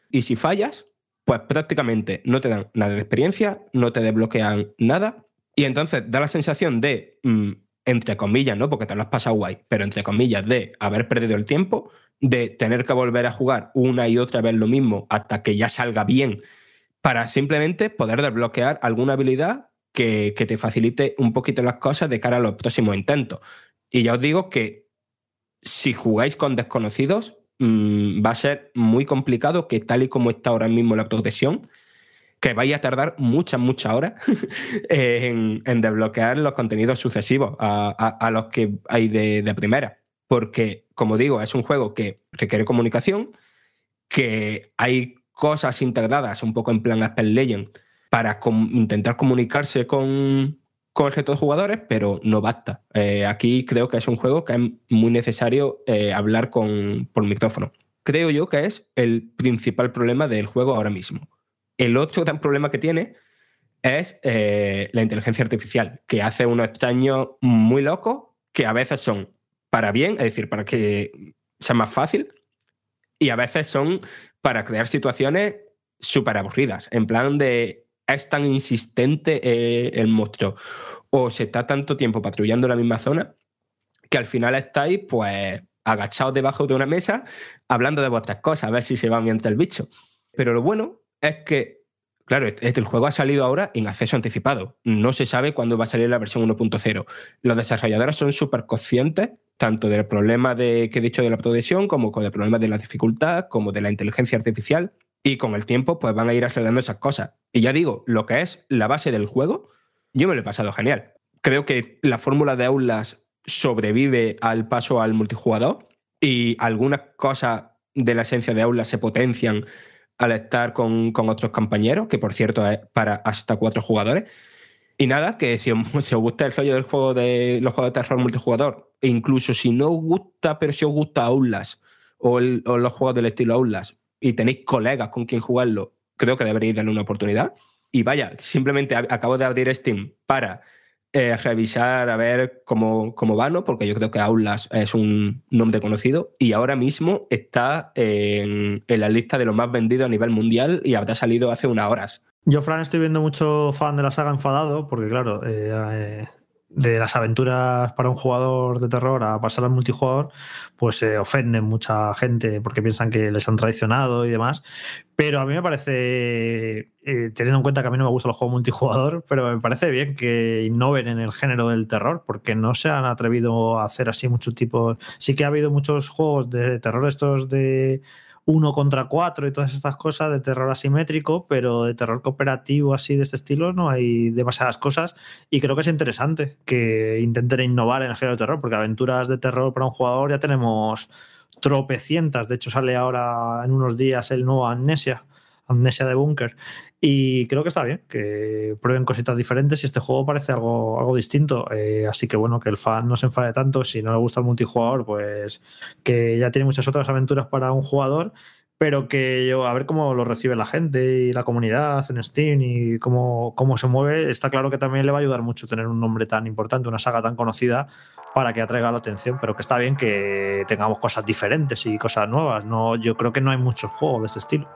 y si fallas, pues prácticamente no te dan nada de experiencia, no te desbloquean nada, y entonces da la sensación de, mm, entre comillas, ¿no? Porque te lo has pasado guay, pero entre comillas, de haber perdido el tiempo, de tener que volver a jugar una y otra vez lo mismo hasta que ya salga bien, para simplemente poder desbloquear alguna habilidad que, que te facilite un poquito las cosas de cara a los próximos intentos. Y ya os digo que si jugáis con desconocidos, mm, va a ser muy complicado que tal y como está ahora mismo la progresión, que vaya a tardar muchas, muchas horas en, desbloquear los contenidos sucesivos a, los que hay de, de primera. Porque, como digo, es un juego que requiere comunicación, que hay cosas integradas un poco en plan Spell Legend para intentar comunicarse con, con el resto de jugadores, pero no basta. Eh, aquí creo que es un juego que es muy necesario eh, hablar con, por micrófono. Creo yo que es el principal problema del juego ahora mismo. El otro gran problema que tiene es eh, la inteligencia artificial, que hace unos extraños muy locos que a veces son para bien, es decir, para que sea más fácil, y a veces son para crear situaciones súper aburridas. En plan de es tan insistente eh, el monstruo o se está tanto tiempo patrullando la misma zona que al final estáis pues agachados debajo de una mesa hablando de vuestras cosas, a ver si se va mientras el bicho. Pero lo bueno es que, claro, el juego ha salido ahora en acceso anticipado. No se sabe cuándo va a salir la versión 1.0. Los desarrolladores son súper conscientes tanto del problema de, que he dicho de la progresión, como con el problema de la dificultad, como de la inteligencia artificial. Y con el tiempo, pues van a ir arreglando esas cosas. Y ya digo, lo que es la base del juego, yo me lo he pasado genial. Creo que la fórmula de aulas sobrevive al paso al multijugador y algunas cosas de la esencia de aulas se potencian al estar con, otros compañeros, que por cierto es para hasta cuatro jugadores. Y nada, que si os, gusta el rollo del juego de los juegos de terror multijugador, e incluso si no os gusta, pero si os gusta Aulas o, o los juegos del estilo Aulas y tenéis colegas con quien jugarlo, creo que deberíais darle una oportunidad. Y vaya, simplemente acabo de abrir Steam para eh, revisar a ver cómo, cómo va, ¿no? Porque yo creo que Aulas es un nombre conocido y ahora mismo está en, la lista de los más vendidos a nivel mundial y habrá salido hace unas horas. Yo, Fran, estoy viendo mucho fan de la saga enfadado, porque claro, eh, eh, de las aventuras para un jugador de terror a pasar al multijugador, pues se ofenden mucha gente porque piensan que les han traicionado y demás. Pero a mí me parece, eh, teniendo en cuenta que a mí no me gustan los juegos multijugador, pero me parece bien que innoven en el género del terror, porque no se han atrevido a hacer así muchos tipos. Sí que ha habido muchos juegos de terror estos de uno contra cuatro y todas estas cosas de terror asimétrico, pero de terror cooperativo así de este estilo no hay demasiadas cosas y creo que es interesante que intenten innovar en el género de terror, porque aventuras de terror para un jugador ya tenemos tropecientas, de hecho sale ahora en unos días el nuevo Amnesia, Amnesia de Bunker. Y creo que está bien, que prueben cositas diferentes y este juego parece algo, algo distinto. Eh, así que bueno, que el fan no se enfade tanto. Si no le gusta el multijugador, pues que ya tiene muchas otras aventuras para un jugador, pero que yo, a ver cómo lo recibe la gente y la comunidad en Steam y cómo, cómo se mueve. Está claro que también le va a ayudar mucho tener un nombre tan importante, una saga tan conocida, para que atraiga la atención, pero que está bien que tengamos cosas diferentes y cosas nuevas. No, yo creo que no hay muchos juegos de este estilo.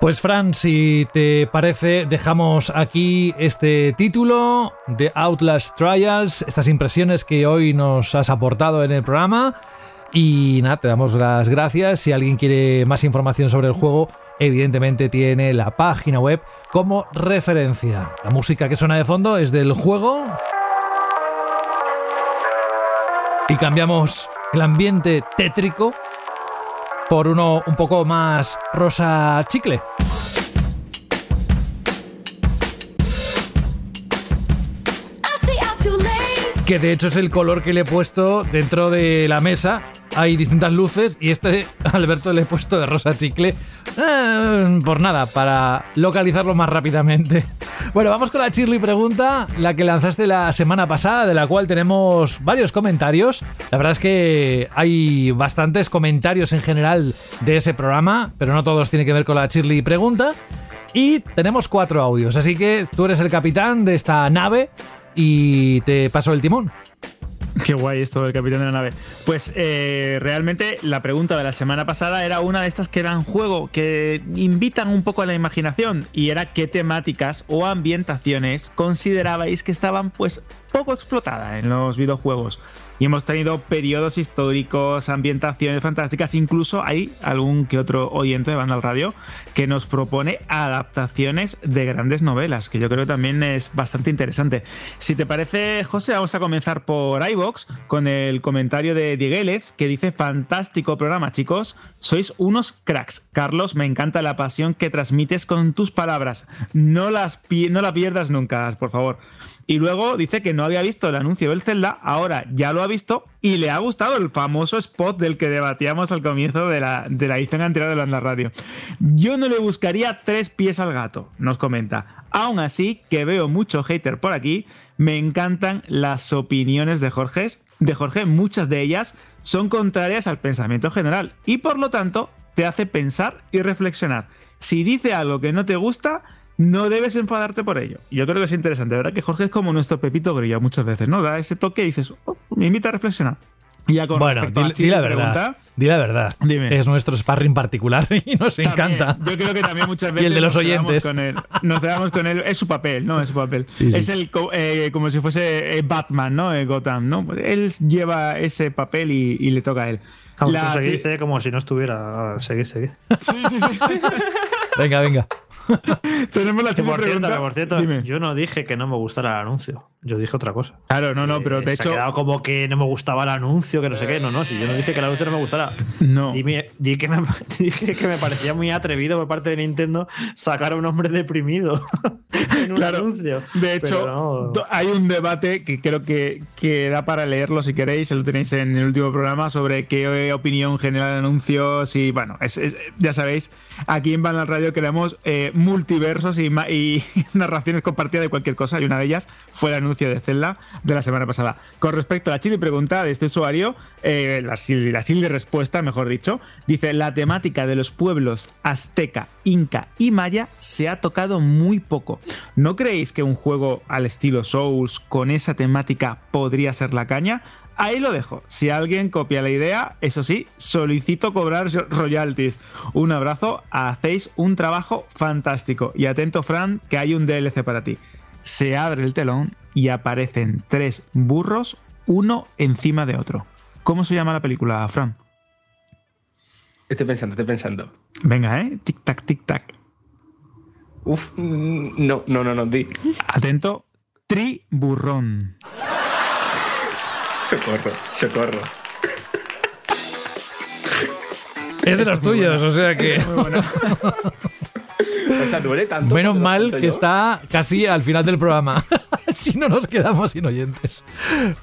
Pues Fran, si te parece, dejamos aquí este título de Outlast Trials, estas impresiones que hoy nos has aportado en el programa. Y nada, te damos las gracias. Si alguien quiere más información sobre el juego, evidentemente tiene la página web como referencia. La música que suena de fondo es del juego. Y cambiamos el ambiente tétrico por uno un poco más rosa chicle. Que de hecho es el color que le he puesto dentro de la mesa. Hay distintas luces y este Alberto le he puesto de rosa chicle. Eh, por nada, para localizarlo más rápidamente. Bueno, vamos con la Chirly pregunta, la que lanzaste la semana pasada, de la cual tenemos varios comentarios. La verdad es que hay bastantes comentarios en general de ese programa, pero no todos tienen que ver con la Chirly pregunta. Y tenemos cuatro audios, así que tú eres el capitán de esta nave y te paso el timón. Qué guay esto del capitán de la nave. Pues eh, realmente la pregunta de la semana pasada era una de estas que eran juego, que invitan un poco a la imaginación y era qué temáticas o ambientaciones considerabais que estaban pues poco explotadas en los videojuegos y hemos tenido periodos históricos, ambientaciones fantásticas, incluso hay algún que otro oyente de Banda al Radio que nos propone adaptaciones de grandes novelas, que yo creo que también es bastante interesante. Si te parece, José, vamos a comenzar por iBox con el comentario de Dieguelez que dice: Fantástico programa, chicos. Sois unos cracks. Carlos, me encanta la pasión que transmites con tus palabras. No, las, no la pierdas nunca, por favor. Y luego dice que no había visto el anuncio del Zelda, ahora ya lo ha visto y le ha gustado el famoso spot del que debatíamos al comienzo de la, de la edición anterior de la Radio. Yo no le buscaría tres pies al gato, nos comenta. Aún así, que veo mucho hater por aquí, me encantan las opiniones de Jorge. De Jorge, muchas de ellas son contrarias al pensamiento general y por lo tanto te hace pensar y reflexionar. Si dice algo que no te gusta, no debes enfadarte por ello. Yo creo que es interesante, ¿verdad? Que Jorge es como nuestro Pepito Grillo muchas veces, ¿no? Da ese toque y dices, oh, me invita a reflexionar. Ya con Bueno, a di, la di la siguiente verdad. pregunta, Di la verdad. Dime. Es nuestro sparring particular y nos también, encanta. Yo creo que también muchas Y veces. el de los oyentes. Con él, nos quedamos con él. Es su papel, ¿no? Es su papel. Sí, sí. Es el eh, como si fuese eh, Batman, ¿no? Eh, Gotham, ¿no? Él lleva ese papel y, y le toca a él. La se dice como si no estuviera. Seguir, seguir. Sí, sí, sí. Venga, venga. Tenemos la chile por cierto, pregunta. que por cierto, Dime. yo no dije que no me gustara el anuncio. Yo dije otra cosa. Claro, no, no, pero de Se hecho. ha quedado como que no me gustaba el anuncio, que no sé qué. No, no, si yo no dije que el anuncio no me gustara. No. Dime- di que me, dije que me parecía muy atrevido por parte de Nintendo sacar a un hombre deprimido en un Claro. anuncio. De hecho, no. hay un debate que creo que, que da para leerlo si queréis, lo tenéis en el último programa, sobre qué opinión genera el anuncio. Y bueno, es- es- ya sabéis, aquí en Banal Radio creamos eh, multiversos y, y narraciones compartidas de cualquier cosa, y una de ellas fue el anuncio de Zelda de la semana pasada. Con respecto a la chile pregunta de este usuario, eh, la, la respuesta, mejor dicho, dice: La temática de los pueblos azteca, inca y maya se ha tocado muy poco. ¿No creéis que un juego al estilo Souls con esa temática podría ser la caña? Ahí lo dejo. Si alguien copia la idea, eso sí, solicito cobrar royalties. Un abrazo, hacéis un trabajo fantástico. Y atento, Fran, que hay un DLC para ti. Se abre el telón y aparecen tres burros, uno encima de otro. ¿Cómo se llama la película, Fran? Estoy pensando, estoy pensando. Venga, ¿eh? Tic-tac, tic-tac. Uf, no, no, no, no, di. Atento, triburrón. Socorro, socorro. Es de los tuyos, o sea que. O sea, duele tanto. Menos mal que yo. está casi al final del programa. si no nos quedamos sin oyentes.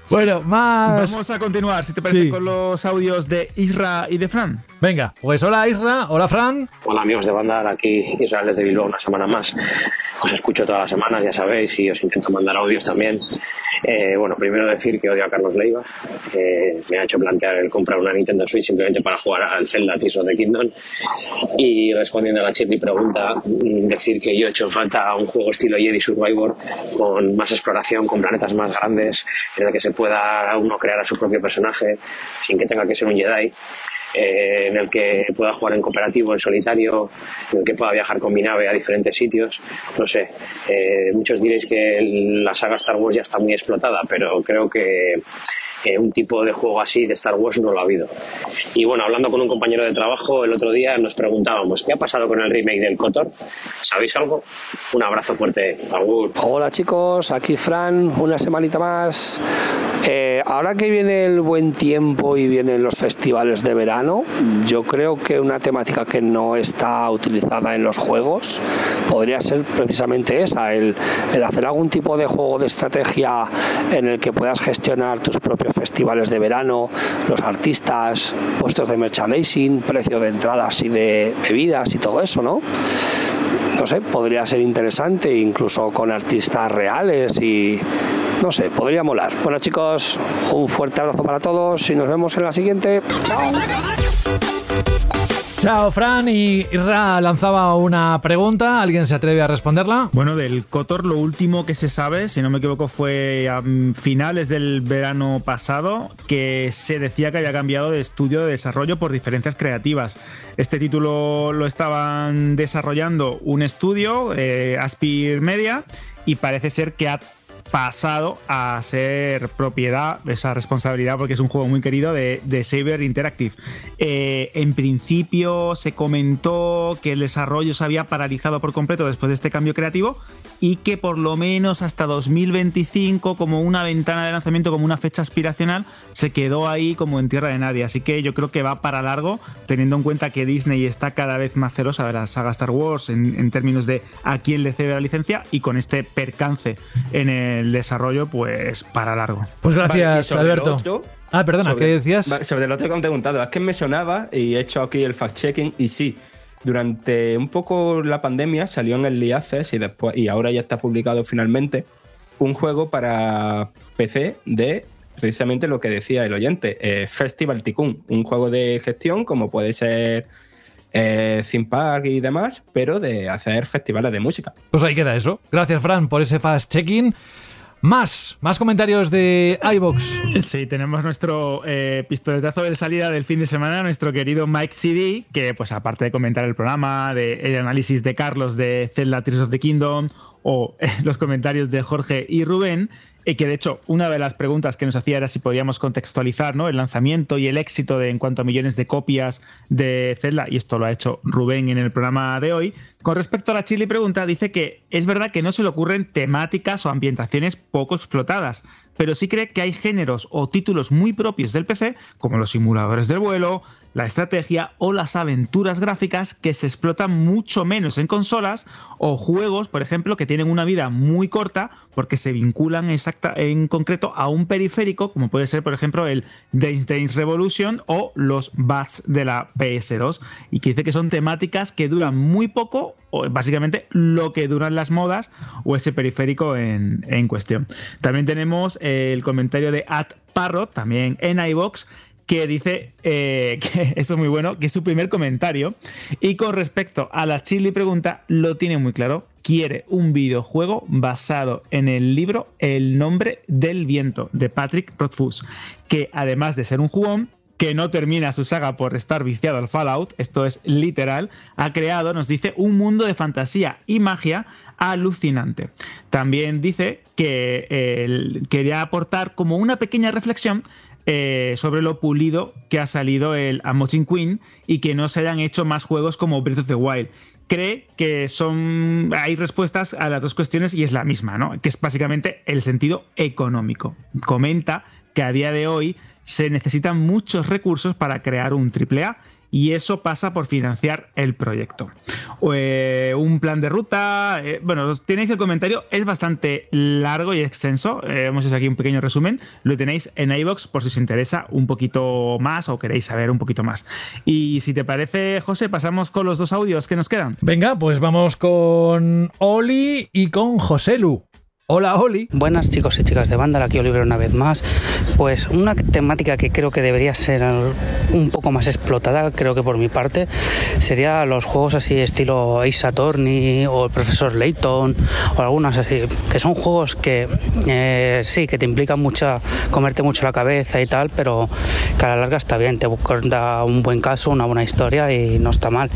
Bueno, más. Vamos a continuar, si te parece, Sí. con los audios de Isra y de Fran. Venga, pues hola Isra, hola Fran. Hola amigos de banda, aquí Israel desde Bilbao una semana más. Os escucho todas las semanas, ya sabéis, y os intento mandar audios también. Eh, bueno, primero decir que odio a Carlos Leiva. que me ha hecho plantear el comprar una Nintendo Switch simplemente para jugar al Zelda Tears of the Kingdom. Y respondiendo a la Chippy pregunta, mm, decir que yo he hecho falta un juego estilo Jedi Survivor con más exploración, con planetas más grandes, en el que se pueda uno crear a su propio personaje sin que tenga que ser un Jedi eh, en el que pueda jugar en cooperativo, en solitario, en el que pueda viajar con mi nave a diferentes sitios. No sé, eh, muchos diréis que la saga Star Wars ya está muy explotada, pero creo que eh, un tipo de juego así de Star Wars no lo ha habido. Y bueno, hablando con un compañero de trabajo el otro día nos preguntábamos, ¿qué ha pasado con el remake del Cotor? ¿Sabéis algo? Un abrazo fuerte. Agur. Hola chicos, aquí Fran, una semanita más. Eh, ahora que viene el buen tiempo y vienen los festivales de verano, yo creo que una temática que no está utilizada en los juegos podría ser precisamente esa, el hacer algún tipo de juego de estrategia en el que puedas gestionar tus propios festivales de verano, los artistas, puestos de merchandising, precio de entradas y de bebidas y todo eso, ¿no? no sé, podría ser interesante, incluso con artistas reales y no sé, podría molar. Bueno chicos, un fuerte abrazo para todos y nos vemos en la siguiente. Chao. Chao Fran y Isra lanzaba una pregunta, ¿alguien se atreve a responderla? Bueno, del Cotor lo último que se sabe, si no me equivoco, fue a finales del verano pasado, que se decía que había cambiado de estudio de desarrollo por diferencias creativas. Este título lo estaban desarrollando un estudio, eh, Aspir Media, y parece ser que ha pasado a ser propiedad, esa responsabilidad, porque es un juego muy querido de, de Saber Interactive. Eh, en principio se comentó que el desarrollo se había paralizado por completo después de este cambio creativo y que por lo menos hasta 2025, como una ventana de lanzamiento, como una fecha aspiracional, se quedó ahí como en tierra de nadie. Así que yo creo que va para largo, teniendo en cuenta que Disney está cada vez más celosa de la saga Star Wars en, en términos de a quién le cede la licencia y con este percance en el desarrollo, pues para largo. Pues Vale, gracias, el Alberto. otro, ah, perdona, sobre- ¿qué decías? Sobre lo otro que me he preguntado, es que me sonaba y he hecho aquí el fact-checking y sí, durante un poco la pandemia salió en el Early Access y, después, y ahora ya está publicado finalmente un juego para PC de precisamente lo que decía el oyente, eh, Festival Tycoon, un juego de gestión como puede ser eh, y demás, pero de hacer festivales de música. Pues ahí queda eso. Gracias, Fran, por ese fast check-in. Más, más comentarios de iBox. Sí, tenemos nuestro eh, pistoletazo de salida del fin de semana, nuestro querido Mike CD, que pues aparte de comentar el programa, de el análisis de Carlos de Zelda Tears of the Kingdom o eh, los comentarios de Jorge y Rubén, que de hecho una de las preguntas que nos hacía era si podíamos contextualizar ¿no? el lanzamiento y el éxito de, en cuanto a millones de copias de Zelda, y esto lo ha hecho Rubén en el programa de hoy. Con respecto a la Chile pregunta, dice que es verdad que no se le ocurren temáticas o ambientaciones poco explotadas, pero sí cree que hay géneros o títulos muy propios del PC, como los simuladores del vuelo, la estrategia o las aventuras gráficas que se explotan mucho menos en consolas o juegos, por ejemplo, que tienen una vida muy corta porque se vinculan exacta, en concreto a un periférico, como puede ser, por ejemplo, el Dance Dance Revolution o los Bats de la PS2, y que dice que son temáticas que duran muy poco, básicamente lo que duran las modas o ese periférico en, en cuestión. También tenemos el comentario de At Parrot, también en iBox, que dice eh, que esto es muy bueno, que es su primer comentario. Y con respecto a la Chili pregunta, lo tiene muy claro. Quiere un videojuego basado en el libro El nombre del viento de Patrick Rothfuss, que además de ser un jugón, que no termina su saga por estar viciado al Fallout, esto es literal, ha creado, nos dice, un mundo de fantasía y magia alucinante. También dice que quería aportar como una pequeña reflexión eh, sobre lo pulido que ha salido el Amochin Queen y que no se hayan hecho más juegos como Breath of the Wild. Cree que son. hay respuestas a las dos cuestiones y es la misma, ¿no? Que es básicamente el sentido económico. Comenta que a día de hoy se necesitan muchos recursos para crear un AAA y eso pasa por financiar el proyecto. Eh, un plan de ruta, eh, bueno, tenéis el comentario, es bastante largo y extenso, eh, hemos hecho aquí un pequeño resumen, lo tenéis en iBox por si os interesa un poquito más o queréis saber un poquito más. Y si te parece, José, pasamos con los dos audios que nos quedan. Venga, pues vamos con Oli y con José Lu. Hola, Oli. Buenas chicos y chicas de banda, aquí Oliver una vez más. Pues una temática que creo que debería ser un poco más explotada, creo que por mi parte, sería los juegos así estilo Ace Attorney o el Profesor Layton o algunas así, que son juegos que eh, sí, que te implican mucho, comerte mucho la cabeza y tal, pero que a la larga está bien, te da un buen caso, una buena historia y no está mal.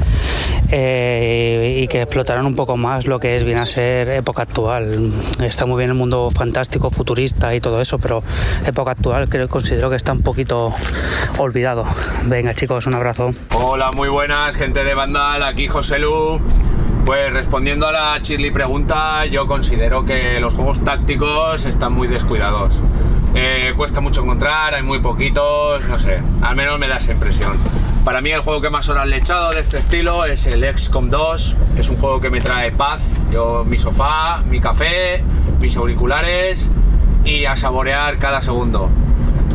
Eh, y que explotaran un poco más lo que es bien a ser época actual. Está muy bien el mundo fantástico, futurista y todo eso, pero época actual creo considero que está un poquito olvidado. Venga chicos, un abrazo. Hola, muy buenas, gente de Vandal, aquí José Lu. Pues respondiendo a la Chirly pregunta, yo considero que los juegos tácticos están muy descuidados. Eh, cuesta mucho encontrar, hay muy poquitos, no sé, al menos me da esa impresión. Para mí el juego que más horas le he echado de este estilo es el XCOM 2. Es un juego que me trae paz. Yo, mi sofá, mi café, mis auriculares y a saborear cada segundo.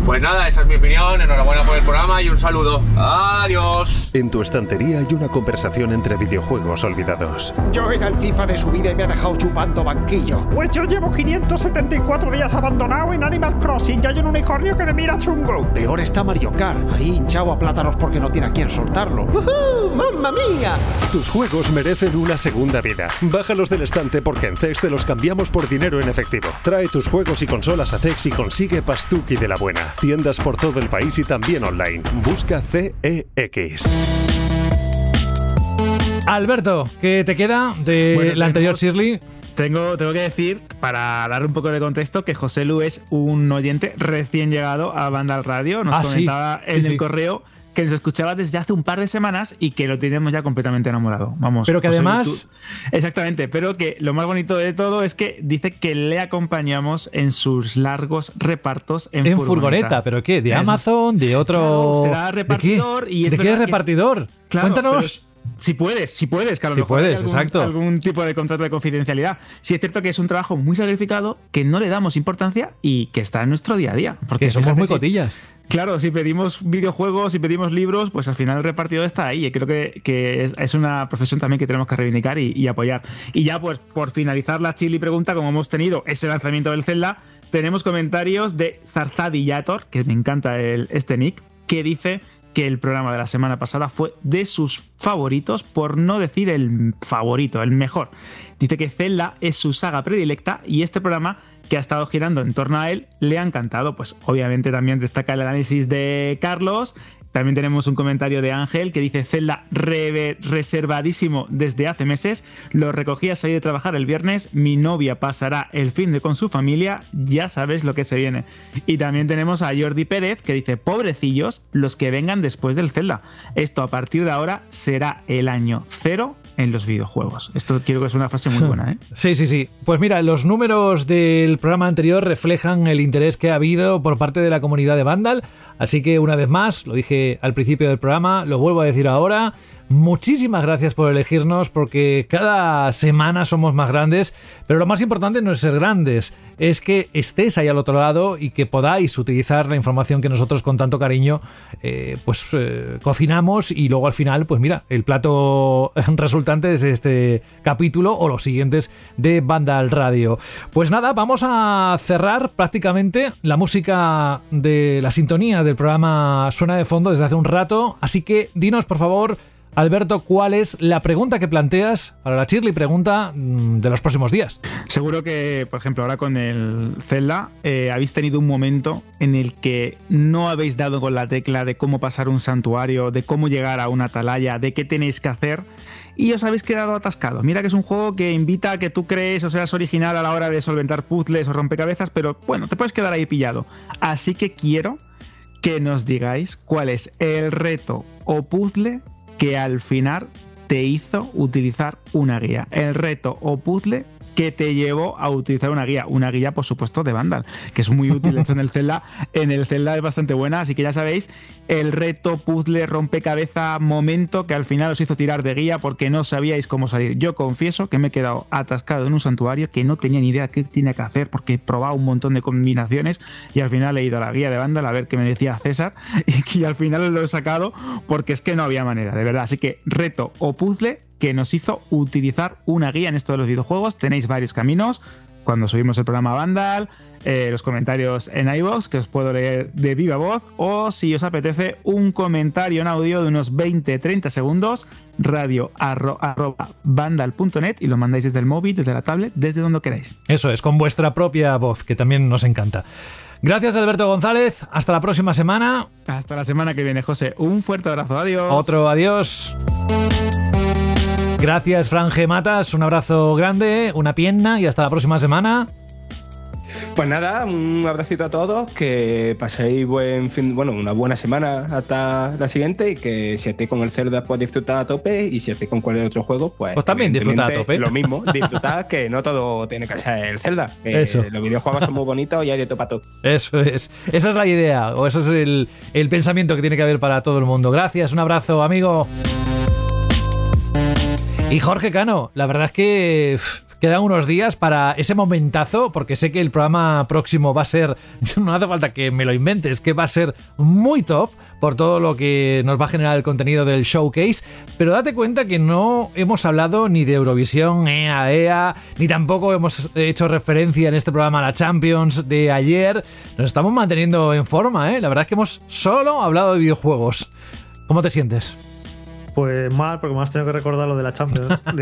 Pues nada, esa es mi opinión. Enhorabuena por el programa y un saludo. Adiós. En tu estantería hay una conversación entre videojuegos olvidados. Yo era el FIFA de su vida y me ha dejado chupando banquillo. Pues yo llevo 574 días abandonado en Animal Crossing y hay un unicornio que me mira chungo. Peor está Mario Kart, ahí hinchado a plátanos porque no tiene a quien soltarlo. ¡Uh, ¡Mamma mía! Tus juegos merecen una segunda vida. Bájalos del estante porque en CEX te los cambiamos por dinero en efectivo. Trae tus juegos y consolas a CEX y consigue Pastuki de la buena. Tiendas por todo el país y también online. Busca CEX. Alberto, ¿qué te queda de Bueno, la anterior Shirley? Tengo, tengo que decir, para dar un poco de contexto, que José Lu es un oyente recién llegado a Vandal Radio. Nos Ah, sí. comentaba en Sí, el sí. correo que nos escuchaba desde hace un par de semanas y que lo tenemos ya completamente enamorado. Vamos. Pero que además- tú- exactamente, pero que lo más bonito de todo es que dice que le acompañamos en sus largos repartos en, En furgoneta, ¿pero qué? ¿De. Amazon? ¿De otro...? Claro, será ¿De qué? repartidor y es ¿De qué es repartidor? Claro, Cuéntanos. Si puedes, si puedes, lo Si mejor puedes, algún, exacto. algún tipo de contrato de confidencialidad. Sí es cierto que es un trabajo muy sacrificado, que no le damos importancia y que está en nuestro día a día. Porque Que somos muy si- cotillas. Claro, si pedimos videojuegos, si pedimos libros, pues al final el repartidor está ahí. Y creo que, que es, es una profesión también que tenemos que reivindicar y, y apoyar. Y ya, pues, por finalizar la chili pregunta, como hemos tenido ese lanzamiento del Zelda, tenemos comentarios de Zarzadillator, que me encanta el, este nick, que dice que el programa de la semana pasada fue de sus favoritos, por no decir el favorito, el mejor. Dice que Zelda es su saga predilecta y este programa que ha estado girando en torno a él le ha encantado. Pues obviamente también destaca el análisis de Carlos. También tenemos un comentario de Ángel que dice Zelda reservadísimo desde hace meses. Lo recogí a de trabajar el viernes. Mi novia pasará el fin de con su familia. Ya sabes lo que se viene. Y también tenemos a Jordi Pérez que dice pobrecillos los que vengan después del Zelda. Esto a partir de ahora será el año cero en los videojuegos. Esto quiero que es una frase muy buena, ¿eh? Sí, sí, sí. Pues mira, los números del programa anterior reflejan el interés que ha habido por parte de la comunidad de Vandal, así que una vez más, lo dije al principio del programa, lo vuelvo a decir ahora, Muchísimas gracias por elegirnos porque cada semana somos más grandes, pero lo más importante no es ser grandes, es que estés ahí al otro lado y que podáis utilizar la información que nosotros con tanto cariño eh, pues eh, cocinamos y luego al final pues mira el plato resultante de este capítulo o los siguientes de Banda al Radio. Pues nada, vamos a cerrar prácticamente la música de la sintonía del programa suena de fondo desde hace un rato, así que dinos por favor Alberto, ¿cuál es la pregunta que planteas para la Shirley pregunta mm, de los próximos días? Seguro que, por ejemplo, ahora con el Zelda, eh, habéis tenido un momento en el que no habéis dado con la tecla de cómo pasar un santuario, de cómo llegar a una atalaya, de qué tenéis que hacer y os habéis quedado atascados. Mira que es un juego que invita a que tú crees o seas original a la hora de solventar puzzles o rompecabezas, pero bueno, te puedes quedar ahí pillado. Así que quiero que nos digáis cuál es el reto o puzzle que al final te hizo utilizar una guía. El reto o puzzle que te llevó a utilizar una guía. Una guía, por supuesto, de Vandal, que es muy útil. hecho, en el Zelda, en el Zelda es bastante buena, así que ya sabéis, el reto, puzzle, rompecabezas, momento que al final os hizo tirar de guía porque no sabíais cómo salir. Yo confieso que me he quedado atascado en un santuario que no tenía ni idea qué tenía que hacer porque he probado un montón de combinaciones y al final he ido a la guía de Vandal a ver qué me decía César y que al final lo he sacado porque es que no había manera, de verdad. Así que reto o puzzle que nos hizo utilizar una guía en esto de los videojuegos. Tenéis varios caminos. Cuando subimos el programa Vandal, eh, los comentarios en iVoox, que os puedo leer de viva voz, o si os apetece, un comentario en audio de unos 20-30 segundos, radio vandal.net y lo mandáis desde el móvil, desde la tablet, desde donde queráis. Eso es, con vuestra propia voz, que también nos encanta. Gracias Alberto González, hasta la próxima semana. Hasta la semana que viene, José. Un fuerte abrazo, adiós. Otro adiós. Gracias, Franje Matas. Un abrazo grande, una pierna y hasta la próxima semana. Pues nada, un abracito a todos, que paséis buen fin, bueno, una buena semana hasta la siguiente y que si estéis con el Zelda pues disfrutar a tope y si estéis con cualquier otro juego pues, pues también disfrutar a tope. Lo mismo, disfrutar que no todo tiene que ser el Zelda. Eso. Los videojuegos son muy bonitos y hay de todo para todo. Eso es. Esa es la idea o eso es el, el pensamiento que tiene que haber para todo el mundo. Gracias, un abrazo, amigo. Y Jorge Cano, la verdad es que quedan unos días para ese momentazo, porque sé que el programa próximo va a ser, no hace falta que me lo inventes, que va a ser muy top por todo lo que nos va a generar el contenido del showcase, pero date cuenta que no hemos hablado ni de Eurovisión, EA, EA, ni tampoco hemos hecho referencia en este programa a la Champions de ayer. Nos estamos manteniendo en forma, ¿eh? La verdad es que hemos solo hablado de videojuegos. ¿Cómo te sientes? Pues mal, porque me has tenido que recordar lo de la Champions.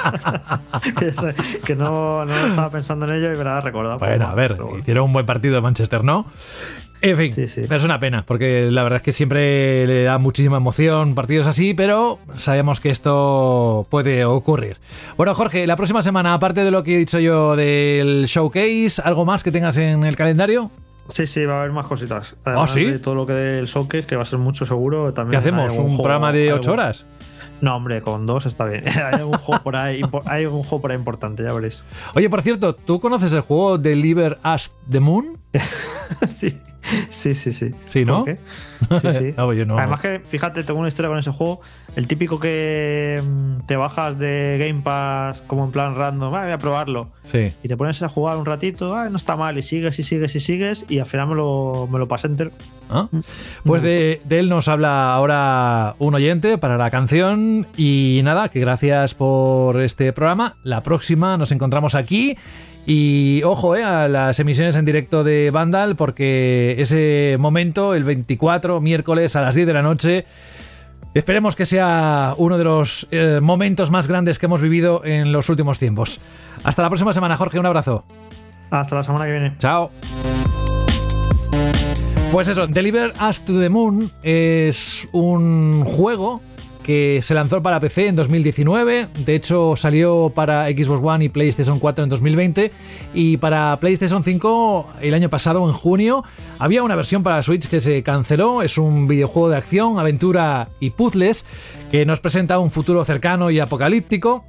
que, no, no, estaba pensando en ello y me lo recordado. Bueno, a ver, hicieron un buen partido de Manchester, ¿no? En fin, pero es una pena, porque la verdad es que siempre le da muchísima emoción partidos así, pero sabemos que esto puede ocurrir. Bueno, Jorge, la próxima semana, aparte de lo que he dicho yo del showcase, ¿algo más que tengas en el calendario? Sí, sí, va a haber más cositas. ¿Ah, sí? De todo lo que del showcase, que va a ser mucho seguro. También ¿Qué hacemos? ¿Un programa de 8 horas? No, hombre, con dos está bien. hay algún juego por ahí, hay algún juego por ahí importante, ya veréis. Oye, por cierto, ¿tú conoces el juego Deliver Us the Moon? sí. Sí, sí, sí. Sí, ¿no? Sí, sí. Además que, fíjate, tengo una historia con ese juego. El típico que mm, te bajas de Game Pass como en plan random, voy a probarlo. Sí. Y te pones a jugar un ratito, no está mal, y sigues y sigues y sigues, y al final me lo, me lo pasé entero. ¿Ah? Pues de, de, él nos habla ahora un oyente para la canción. Y nada, que gracias por este programa. La próxima nos encontramos aquí. Y ojo eh, a las emisiones en directo de Vandal, porque ese momento, el 24, miércoles a las 10 de la noche, esperemos que sea uno de los eh, momentos más grandes que hemos vivido en los últimos tiempos. Hasta la próxima semana, Jorge, un abrazo. Hasta la semana que viene. Chao. Pues eso, Deliver Us to the Moon es un juego que se lanzó para PC en 2019, de hecho salió para Xbox One y PlayStation 4 en 2020 y para PlayStation 5 el año pasado en junio había una versión para Switch que se canceló, es un videojuego de acción, aventura y puzzles que nos presenta un futuro cercano y apocalíptico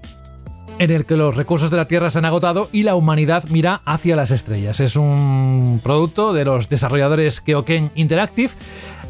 en el que los recursos de la Tierra se han agotado y la humanidad mira hacia las estrellas. Es un producto de los desarrolladores Keoken Interactive.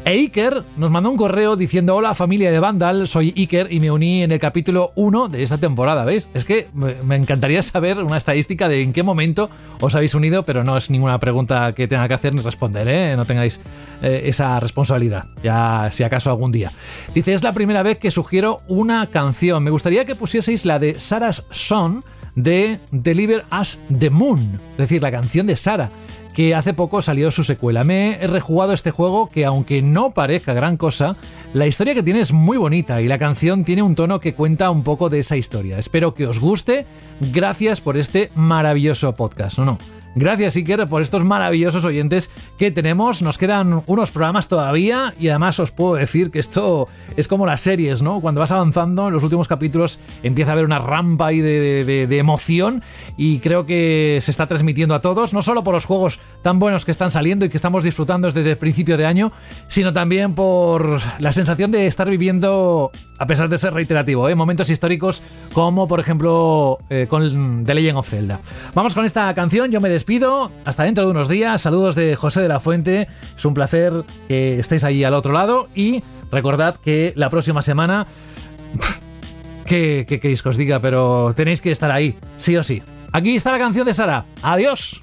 E Iker nos mandó un correo diciendo: Hola familia de Vandal, soy Iker y me uní en el capítulo 1 de esta temporada. ¿Veis? Es que me encantaría saber una estadística de en qué momento os habéis unido, pero no es ninguna pregunta que tenga que hacer ni responder, ¿eh? No tengáis eh, esa responsabilidad, ya si acaso algún día. Dice: Es la primera vez que sugiero una canción. Me gustaría que pusieseis la de Sarah's Son de Deliver Us the Moon, es decir, la canción de Sara que hace poco salió su secuela. Me he rejugado este juego que aunque no parezca gran cosa, la historia que tiene es muy bonita y la canción tiene un tono que cuenta un poco de esa historia. Espero que os guste. Gracias por este maravilloso podcast, ¿o no? Gracias, Iker, por estos maravillosos oyentes que tenemos. Nos quedan unos programas todavía y además os puedo decir que esto es como las series, ¿no? Cuando vas avanzando en los últimos capítulos empieza a haber una rampa ahí de, de, emoción y creo que se está transmitiendo a todos, no solo por los juegos tan buenos que están saliendo y que estamos disfrutando desde el principio de año, sino también por la sensación de estar viviendo, a pesar de ser reiterativo, ¿eh? momentos históricos como por ejemplo eh, con The Legend of Zelda. Vamos con esta canción, yo me despido, hasta dentro de unos días, saludos de José de la Fuente, es un placer que estéis ahí al otro lado y recordad que la próxima semana... ¿Qué, queréis que os diga? Pero tenéis que estar ahí, sí o sí. Aquí está la canción de Sara. Adiós.